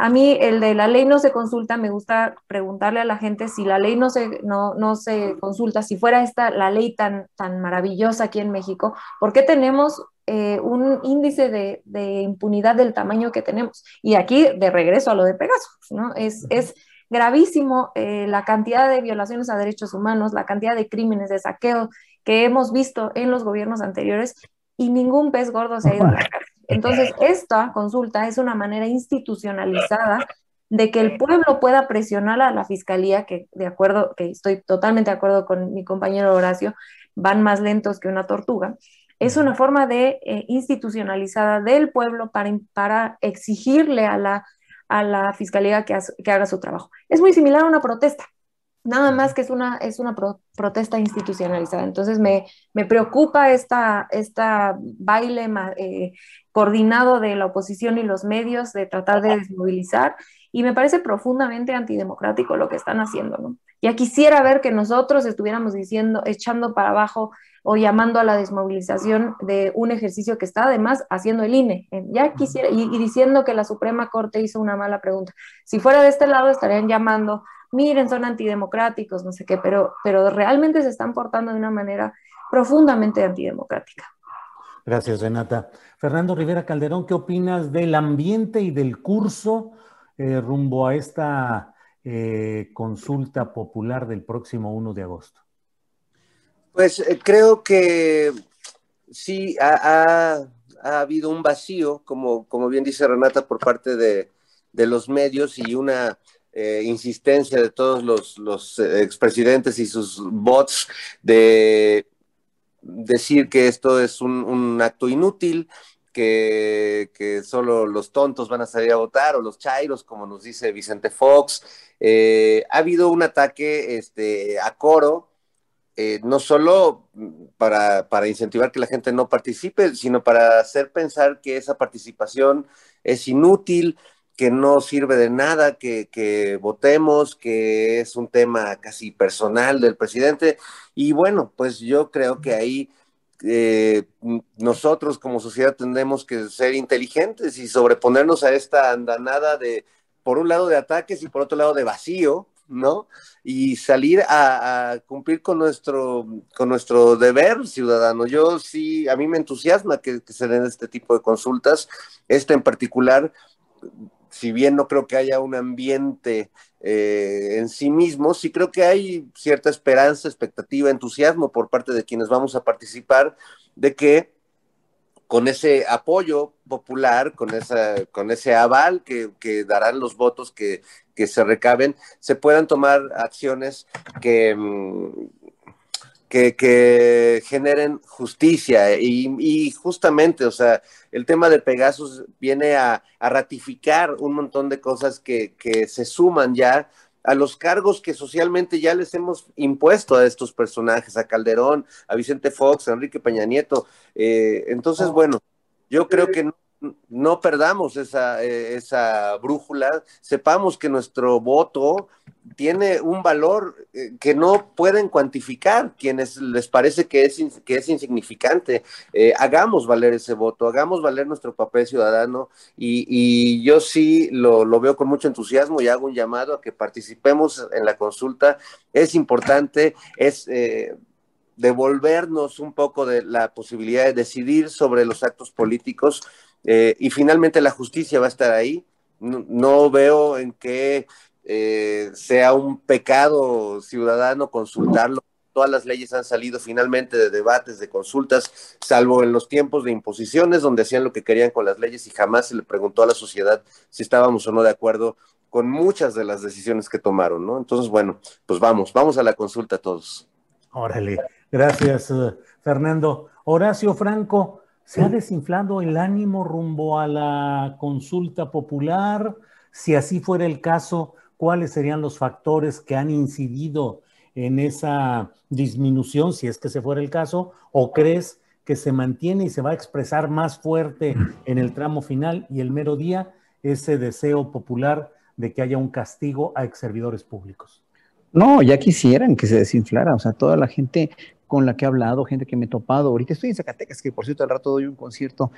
a mí el de la ley no se consulta, me gusta preguntarle a la gente si la ley no se, no, no se consulta, si fuera esta la ley tan, tan maravillosa aquí en México, ¿por qué tenemos un índice de, de, impunidad del tamaño que tenemos? Y aquí, de regreso a lo de Pegasus, ¿no? Es, es gravísimo eh, la cantidad de violaciones a derechos humanos, la cantidad de crímenes de saqueo que hemos visto en los gobiernos anteriores y ningún pez gordo se ha ido a la cárcel. Entonces, esta consulta es una manera institucionalizada de que el pueblo pueda presionar a la fiscalía, que de acuerdo, que estoy totalmente de acuerdo con mi compañero Horacio, van más lentos que una tortuga. Es una forma de eh, institucionalizada del pueblo para, para exigirle a la a la fiscalía que, haga su trabajo. Es muy similar a una protesta, nada más que es una, es una protesta institucionalizada. Entonces me, me preocupa esta, esta baile eh, coordinado de la oposición y los medios de tratar de desmovilizar y me parece profundamente antidemocrático lo que están haciendo. ¿no? Ya quisiera ver que nosotros estuviéramos diciendo, echando para abajo o llamando a la desmovilización de un ejercicio que está además haciendo el INE. Eh, ya quisiera, y, diciendo que la Suprema Corte hizo una mala pregunta. Si fuera de este lado estarían llamando, miren, son antidemocráticos, no sé qué, pero, pero realmente se están portando de una manera profundamente antidemocrática. Gracias, Renata. Fernando Rivera Calderón, ¿qué opinas del ambiente y del curso eh, rumbo a esta eh, consulta popular del próximo 1 de agosto? Pues eh, creo que sí ha, ha habido un vacío, como, como bien dice Renata, por parte de, de los medios y una eh, insistencia de todos los, los eh, expresidentes y sus bots de decir que esto es un, un acto inútil, que, solo los tontos van a salir a votar o los chairos, como nos dice Vicente Fox. Eh, ha habido un ataque este, a coro, eh, no solo para, para, incentivar que la gente no participe, sino para hacer pensar que esa participación es inútil, que no sirve de nada, que votemos, que es un tema casi personal del presidente. Y bueno, pues yo creo que ahí eh, nosotros como sociedad tendremos que ser inteligentes y sobreponernos a esta andanada de, por un lado, de ataques y por otro lado, de vacío, ¿no? Y salir a, cumplir con nuestro, con nuestro deber ciudadano. Yo sí, a mí me entusiasma que, que se den este tipo de consultas, esta en particular, si bien no creo que haya un ambiente eh, en sí mismo, sí creo que hay cierta esperanza, expectativa, entusiasmo por parte de quienes vamos a participar de que con ese apoyo popular, con, esa, con ese aval que, que darán los votos que, que, se recaben, se puedan tomar acciones que, mm, que, generen justicia. Y, y, justamente, o sea, el tema de Pegasus viene a, a ratificar un montón de cosas que, que, se suman ya a los cargos que socialmente ya les hemos impuesto a estos personajes, a Calderón, a Vicente Fox, a Enrique Peña Nieto. Eh, entonces, oh. bueno, yo creo que no, no perdamos esa, eh, esa brújula, sepamos que nuestro voto tiene un valor eh, que no pueden cuantificar quienes les parece que es, que es insignificante. Eh, hagamos valer ese voto, hagamos valer nuestro papel ciudadano y, y yo sí lo, lo, veo con mucho entusiasmo y hago un llamado a que participemos en la consulta. Es importante, es... Devolvernos un poco de la posibilidad de decidir sobre los actos políticos eh, y finalmente la justicia va a estar ahí. No, no veo en qué eh, sea un pecado ciudadano consultarlo. Todas las leyes han salido finalmente de debates, de consultas, salvo en los tiempos de imposiciones, donde hacían lo que querían con las leyes y jamás se le preguntó a la sociedad si estábamos o no de acuerdo con muchas de las decisiones que tomaron, ¿no? Entonces, bueno, pues vamos, vamos a la consulta todos. Órale, gracias, eh, Fernando. Horacio Franco, ¿se ha desinflado el ánimo rumbo a la consulta popular? Si así fuera el caso, cuáles serían los factores que han incidido en esa disminución, si es que se fuera el caso, o crees que se mantiene y se va a expresar más fuerte en el tramo final y el mero día ese deseo popular de que haya un castigo a ex servidores públicos? No, ya quisieran que se desinflara, o sea, toda la gente con la que he hablado, gente que me he topado. Ahorita estoy en Zacatecas, que por cierto al rato doy un concierto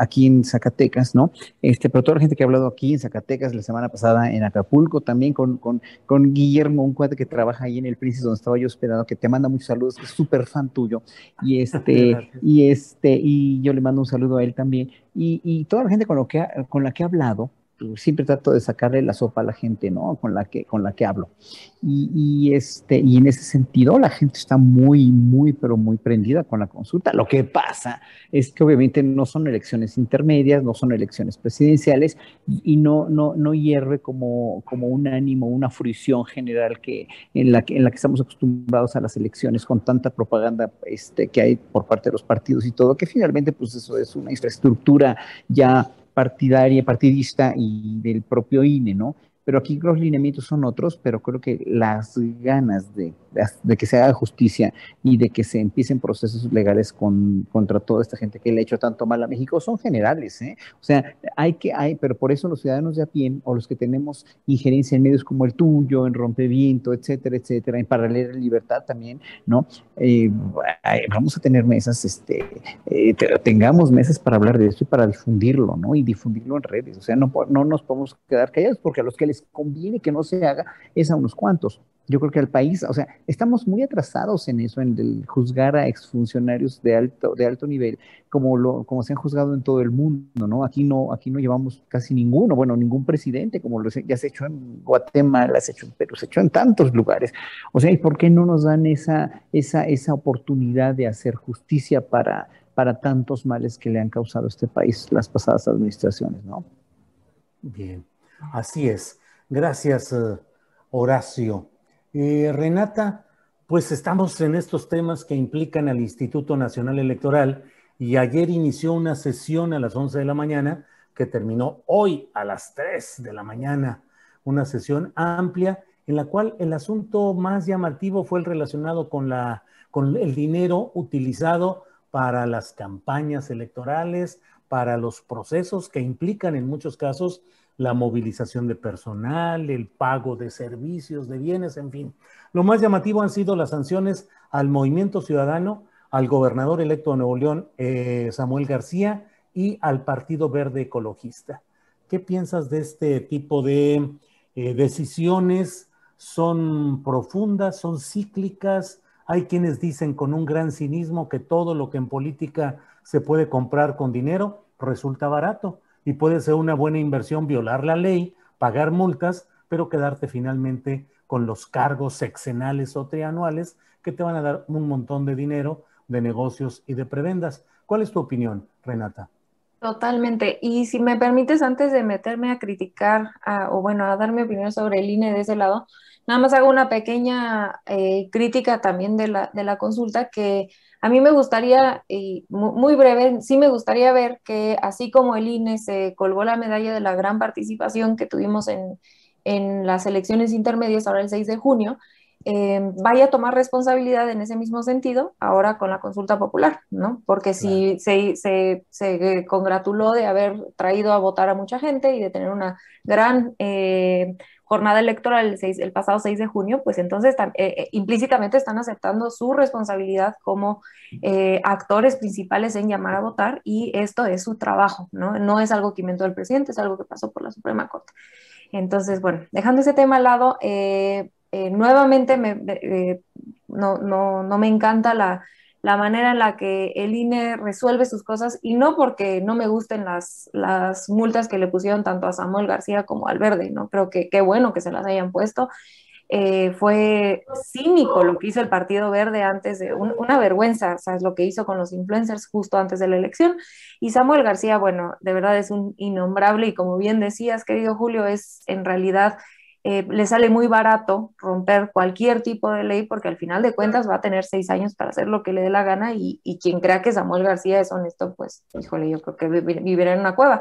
aquí en Zacatecas, ¿no? Este, pero toda la gente que ha hablado aquí en Zacatecas, la semana pasada en Acapulco, también con, con, con Guillermo, un cuate que trabaja ahí en el Príncipe, donde estaba yo hospedado, que te manda muchos saludos, que es súper fan tuyo. Y este, y este, y yo le mando un saludo a él también. Y, y toda la gente con, lo que con la que he hablado, siempre trato de sacarle la sopa a la gente, ¿no? Con la que, con la que hablo. Y, este, y en ese sentido la gente está muy, muy, pero muy prendida con la consulta. Lo que pasa es que obviamente no son elecciones intermedias, no son elecciones presidenciales y no, no, no hierve como, como un ánimo, una fruición general que, en, la que, en la que estamos acostumbrados a las elecciones con tanta propaganda este, que hay por parte de los partidos y todo, que finalmente pues eso es una infraestructura ya partidaria, partidista y del propio INE, ¿no? Pero aquí los lineamientos son otros, pero creo que las ganas de, de, que se haga justicia y de que se empiecen procesos legales con, contra toda esta gente que le ha hecho tanto mal a México son generales, ¿eh? O sea, hay que, hay, pero por eso los ciudadanos de a pie o los que tenemos injerencia en medios como el tuyo, en Rompeviento, etcétera, etcétera, en Paralela Libertad también, ¿no? Eh, vamos a tener mesas, este, eh, tengamos mesas para hablar de esto y para difundirlo, ¿no? Y difundirlo en redes, o sea, no, no nos podemos quedar callados porque a los que les conviene que no se haga es a unos cuantos. Yo creo que al país, o sea, estamos muy atrasados en eso, en el juzgar a exfuncionarios de alto, de alto nivel, como lo, como se han juzgado en todo el mundo, ¿no? Aquí no, aquí no llevamos casi ninguno, bueno, ningún presidente, como lo ya se ha hecho en Guatemala, se ha hecho en Perú, se ha hecho en tantos lugares. O sea, ¿y por qué no nos dan esa, esa, esa oportunidad de hacer justicia para para tantos males que le han causado a este país las pasadas administraciones, ¿no? Bien, así es. Gracias, eh, Horacio. Eh, Renata, pues estamos en estos temas que implican al Instituto Nacional Electoral y ayer inició una sesión a las 11 de la mañana que terminó hoy a las 3 de la mañana, una sesión amplia en la cual el asunto más llamativo fue el relacionado con, la, con el dinero utilizado para las campañas electorales, para los procesos que implican en muchos casos la movilización de personal, el pago de servicios, de bienes, en fin. Lo más llamativo han sido las sanciones al movimiento ciudadano, al gobernador electo de Nuevo León, eh, Samuel García, y al Partido Verde Ecologista. ¿Qué piensas de este tipo de eh, decisiones? ¿Son profundas? ¿Son cíclicas? Hay quienes dicen con un gran cinismo que todo lo que en política se puede comprar con dinero resulta barato y puede ser una buena inversión violar la ley, pagar multas, pero quedarte finalmente con los cargos sexenales o trianuales que te van a dar un montón de dinero de negocios y de prebendas. ¿Cuál es tu opinión, Renata? Totalmente. Y si me permites, antes de meterme a criticar o bueno, a dar mi opinión sobre el INE de ese lado, Nada más hago una pequeña eh, crítica también de la, de la, consulta que a mí me gustaría, y muy breve, sí me gustaría ver que así como el INE se colgó la medalla de la gran participación que tuvimos en, en las elecciones intermedias ahora el 6 de junio, eh, vaya a tomar responsabilidad en ese mismo sentido ahora con la consulta popular, ¿no? Porque si se, se, se, congratuló de haber traído a votar a mucha gente y de tener una gran eh, jornada electoral el, 6, el, pasado 6 de junio, pues entonces eh, implícitamente están aceptando su responsabilidad como actores principales en llamar a votar y esto es su trabajo, ¿no? No es algo que inventó el presidente, es algo que pasó por la Suprema Corte. Entonces, bueno, dejando ese tema al lado, eh, eh, nuevamente me, eh, no, no, no, me encanta la, la, manera en la que el INE resuelve sus cosas y no porque no me gusten las, las multas que le pusieron tanto a Samuel García como al Verde, ¿no? Creo que qué bueno que se las hayan puesto. Eh, fue cínico lo que hizo el Partido Verde antes de una vergüenza, ¿sabes? Lo que hizo con los influencers justo antes de la elección. Y Samuel García, bueno, de verdad es un innombrable y como bien decías, querido Julio, es en realidad eh, le sale muy barato romper cualquier tipo de ley porque al final de cuentas va a tener seis años para hacer lo que le dé la gana y, quien crea que Samuel García es honesto, pues híjole, yo creo que vivirá en una cueva.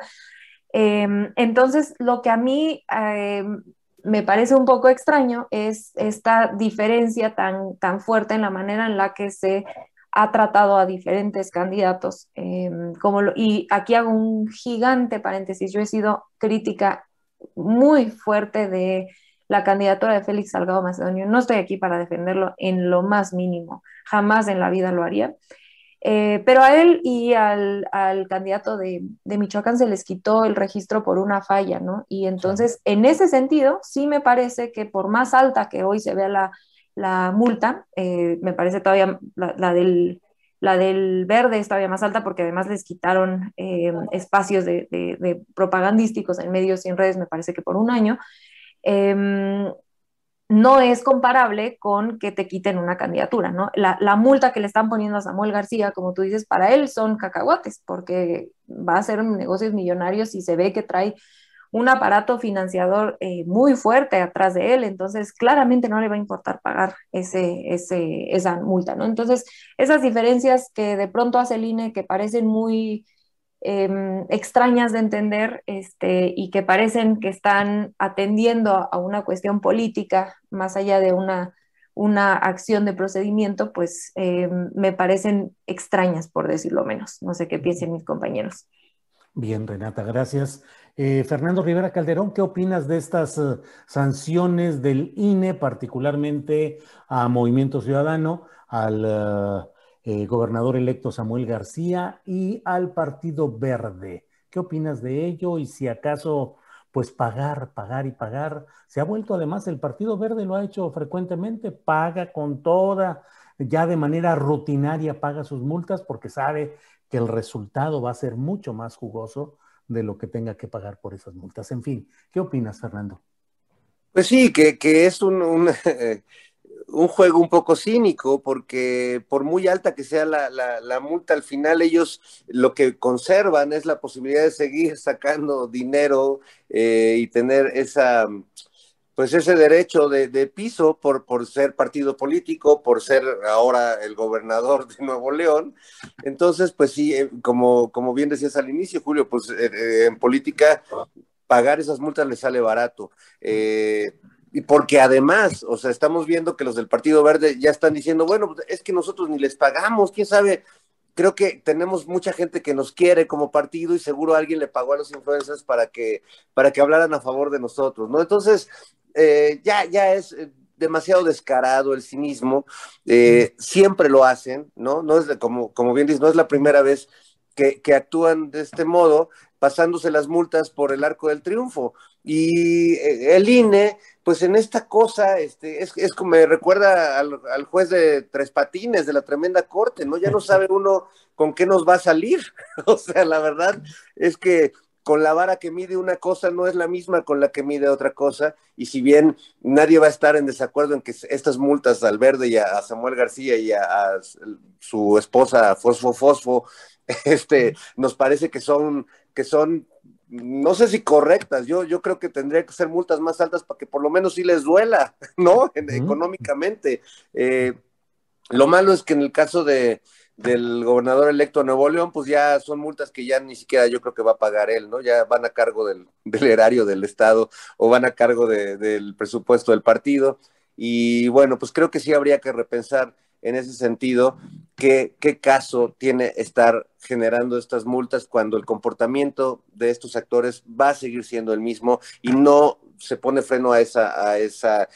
Em, entonces, lo que a mí em, me parece un poco extraño es esta diferencia tan, tan fuerte en la manera en la que se ha tratado a diferentes candidatos. Em, como y aquí hago un gigante paréntesis, yo he sido crítica muy fuerte de la candidatura de Félix Salgado Macedonio. No estoy aquí para defenderlo en lo más mínimo, jamás en la vida lo haría. Eh, pero a él y al, candidato de, Michoacán se les quitó el registro por una falla, ¿no? Y entonces, en ese sentido, sí me parece que por más alta que hoy se vea la, multa, eh, me parece todavía la, del, la del verde es todavía más alta porque además les quitaron eh, espacios de, propagandísticos en medios y en redes, me parece que por un año. Em, no es comparable con que te quiten una candidatura, ¿no? La, la, multa que le están poniendo a Samuel García, como tú dices, para él son cacahuates, porque va a hacer negocios millonarios y se ve que trae un aparato financiador eh, muy fuerte atrás de él, entonces claramente no le va a importar pagar ese, ese, esa multa, ¿no? Entonces, esas diferencias que de pronto hace el INE que parecen muy em, extrañas de entender este, y que parecen que están atendiendo a una cuestión política más allá de una, una acción de procedimiento, pues em, me parecen extrañas, por decirlo menos. No sé qué piensen mis compañeros. Bien, Renata, gracias. Eh, Fernando Rivera Calderón, ¿qué opinas de estas eh, sanciones del INE, particularmente a Movimiento Ciudadano, al eh, gobernador electo Samuel García y al Partido Verde? ¿Qué opinas de ello? Y si acaso, pues pagar, pagar y pagar. Se ha vuelto además, el Partido Verde lo ha hecho frecuentemente, paga con toda, ya de manera rutinaria paga sus multas porque sabe que el resultado va a ser mucho más jugoso de lo que tenga que pagar por esas multas. En fin, ¿qué opinas, Fernando? Pues sí, que, es un, un juego un poco cínico, porque por muy alta que sea la, la, multa, al final ellos lo que conservan es la posibilidad de seguir sacando dinero eh, y tener esa, pues ese derecho de, de, piso por, por ser partido político, por ser ahora el gobernador de Nuevo León. Entonces, pues sí, eh, como, como bien decías al inicio, Julio, pues eh, en política pagar esas multas les sale barato. Eh, y porque además, o sea, estamos viendo que los del Partido Verde ya están diciendo, bueno, es que nosotros ni les pagamos, quién sabe. Creo que tenemos mucha gente que nos quiere como partido y seguro alguien le pagó a los influencers para que, para que hablaran a favor de nosotros, ¿no? Entonces, eh, ya, ya es eh, demasiado descarado el cinismo, eh, siempre lo hacen, ¿no? No es como, como bien dices, no es la primera vez que, que, actúan de este modo, pasándose las multas por el arco del triunfo. Y el INE pues en esta cosa, este, es, es como me recuerda al, juez de Tres Patines de la tremenda corte, ¿no? Ya no sabe uno con qué nos va a salir. o sea, la verdad es que con la vara que mide una cosa no es la misma con la que mide otra cosa, y si bien nadie va a estar en desacuerdo en que estas multas al Verde y a, Samuel García y a, a, su esposa Fosfo Fosfo, este, nos parece que son, que son no sé si correctas, yo, yo creo que tendría que ser multas más altas para que por lo menos sí les duela, ¿no? Económicamente. Eh, lo malo es que en el caso de, del gobernador electo de Nuevo León, pues ya son multas que ya ni siquiera yo creo que va a pagar él, ¿no? Ya van a cargo del, erario del Estado o van a cargo del presupuesto del partido. Y bueno, pues creo que sí habría que repensar en ese sentido qué, qué caso tiene estar generando estas multas cuando el comportamiento de estos actores va a seguir siendo el mismo y no se pone freno a esa, a esa,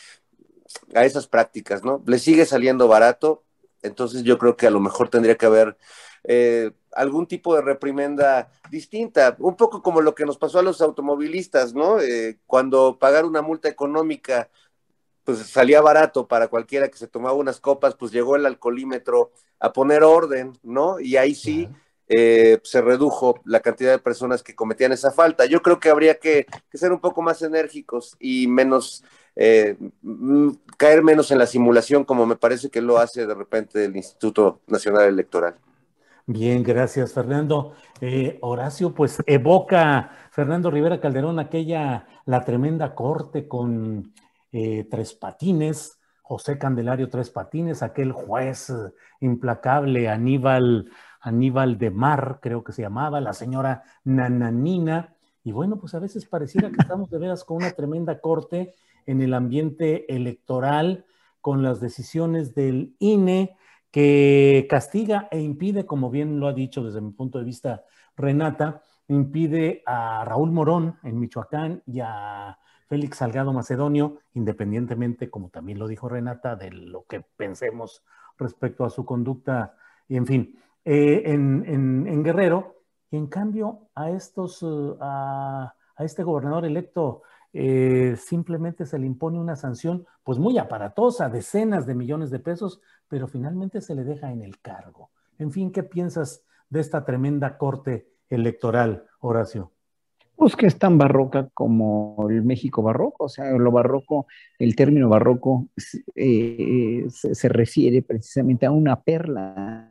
a esas prácticas, ¿no? Le sigue saliendo barato, entonces yo creo que a lo mejor tendría que haber eh, algún tipo de reprimenda distinta, un poco como lo que nos pasó a los automovilistas, ¿no? Eh, cuando pagar una multa económica pues salía barato para cualquiera que se tomaba unas copas, pues llegó el alcoholímetro a poner orden, ¿no? Y ahí sí eh, se redujo la cantidad de personas que cometían esa falta. Yo creo que habría que, ser un poco más enérgicos y menos, eh, caer menos en la simulación, como me parece que lo hace de repente el Instituto Nacional Electoral. Bien, gracias, Fernando. Eh, Horacio, pues evoca Fernando Rivera Calderón aquella, la tremenda corte con Tres Patines, José Candelario Tres Patines, aquel juez implacable, Aníbal, Aníbal de Mar, creo que se llamaba, la señora Nananina. Y bueno, pues a veces pareciera que estamos de veras con una tremenda corte en el ambiente electoral, con las decisiones del INE, que castiga e impide, como bien lo ha dicho desde mi punto de vista Renata, impide a Raúl Morón en Michoacán y a Félix Salgado Macedonio, independientemente, como también lo dijo Renata, de lo que pensemos respecto a su conducta, y en fin, eh, en, Guerrero, y en cambio a estos, uh, a, este gobernador electo eh, simplemente se le impone una sanción, pues muy aparatosa, decenas de millones de pesos, pero finalmente se le deja en el cargo. En fin, ¿qué piensas de esta tremenda corte electoral, Horacio? Pues que es tan barroca como el México barroco, o sea, lo barroco, el término barroco eh, se, refiere precisamente a una perla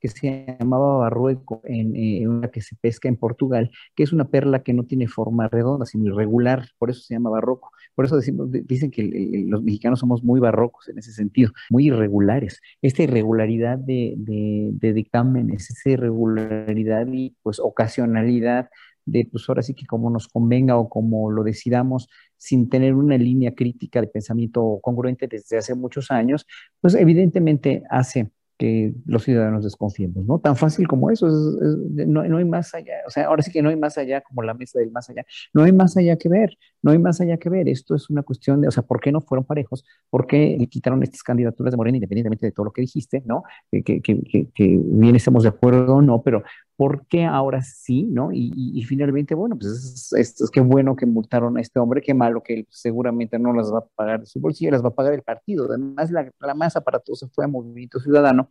que se llamaba barrueco, en eh, una que se pesca en Portugal, que es una perla que no tiene forma redonda, sino irregular, por eso se llama barroco. Por eso decimos, dicen que los mexicanos somos muy barrocos en ese sentido, muy irregulares. Esta irregularidad de, de, dictámenes, esa irregularidad y pues ocasionalidad de pues ahora sí que como nos convenga o como lo decidamos sin tener una línea crítica de pensamiento congruente desde hace muchos años, pues evidentemente hace que los ciudadanos desconfiemos, ¿no? Tan fácil como eso, no, no, hay más allá, o sea, ahora sí que no hay más allá como la mesa del más allá, no hay más allá que ver, no hay más allá que ver, esto es una cuestión de, o sea, ¿por qué no fueron parejos? ¿Por qué quitaron estas candidaturas de Morena, independientemente de todo lo que dijiste, ¿no? Que, que, que, que bien estemos de acuerdo o no, pero ¿por qué ahora sí, no? Y, finalmente, bueno, pues es, es, que bueno que multaron a este hombre, qué malo que él seguramente no las va a pagar de su bolsillo, las va a pagar el partido. Además, la, la más aparatosa fue a Movimiento Ciudadano.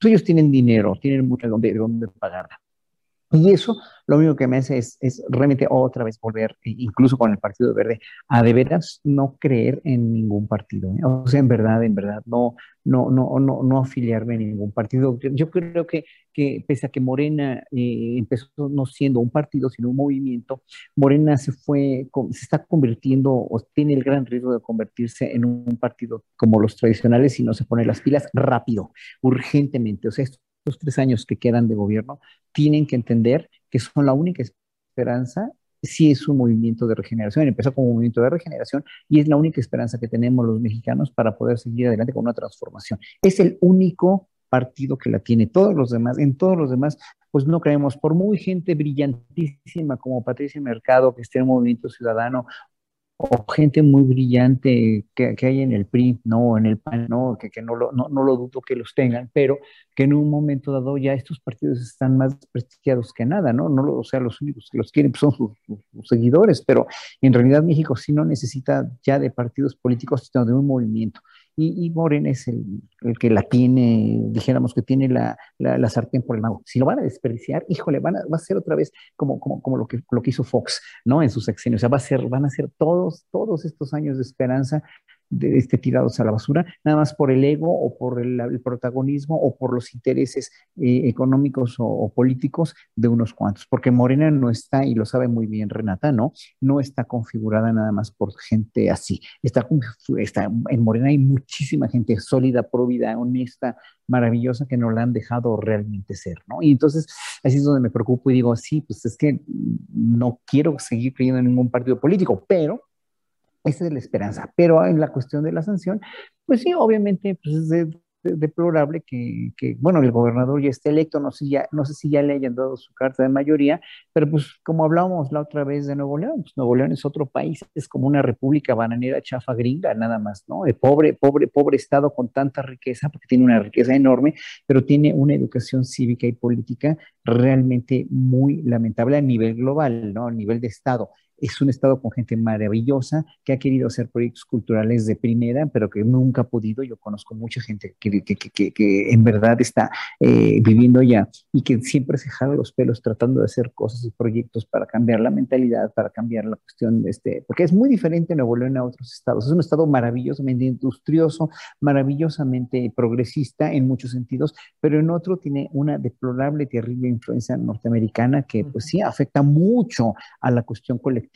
Pues ellos tienen dinero, tienen mucho de dónde pagarla. Y eso lo único que me hace es, es, realmente otra vez volver, e incluso con el Partido Verde, a de veras no creer en ningún partido. ¿eh? O sea, en verdad, en verdad, no, no, no, no, no afiliarme a ningún partido. Yo, creo que, que, pese a que Morena eh, empezó no siendo un partido, sino un movimiento, Morena se fue, se está convirtiendo o tiene el gran riesgo de convertirse en un partido como los tradicionales si no se pone las pilas rápido, urgentemente. O sea, esto tres años que quedan de gobierno, tienen que entender que son la única esperanza si es un movimiento de regeneración. Empezó como un movimiento de regeneración y es la única esperanza que tenemos los mexicanos para poder seguir adelante con una transformación. Es el único partido que la tiene. Todos los demás, en todos los demás, pues no creemos, por muy gente brillantísima como Patricia Mercado, que esté en Movimiento Ciudadano, o gente muy brillante que, hay en el PRI, no, en el PAN, no, que, que no, lo, no, lo dudo que los tengan, pero que en un momento dado ya estos partidos están más prestigiados que nada, ¿no? no o sea, los únicos que los quieren son sus, seguidores, pero en realidad México sí no necesita ya de partidos políticos, sino de un movimiento y, Morena es el, que la tiene, dijéramos que tiene la, la, sartén por el mago. Si lo van a desperdiciar, híjole, van a, va a ser otra vez como, como, como lo, que, lo que hizo Fox, ¿no? En sus sexenios. O sea, va a ser, van a ser todos, todos estos años de esperanza de, este, tirados a la basura, nada más por el ego o por el, protagonismo o por los intereses eh, económicos o, políticos de unos cuantos, porque Morena no está, y lo sabe muy bien Renata, ¿no? No está configurada nada más por gente así. Está, está en Morena hay muchísima gente sólida, próvida, honesta, maravillosa que no la han dejado realmente ser, ¿no? Y entonces así es donde me preocupo y digo, sí, pues es que no quiero seguir creyendo en ningún partido político, pero esa es la esperanza. Pero en la cuestión de la sanción, pues sí, obviamente, pues es de, deplorable que, bueno, el gobernador ya esté electo, no sé, si ya le hayan dado su carta de mayoría, pero pues como hablábamos la otra vez de Nuevo León, pues Nuevo León es otro país, es como una república bananera chafa gringa, nada más, ¿no? Pobre, pobre, pobre estado con tanta riqueza, porque tiene una riqueza enorme, pero tiene una educación cívica y política realmente muy lamentable a nivel global, ¿no? A nivel de estado es un estado con gente maravillosa que ha querido hacer proyectos culturales de primera, pero que nunca ha podido. Yo conozco mucha gente que, que, que, que en verdad está eh, viviendo ya y que siempre se jala los pelos tratando de hacer cosas y proyectos para cambiar la mentalidad, para cambiar la cuestión de este, porque es muy diferente Nuevo León a otros estados. Es un estado maravillosamente industrioso, maravillosamente progresista en muchos sentidos, pero en otro tiene una deplorable, terrible influencia norteamericana que pues sí afecta mucho a la cuestión colectiva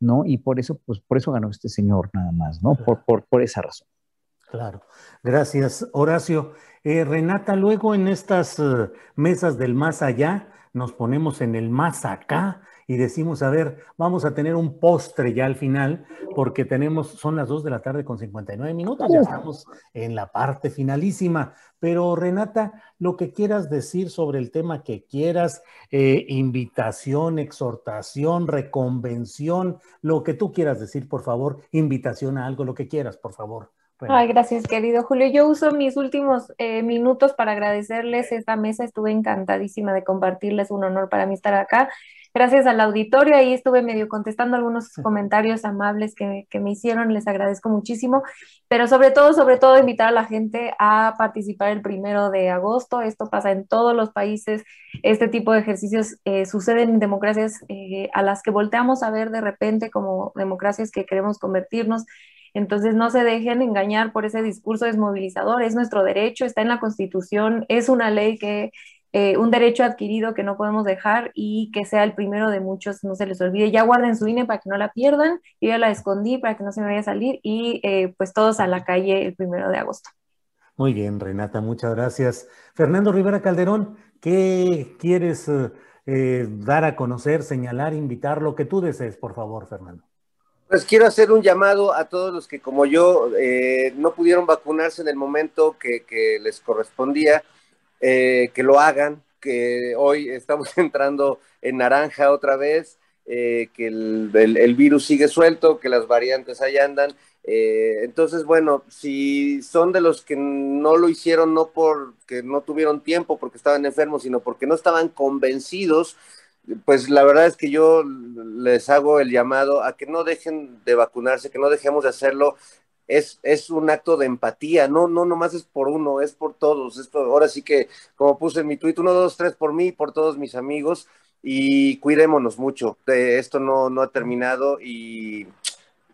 ¿no? Y por eso, pues por eso ganó este señor nada más, ¿no? Por, por, por esa razón. Claro. Gracias, Horacio. Eh, Renata, luego en estas eh, mesas del más allá, nos ponemos en el más acá y decimos, a ver, vamos a tener un postre ya al final, porque tenemos, son las 2 de la tarde con 59 minutos, ya estamos en la parte finalísima. Pero Renata, lo que quieras decir sobre el tema que quieras, eh, invitación, exhortación, reconvención, lo que tú quieras decir, por favor, invitación a algo, lo que quieras, por favor. Ay, gracias, querido Julio. Yo uso mis últimos eh, minutos para agradecerles esta mesa. Estuve encantadísima de compartirles. Un honor para mí estar acá gracias al auditorio. Ahí estuve medio contestando algunos comentarios amables que, me hicieron, les agradezco muchísimo, pero sobre todo, sobre todo, invitar a la gente a participar el primero de agosto. Esto pasa en todos los países. Este tipo de ejercicios eh, suceden en democracias eh, a las que volteamos a ver de repente como democracias que queremos convertirnos. Entonces no se dejen engañar por ese discurso desmovilizador, es nuestro derecho, está en la Constitución, es una ley que eh, un derecho adquirido que no podemos dejar y que sea el primero de muchos, no se les olvide. Ya guarden su INE para que no la pierdan, yo ya la escondí para que no se me vaya a salir y eh, pues todos a la calle el primero de agosto. Muy bien, Renata, muchas gracias. Fernando Rivera Calderón, ¿qué quieres eh, dar a conocer, señalar, invitar, lo que tú desees, por favor, Fernando? Pues quiero hacer un llamado a todos los que como yo no pudieron vacunarse en el momento que les correspondía eh, que lo hagan, que hoy estamos entrando en naranja otra vez, eh, que el, virus sigue suelto, que las variantes ahí andan. Eh, entonces, bueno, si son de los que no lo hicieron no porque no tuvieron tiempo, porque estaban enfermos, sino porque no estaban convencidos, pues la verdad es que yo les hago el llamado a que no dejen de vacunarse, que no dejemos de hacerlo es, es un acto de empatía, no, no nomás es por uno, es por todos. Esto, ahora sí que, como puse en mi tuit, uno, dos, tres por mí, por todos mis amigos, y cuidémonos mucho. esto no, no ha terminado y,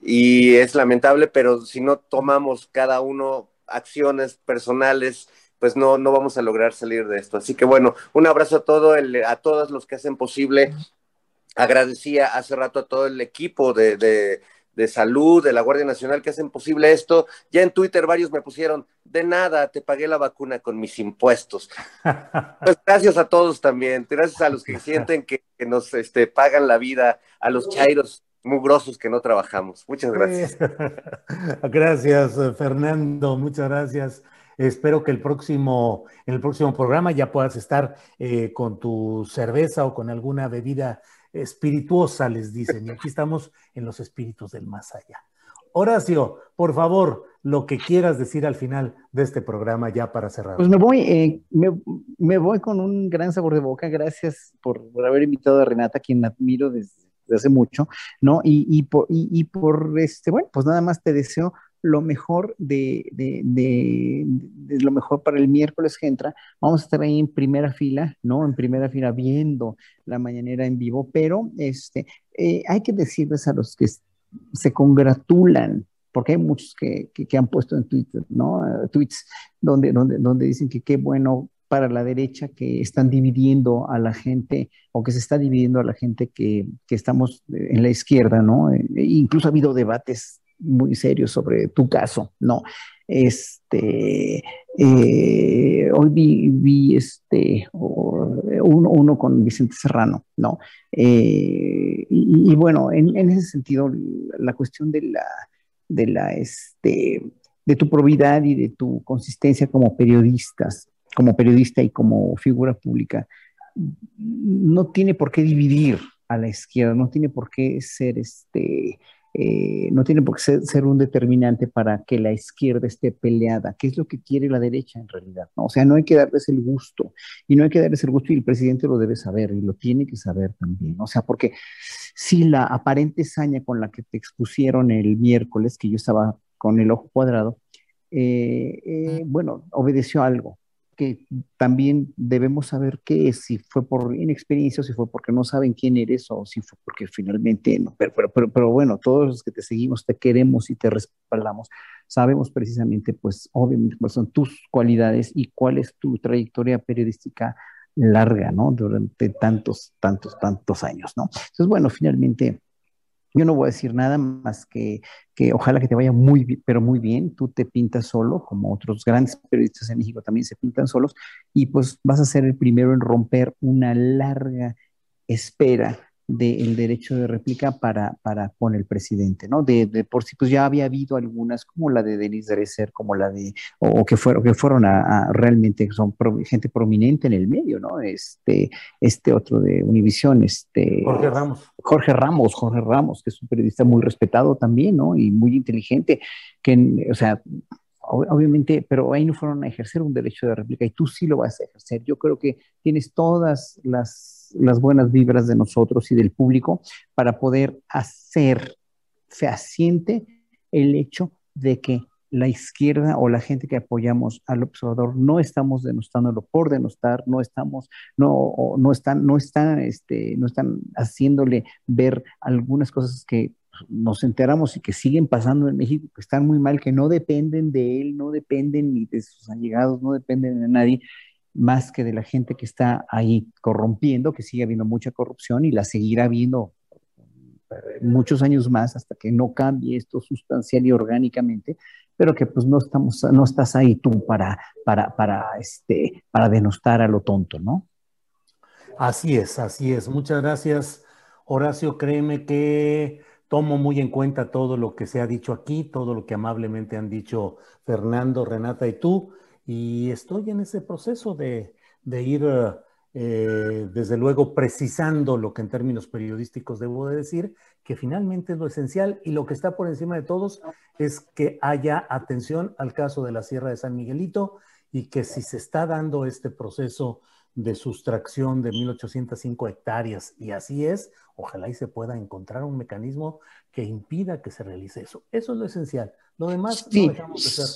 y es lamentable, pero si no tomamos cada uno acciones personales, pues no, no vamos a lograr salir de esto. Así que bueno, un abrazo a todo el, a todos los que hacen posible. Agradecía hace rato a todo el equipo de, de, de, salud, de la Guardia Nacional que hacen posible esto. Ya en Twitter varios me pusieron, de nada, te pagué la vacuna con mis impuestos. Pues gracias a todos también, gracias a los que sienten que, que nos este, pagan la vida, a los chairos mugrosos que no trabajamos. Muchas gracias. gracias, Fernando, muchas gracias. Espero que el próximo, en el próximo programa ya puedas estar eh, con tu cerveza o con alguna bebida espirituosa, les dicen. Y aquí estamos en los espíritus del más allá. Horacio, por favor, lo que quieras decir al final de este programa ya para cerrar. Pues me voy, eh, me, voy con un gran sabor de boca. Gracias por, haber invitado a Renata, quien admiro desde, hace mucho, ¿no? Y, por, este, bueno, pues nada más te deseo lo mejor de, lo mejor para el miércoles que entra. Vamos a estar ahí en primera fila, ¿no? En primera fila viendo la mañanera en vivo, pero este, eh, hay que decirles a los que se congratulan, porque hay muchos que, han puesto en Twitter, ¿no? Eh, tweets donde, donde, donde dicen que qué bueno para la derecha que están dividiendo a la gente o que se está dividiendo a la gente que, que estamos en la izquierda, ¿no? Eh, incluso ha habido debates muy serio sobre tu caso, ¿no? Este, eh, hoy vi, este, uno, con Vicente Serrano, ¿no? Eh, y, bueno, en, ese sentido, la cuestión de la, de la, este, de tu probidad y de tu consistencia como periodistas, como periodista y como figura pública, no tiene por qué dividir a la izquierda, no tiene por qué ser este, eh, no tiene por qué ser, un determinante para que la izquierda esté peleada, que es lo que quiere la derecha en realidad. ¿no? O sea, no hay que darles el gusto, y no hay que darles el gusto, y el presidente lo debe saber, y lo tiene que saber también. O sea, porque si la aparente saña con la que te expusieron el miércoles, que yo estaba con el ojo cuadrado, eh, eh, bueno, obedeció algo, que también debemos saber qué es, si fue por inexperiencia o si fue porque no saben quién eres o si fue porque finalmente no. Pero, pero, pero, bueno, todos los que te seguimos, te queremos y te respaldamos, sabemos precisamente, pues obviamente, cuáles son tus cualidades y cuál es tu trayectoria periodística larga, ¿no? Durante tantos, tantos, tantos años, ¿no? Entonces, bueno, finalmente yo no voy a decir nada más que, que ojalá que te vaya muy bien, pero muy bien. Tú te pintas solo, como otros grandes periodistas en México también se pintan solos, y pues vas a ser el primero en romper una larga espera del derecho de réplica para, para con el presidente, ¿no? De, de, por si pues ya había habido algunas, como la de Denise Dresser, como la de, o, que fueron, que fueron a, realmente, son gente prominente en el medio, ¿no? Este, este otro de Univisión, este... Jorge Ramos. Jorge Ramos, Jorge Ramos, que es un periodista muy respetado también, ¿no? Y muy inteligente, que, o sea, obviamente, pero ahí no fueron a ejercer un derecho de réplica y tú sí lo vas a ejercer. Yo creo que tienes todas las las buenas vibras de nosotros y del público para poder hacer fehaciente el hecho de que la izquierda o la gente que apoyamos al observador no estamos denostándolo por denostar, no estamos, no, no están, no están, este, no están haciéndole ver algunas cosas que nos enteramos y que siguen pasando en México, que están muy mal, que no dependen de él, no dependen ni de sus allegados, no dependen de nadie, más que de la gente que está ahí corrompiendo, que sigue habiendo mucha corrupción y la seguirá habiendo eh, muchos años más hasta que no cambie esto sustancial y orgánicamente, pero que pues no estamos, no estás ahí tú para, para, para, este, para denostar a lo tonto, ¿no? Así es, así es. Muchas gracias, Horacio. Créeme que tomo muy en cuenta todo lo que se ha dicho aquí, todo lo que amablemente han dicho Fernando, Renata y tú. Y estoy en ese proceso de, ir, eh, desde luego, precisando lo que en términos periodísticos debo de decir, que finalmente es lo esencial y lo que está por encima de todos es que haya atención al caso de la Sierra de San Miguelito y que si se está dando este proceso de sustracción de 1.805 hectáreas. Y así es, ojalá y se pueda encontrar un mecanismo que impida que se realice eso. Eso es lo esencial. Lo demás sí, no dejamos de ser.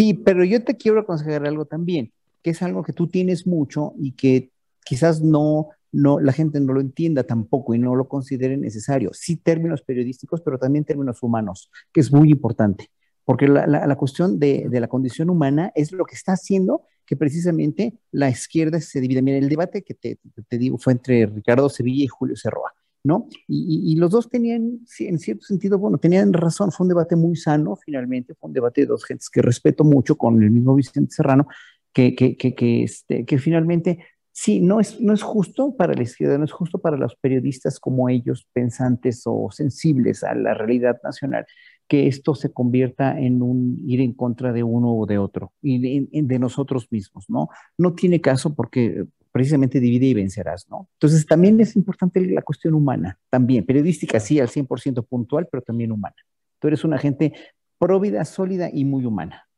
Sí, pero yo te quiero aconsejar algo también, que es algo que tú tienes mucho y que quizás no, no, la gente no lo entienda tampoco y no lo considere necesario. Sí, términos periodísticos, pero también términos humanos, que es muy importante, porque la, la, la cuestión de, de, la condición humana es lo que está haciendo que precisamente la izquierda se divida. Mira, el debate que te, te digo fue entre Ricardo Sevilla y Julio Cerroa. ¿No? Y, y, los dos tenían, en cierto sentido, bueno, tenían razón, fue un debate muy sano, finalmente, fue un debate de dos gentes que respeto mucho, con el mismo Vicente Serrano, que, que, que, que, este, que finalmente, sí, no es, no es justo para la izquierda, no es justo para los periodistas como ellos, pensantes o sensibles a la realidad nacional, que esto se convierta en un ir en contra de uno o de otro, y de, de nosotros mismos, ¿no? No tiene caso porque precisamente divide y vencerás, ¿no? Entonces también es importante la cuestión humana, también, periodística sí al 100% puntual, pero también humana. Tú eres una gente próvida, sólida y muy humana.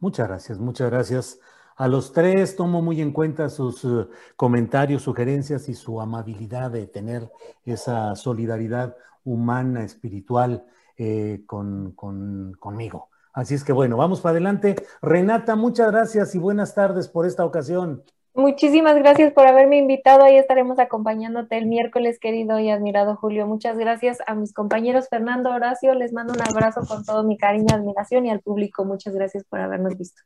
Muchas gracias, muchas gracias. A los tres tomo muy en cuenta sus uh, comentarios, sugerencias y su amabilidad de tener esa solidaridad humana, espiritual eh, con, con, conmigo. Así es que bueno, vamos para adelante. Renata, muchas gracias y buenas tardes por esta ocasión. Muchísimas gracias por haberme invitado. Ahí estaremos acompañándote el miércoles, querido y admirado Julio. Muchas gracias a mis compañeros Fernando Horacio. Les mando un abrazo con todo mi cariño, admiración y al público. Muchas gracias por habernos visto.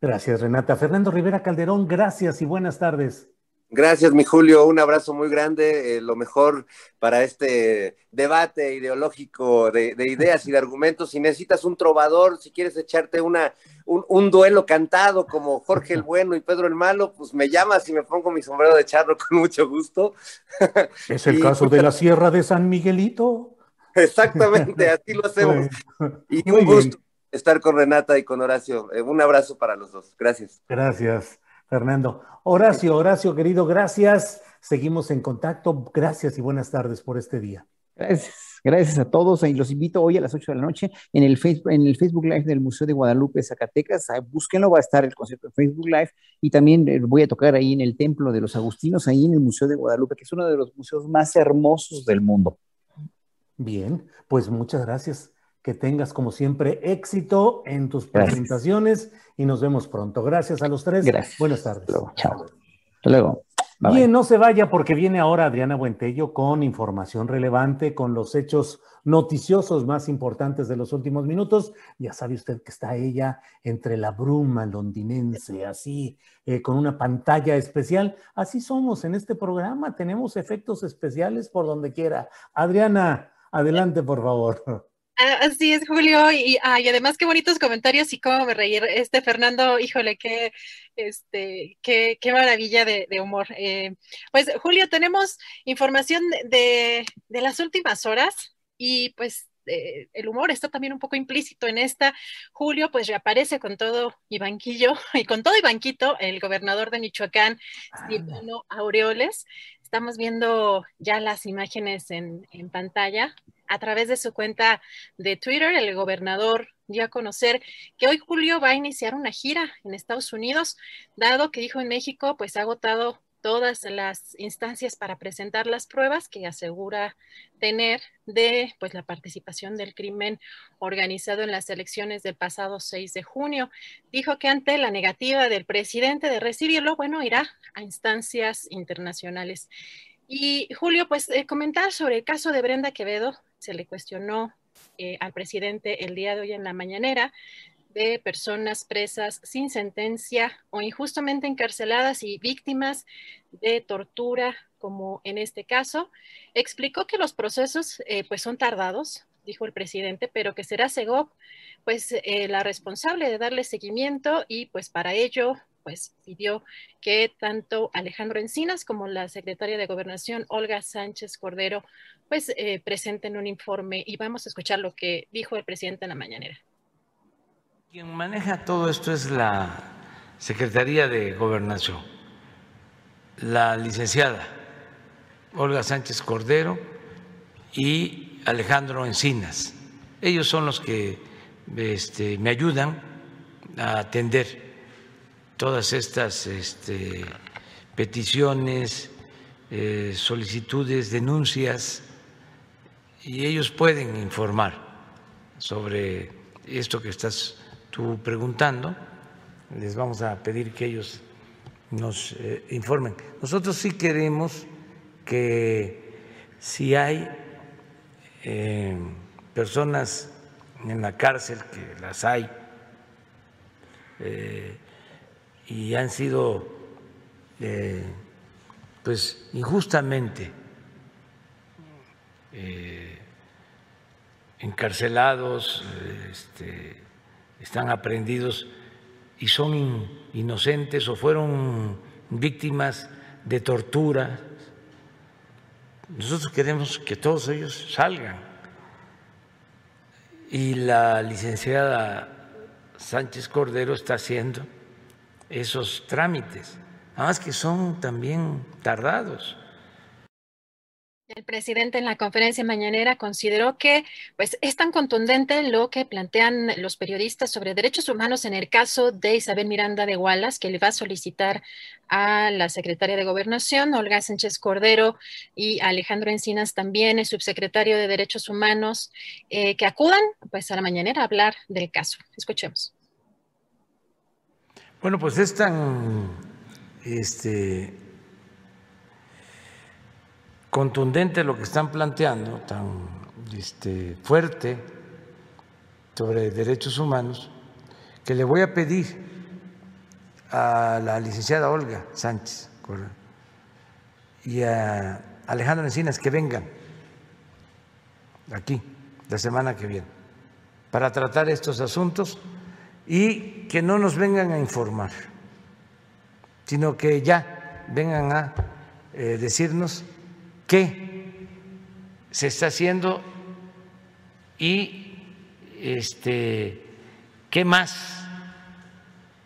Gracias, Renata. Fernando Rivera Calderón, gracias y buenas tardes. Gracias, mi Julio. Un abrazo muy grande. Eh, lo mejor para este debate ideológico de, de, ideas y de argumentos. Si necesitas un trovador, si quieres echarte una, un, un, duelo cantado como Jorge el Bueno y Pedro el Malo, pues me llamas y me pongo mi sombrero de charro con mucho gusto. Es el y, caso de la Sierra de San Miguelito. Exactamente, así lo hacemos. Y muy un gusto estar con Renata y con Horacio. Eh, un abrazo para los dos. Gracias. Gracias. Fernando. Horacio, Horacio, querido, gracias. Seguimos en contacto. Gracias y buenas tardes por este día. Gracias, gracias a todos. Y los invito hoy a las 8 de la noche en el, Facebook, en el Facebook Live del Museo de Guadalupe, Zacatecas. Búsquenlo, va a estar el concierto en Facebook Live. Y también eh, voy a tocar ahí en el Templo de los Agustinos, ahí en el Museo de Guadalupe, que es uno de los museos más hermosos del mundo. Bien, pues muchas gracias que tengas como siempre éxito en tus presentaciones y nos vemos pronto. Gracias a los tres. Gracias. Buenas tardes. Luego. Chao. Hasta luego. Bye Bien, bye. no se vaya porque viene ahora Adriana Buentello con información relevante, con los hechos noticiosos más importantes de los últimos minutos. Ya sabe usted que está ella entre la bruma londinense, así, eh, con una pantalla especial. Así somos en este programa, tenemos efectos especiales por donde quiera. Adriana, adelante, por favor. Así es, Julio, y, ah, y, además qué bonitos comentarios y cómo me reír. Este Fernando, híjole, qué, este, qué, qué maravilla de, de humor. Eh, pues, Julio, tenemos información de, de, las últimas horas y pues eh, el humor está también un poco implícito en esta. Julio, pues reaparece con todo y banquillo y con todo y banquito el gobernador de Michoacán, Silvano Aureoles. Estamos viendo ya las imágenes en, en pantalla a través de su cuenta de Twitter, el gobernador dio a conocer que hoy Julio va a iniciar una gira en Estados Unidos, dado que dijo en México, pues ha agotado todas las instancias para presentar las pruebas que asegura tener de pues la participación del crimen organizado en las elecciones del pasado 6 de junio. Dijo que ante la negativa del presidente de recibirlo, bueno, irá a instancias internacionales. Y Julio, pues eh, comentar sobre el caso de Brenda Quevedo, se le cuestionó eh, al presidente el día de hoy en la mañanera de personas presas sin sentencia o injustamente encarceladas y víctimas de tortura, como en este caso. Explicó que los procesos eh, pues son tardados, dijo el presidente, pero que será Segov pues eh, la responsable de darle seguimiento y pues para ello pues pidió que tanto Alejandro Encinas como la secretaria de Gobernación, Olga Sánchez Cordero, pues eh, presenten un informe y vamos a escuchar lo que dijo el presidente en la mañanera. Quien maneja todo esto es la Secretaría de Gobernación, la licenciada Olga Sánchez Cordero y Alejandro Encinas. Ellos son los que este, me ayudan a atender todas estas este, peticiones, eh, solicitudes, denuncias, y ellos pueden informar sobre esto que estás tú preguntando. Les vamos a pedir que ellos nos eh, informen. Nosotros sí queremos que si hay eh, personas en la cárcel, que las hay, eh, y han sido pues injustamente encarcelados, este, están aprendidos y son inocentes o fueron víctimas de tortura. Nosotros queremos que todos ellos salgan. Y la licenciada Sánchez Cordero está haciendo esos trámites, nada más que son también tardados. El presidente en la conferencia mañanera consideró que pues, es tan contundente lo que plantean los periodistas sobre derechos humanos en el caso de Isabel Miranda de Wallace, que le va a solicitar a la secretaria de Gobernación, Olga Sánchez Cordero, y Alejandro Encinas también, el subsecretario de Derechos Humanos, eh, que acudan pues, a la mañanera a hablar del caso. Escuchemos. Bueno, pues es tan este, contundente lo que están planteando, tan este, fuerte sobre derechos humanos, que le voy a pedir a la licenciada Olga Sánchez y a Alejandro Encinas que vengan aquí la semana que viene para tratar estos asuntos y que no nos vengan a informar, sino que ya vengan a eh, decirnos qué se está haciendo y este, qué más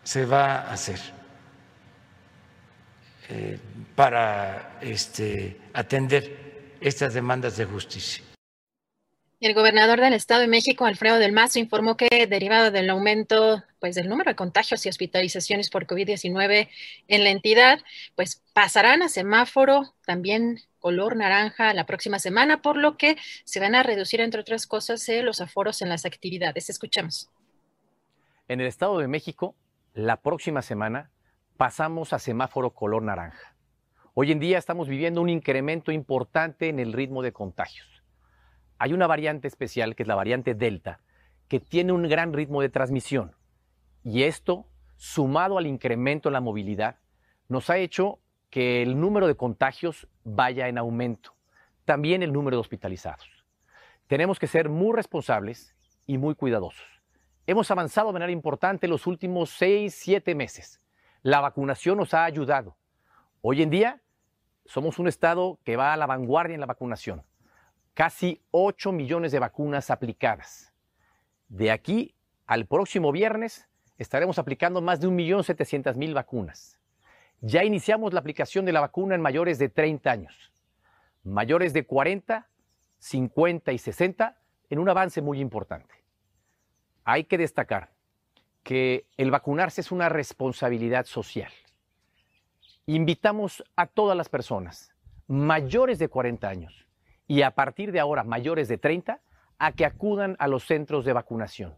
se va a hacer eh, para este, atender estas demandas de justicia. El gobernador del Estado de México, Alfredo del Mazo, informó que derivado del aumento pues, del número de contagios y hospitalizaciones por COVID-19 en la entidad, pues pasarán a semáforo también color naranja la próxima semana, por lo que se van a reducir, entre otras cosas, eh, los aforos en las actividades. Escuchamos. En el Estado de México, la próxima semana pasamos a semáforo color naranja. Hoy en día estamos viviendo un incremento importante en el ritmo de contagios hay una variante especial, que es la variante Delta, que tiene un gran ritmo de transmisión. Y esto, sumado al incremento en la movilidad, nos ha hecho que el número de contagios vaya en aumento, también el número de hospitalizados. Tenemos que ser muy responsables y muy cuidadosos. Hemos avanzado de manera importante los últimos seis, siete meses. La vacunación nos ha ayudado. Hoy en día somos un estado que va a la vanguardia en la vacunación casi 8 millones de vacunas aplicadas. De aquí al próximo viernes estaremos aplicando más de 1.700.000 vacunas. Ya iniciamos la aplicación de la vacuna en mayores de 30 años, mayores de 40, 50 y 60 en un avance muy importante. Hay que destacar que el vacunarse es una responsabilidad social. Invitamos a todas las personas mayores de 40 años y a partir de ahora mayores de 30 a que acudan a los centros de vacunación.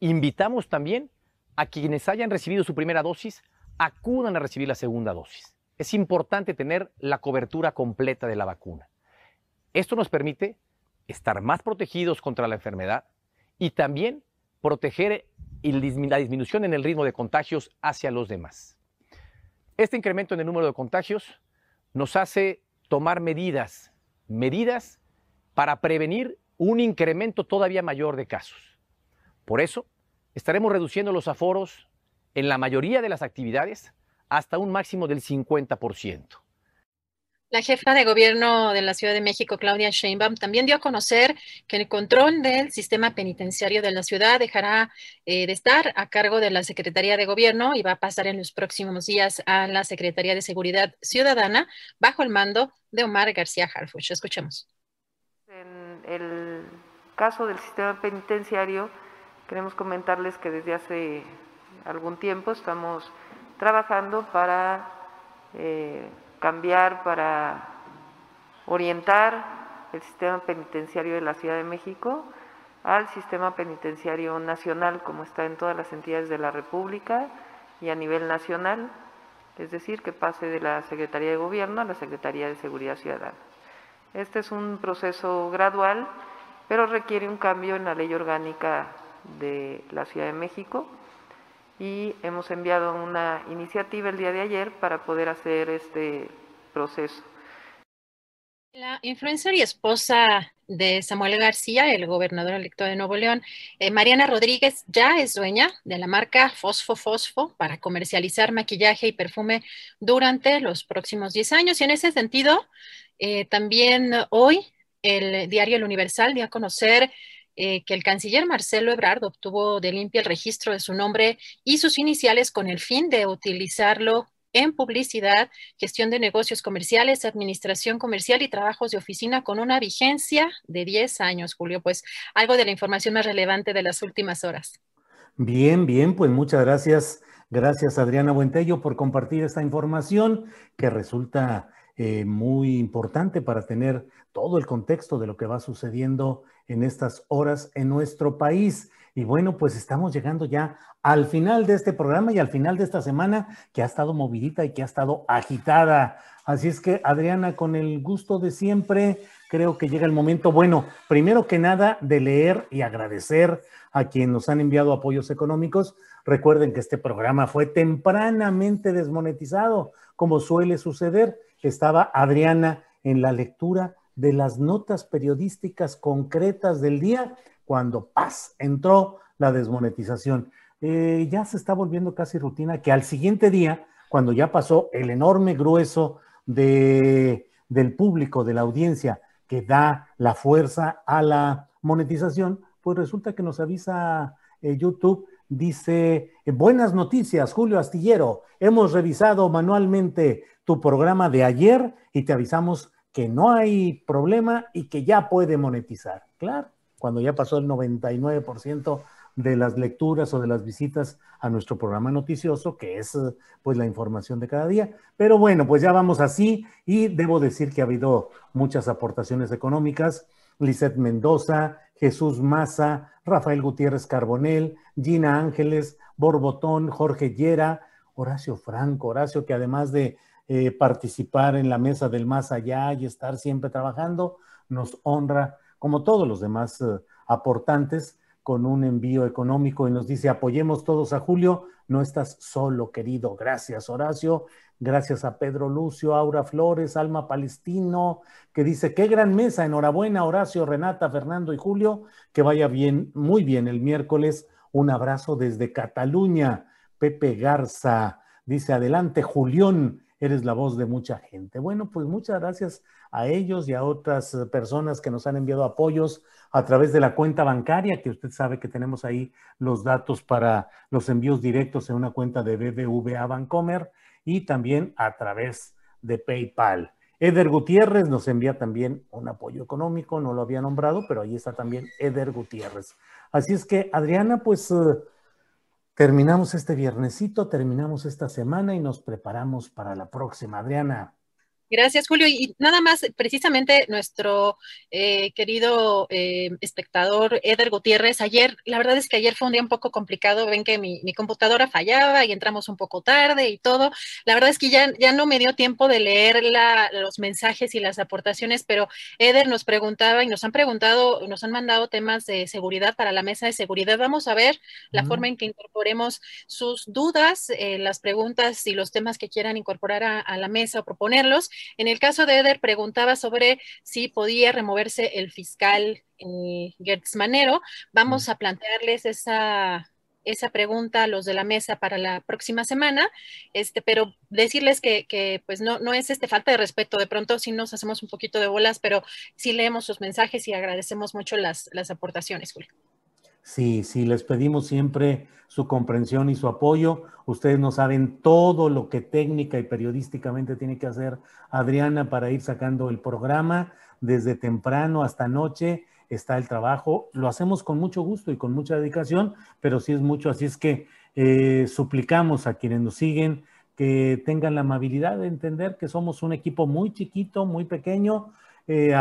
Invitamos también a quienes hayan recibido su primera dosis, acudan a recibir la segunda dosis. Es importante tener la cobertura completa de la vacuna. Esto nos permite estar más protegidos contra la enfermedad y también proteger la disminución en el ritmo de contagios hacia los demás. Este incremento en el número de contagios nos hace tomar medidas medidas para prevenir un incremento todavía mayor de casos. Por eso, estaremos reduciendo los aforos en la mayoría de las actividades hasta un máximo del 50%. La jefa de gobierno de la Ciudad de México, Claudia Sheinbaum, también dio a conocer que el control del sistema penitenciario de la ciudad dejará eh, de estar a cargo de la Secretaría de Gobierno y va a pasar en los próximos días a la Secretaría de Seguridad Ciudadana bajo el mando de Omar García Harfuch. Escuchemos. En el caso del sistema penitenciario, queremos comentarles que desde hace algún tiempo estamos trabajando para eh, cambiar para orientar el sistema penitenciario de la Ciudad de México al sistema penitenciario nacional, como está en todas las entidades de la República y a nivel nacional, es decir, que pase de la Secretaría de Gobierno a la Secretaría de Seguridad Ciudadana. Este es un proceso gradual, pero requiere un cambio en la ley orgánica de la Ciudad de México y hemos enviado una iniciativa el día de ayer para poder hacer este proceso. La influencer y esposa de Samuel García, el gobernador electo de Nuevo León, eh, Mariana Rodríguez, ya es dueña de la marca Fosfo Fosfo para comercializar maquillaje y perfume durante los próximos 10 años. Y en ese sentido, eh, también hoy el diario El Universal dio a conocer eh, que el canciller Marcelo Ebrard obtuvo de limpia el registro de su nombre y sus iniciales con el fin de utilizarlo en publicidad, gestión de negocios comerciales, administración comercial y trabajos de oficina con una vigencia de 10 años, Julio. Pues algo de la información más relevante de las últimas horas. Bien, bien, pues muchas gracias. Gracias, Adriana Buentello, por compartir esta información que resulta eh, muy importante para tener todo el contexto de lo que va sucediendo en estas horas en nuestro país. Y bueno, pues estamos llegando ya al final de este programa y al final de esta semana que ha estado movidita y que ha estado agitada. Así es que, Adriana, con el gusto de siempre, creo que llega el momento, bueno, primero que nada, de leer y agradecer a quienes nos han enviado apoyos económicos. Recuerden que este programa fue tempranamente desmonetizado, como suele suceder. Estaba Adriana en la lectura de las notas periodísticas concretas del día cuando paz entró la desmonetización. Eh, ya se está volviendo casi rutina que al siguiente día, cuando ya pasó el enorme grueso de, del público, de la audiencia, que da la fuerza a la monetización, pues resulta que nos avisa eh, YouTube, dice, buenas noticias, Julio Astillero, hemos revisado manualmente tu programa de ayer y te avisamos que no hay problema y que ya puede monetizar. Claro, cuando ya pasó el 99% de las lecturas o de las visitas a nuestro programa noticioso, que es pues la información de cada día. Pero bueno, pues ya vamos así y debo decir que ha habido muchas aportaciones económicas. Lisette Mendoza, Jesús Maza, Rafael Gutiérrez Carbonel, Gina Ángeles, Borbotón, Jorge Llera, Horacio Franco, Horacio que además de eh, participar en la mesa del más allá y estar siempre trabajando, nos honra como todos los demás eh, aportantes, con un envío económico y nos dice, apoyemos todos a Julio, no estás solo, querido. Gracias, Horacio. Gracias a Pedro Lucio, Aura Flores, Alma Palestino, que dice, qué gran mesa, enhorabuena, Horacio, Renata, Fernando y Julio, que vaya bien, muy bien el miércoles. Un abrazo desde Cataluña. Pepe Garza dice, adelante, Julión, eres la voz de mucha gente. Bueno, pues muchas gracias a ellos y a otras eh, personas que nos han enviado apoyos a través de la cuenta bancaria, que usted sabe que tenemos ahí los datos para los envíos directos en una cuenta de BBVA Bancomer y también a través de PayPal. Eder Gutiérrez nos envía también un apoyo económico, no lo había nombrado, pero ahí está también Eder Gutiérrez. Así es que, Adriana, pues eh, terminamos este viernesito, terminamos esta semana y nos preparamos para la próxima. Adriana. Gracias, Julio. Y nada más, precisamente nuestro eh, querido eh, espectador Eder Gutiérrez, ayer, la verdad es que ayer fue un día un poco complicado, ven que mi, computadora fallaba y entramos un poco tarde y todo. La verdad es que ya, ya no me dio tiempo de leer los mensajes y las aportaciones, pero Eder nos preguntaba y nos han preguntado, nos han mandado temas de seguridad para la mesa de seguridad. Vamos a ver la forma en que incorporemos sus dudas, eh, las preguntas y los temas que quieran incorporar a la mesa o proponerlos. En el caso de Eder, preguntaba sobre si podía removerse el fiscal eh, Gertz Manero. Vamos a plantearles esa, esa pregunta a los de la mesa para la próxima semana, este, pero decirles que, pues no, no es este falta de respeto, de pronto sí nos hacemos un poquito de bolas, pero sí leemos sus mensajes y agradecemos mucho las, las aportaciones, Julio. Sí, sí, les pedimos siempre su comprensión y su apoyo. Ustedes no saben todo lo que técnica y periodísticamente tiene que hacer Adriana para ir sacando el programa. Desde temprano hasta noche está el trabajo. Lo hacemos con mucho gusto y con mucha dedicación, pero sí es mucho. Así es que eh, suplicamos a quienes nos siguen que tengan la amabilidad de entender que somos un equipo muy chiquito, muy pequeño, eh,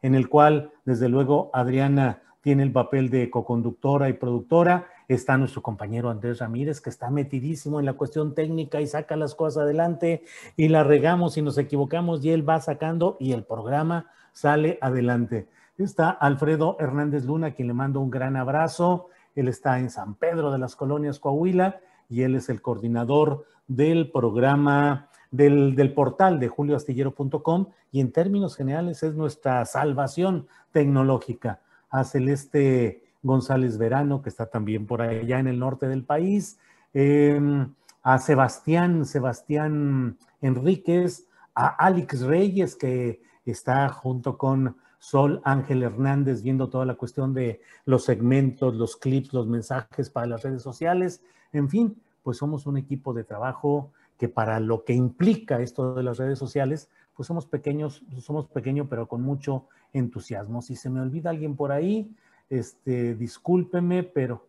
en el cual, desde luego, Adriana tiene el papel de coconductora y productora. Está nuestro compañero Andrés Ramírez, que está metidísimo en la cuestión técnica y saca las cosas adelante y la regamos y nos equivocamos y él va sacando y el programa sale adelante. Está Alfredo Hernández Luna, quien le mando un gran abrazo. Él está en San Pedro de las Colonias Coahuila y él es el coordinador del programa del, del portal de julioastillero.com y en términos generales es nuestra salvación tecnológica. A Celeste González Verano, que está también por allá en el norte del país, em, a Sebastián, Sebastián Enríquez, a Alex Reyes, que está junto con Sol Ángel Hernández viendo toda la cuestión de los segmentos, los clips, los mensajes para las redes sociales, en fin, pues somos un equipo de trabajo que para lo que implica esto de las redes sociales, pues somos pequeños, somos pequeños pero con mucho entusiasmo. Si se me olvida alguien por ahí, este, discúlpeme, pero,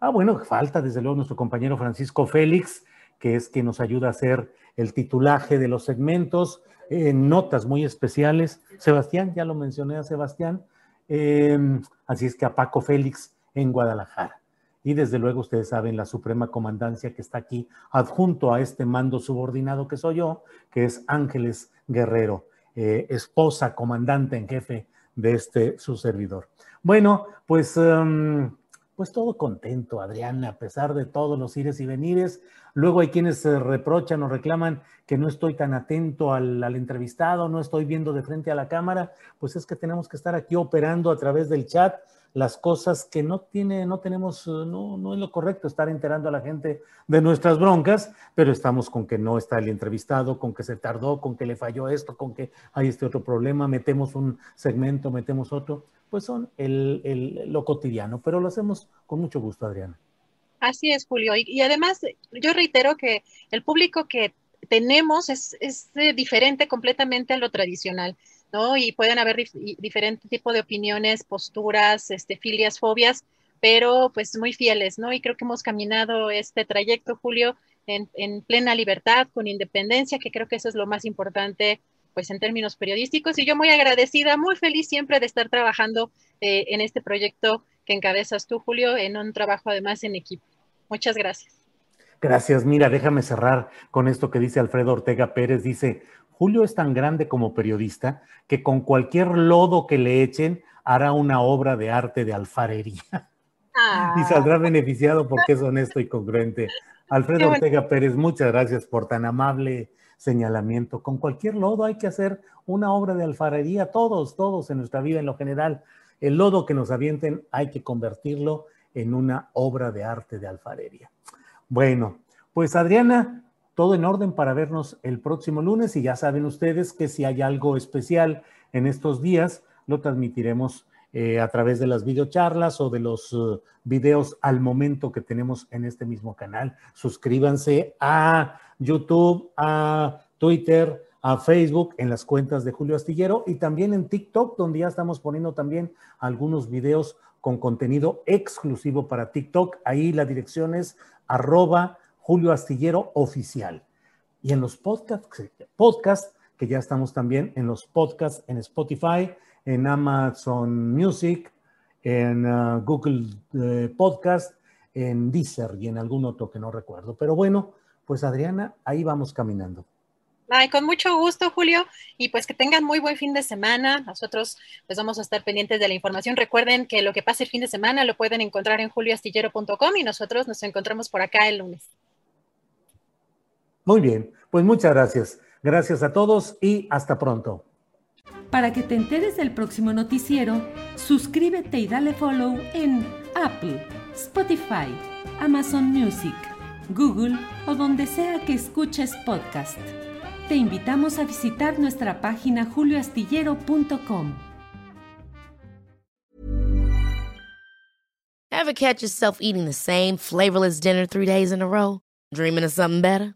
ah, bueno, falta desde luego nuestro compañero Francisco Félix, que es quien nos ayuda a hacer el titulaje de los segmentos, notas muy especiales. Sebastián, ya lo mencioné a Sebastián, em, así es que a Paco Félix en Guadalajara y desde luego ustedes saben la Suprema Comandancia que está aquí adjunto a este mando subordinado que soy yo, que es Ángeles Guerrero, eh, esposa comandante en jefe de este su servidor. Bueno, pues, em, pues todo contento, Adriana, a pesar de todos los ires y venires. Luego hay quienes se reprochan o reclaman que no estoy tan atento al, al, entrevistado, no estoy viendo de frente a la cámara, pues es que tenemos que estar aquí operando a través del chat las cosas que no tiene, no tenemos, eh, no, no es lo correcto estar enterando a la gente de nuestras broncas, pero estamos con que no está el entrevistado, con que se tardó, con que le falló esto, con que hay este otro problema, metemos un segmento, metemos otro, pues son el, el, lo cotidiano, pero lo hacemos con mucho gusto, Adriana. Así es, Julio. Y, y además, yo reitero que el público que tenemos es, es diferente completamente a lo tradicional. Y pueden haber diferentes tipos de opiniones, posturas, este, filias, fobias, pero pues muy fieles, ¿no? Y creo que hemos caminado este trayecto, Julio, en, en, plena libertad, con independencia, que creo que eso es lo más importante, pues en términos periodísticos. Y yo muy agradecida, muy feliz siempre de estar trabajando eh, en este proyecto que encabezas tú, Julio, en un trabajo además en equipo. Muchas gracias. Gracias. Mira, déjame cerrar con esto que dice Alfredo Ortega Pérez. Dice, Julio es tan grande como periodista que con cualquier lodo que le echen hará una obra de arte de alfarería. Y saldrá beneficiado porque es honesto y congruente. Alfredo Ortega Pérez, muchas gracias por tan amable señalamiento. Con cualquier lodo hay que hacer una obra de alfarería, todos, todos en nuestra vida en lo general. El lodo que nos avienten hay que convertirlo en una obra de arte de alfarería. Bueno, pues Adriana, todo en orden para vernos el próximo lunes y ya saben ustedes que si hay algo especial en estos días, lo transmitiremos eh, a través de las videocharlas o de los uh, videos al momento que tenemos en este mismo canal. Suscríbanse a YouTube, a Twitter, a Facebook, en las cuentas de Julio Astillero y también en TikTok, donde ya estamos poniendo también algunos videos con contenido exclusivo para TikTok. Ahí la dirección es arroba Julio Astillero Oficial. Y en los podcasts, podcast, que ya estamos también en los podcasts en Spotify, en Amazon Music, en uh, Google eh, Podcast, en Deezer y en algún otro que no recuerdo. Pero bueno, pues Adriana, ahí vamos caminando. Ay, con mucho gusto, Julio, y pues que tengan muy buen fin de semana. Nosotros pues vamos a estar pendientes de la información. Recuerden que lo que pase el fin de semana lo pueden encontrar en julioastillero.com y nosotros nos encontramos por acá el lunes. Muy bien, pues muchas gracias. Gracias a todos y hasta pronto. Para que te enteres del próximo noticiero, suscríbete y dale follow en Apple, Spotify, Amazon Music, Google o donde sea que escuches podcast. Te invitamos a visitar nuestra página julioastillero.com. Ever catch yourself eating the same flavorless dinner three days in a row? Dreaming of something better?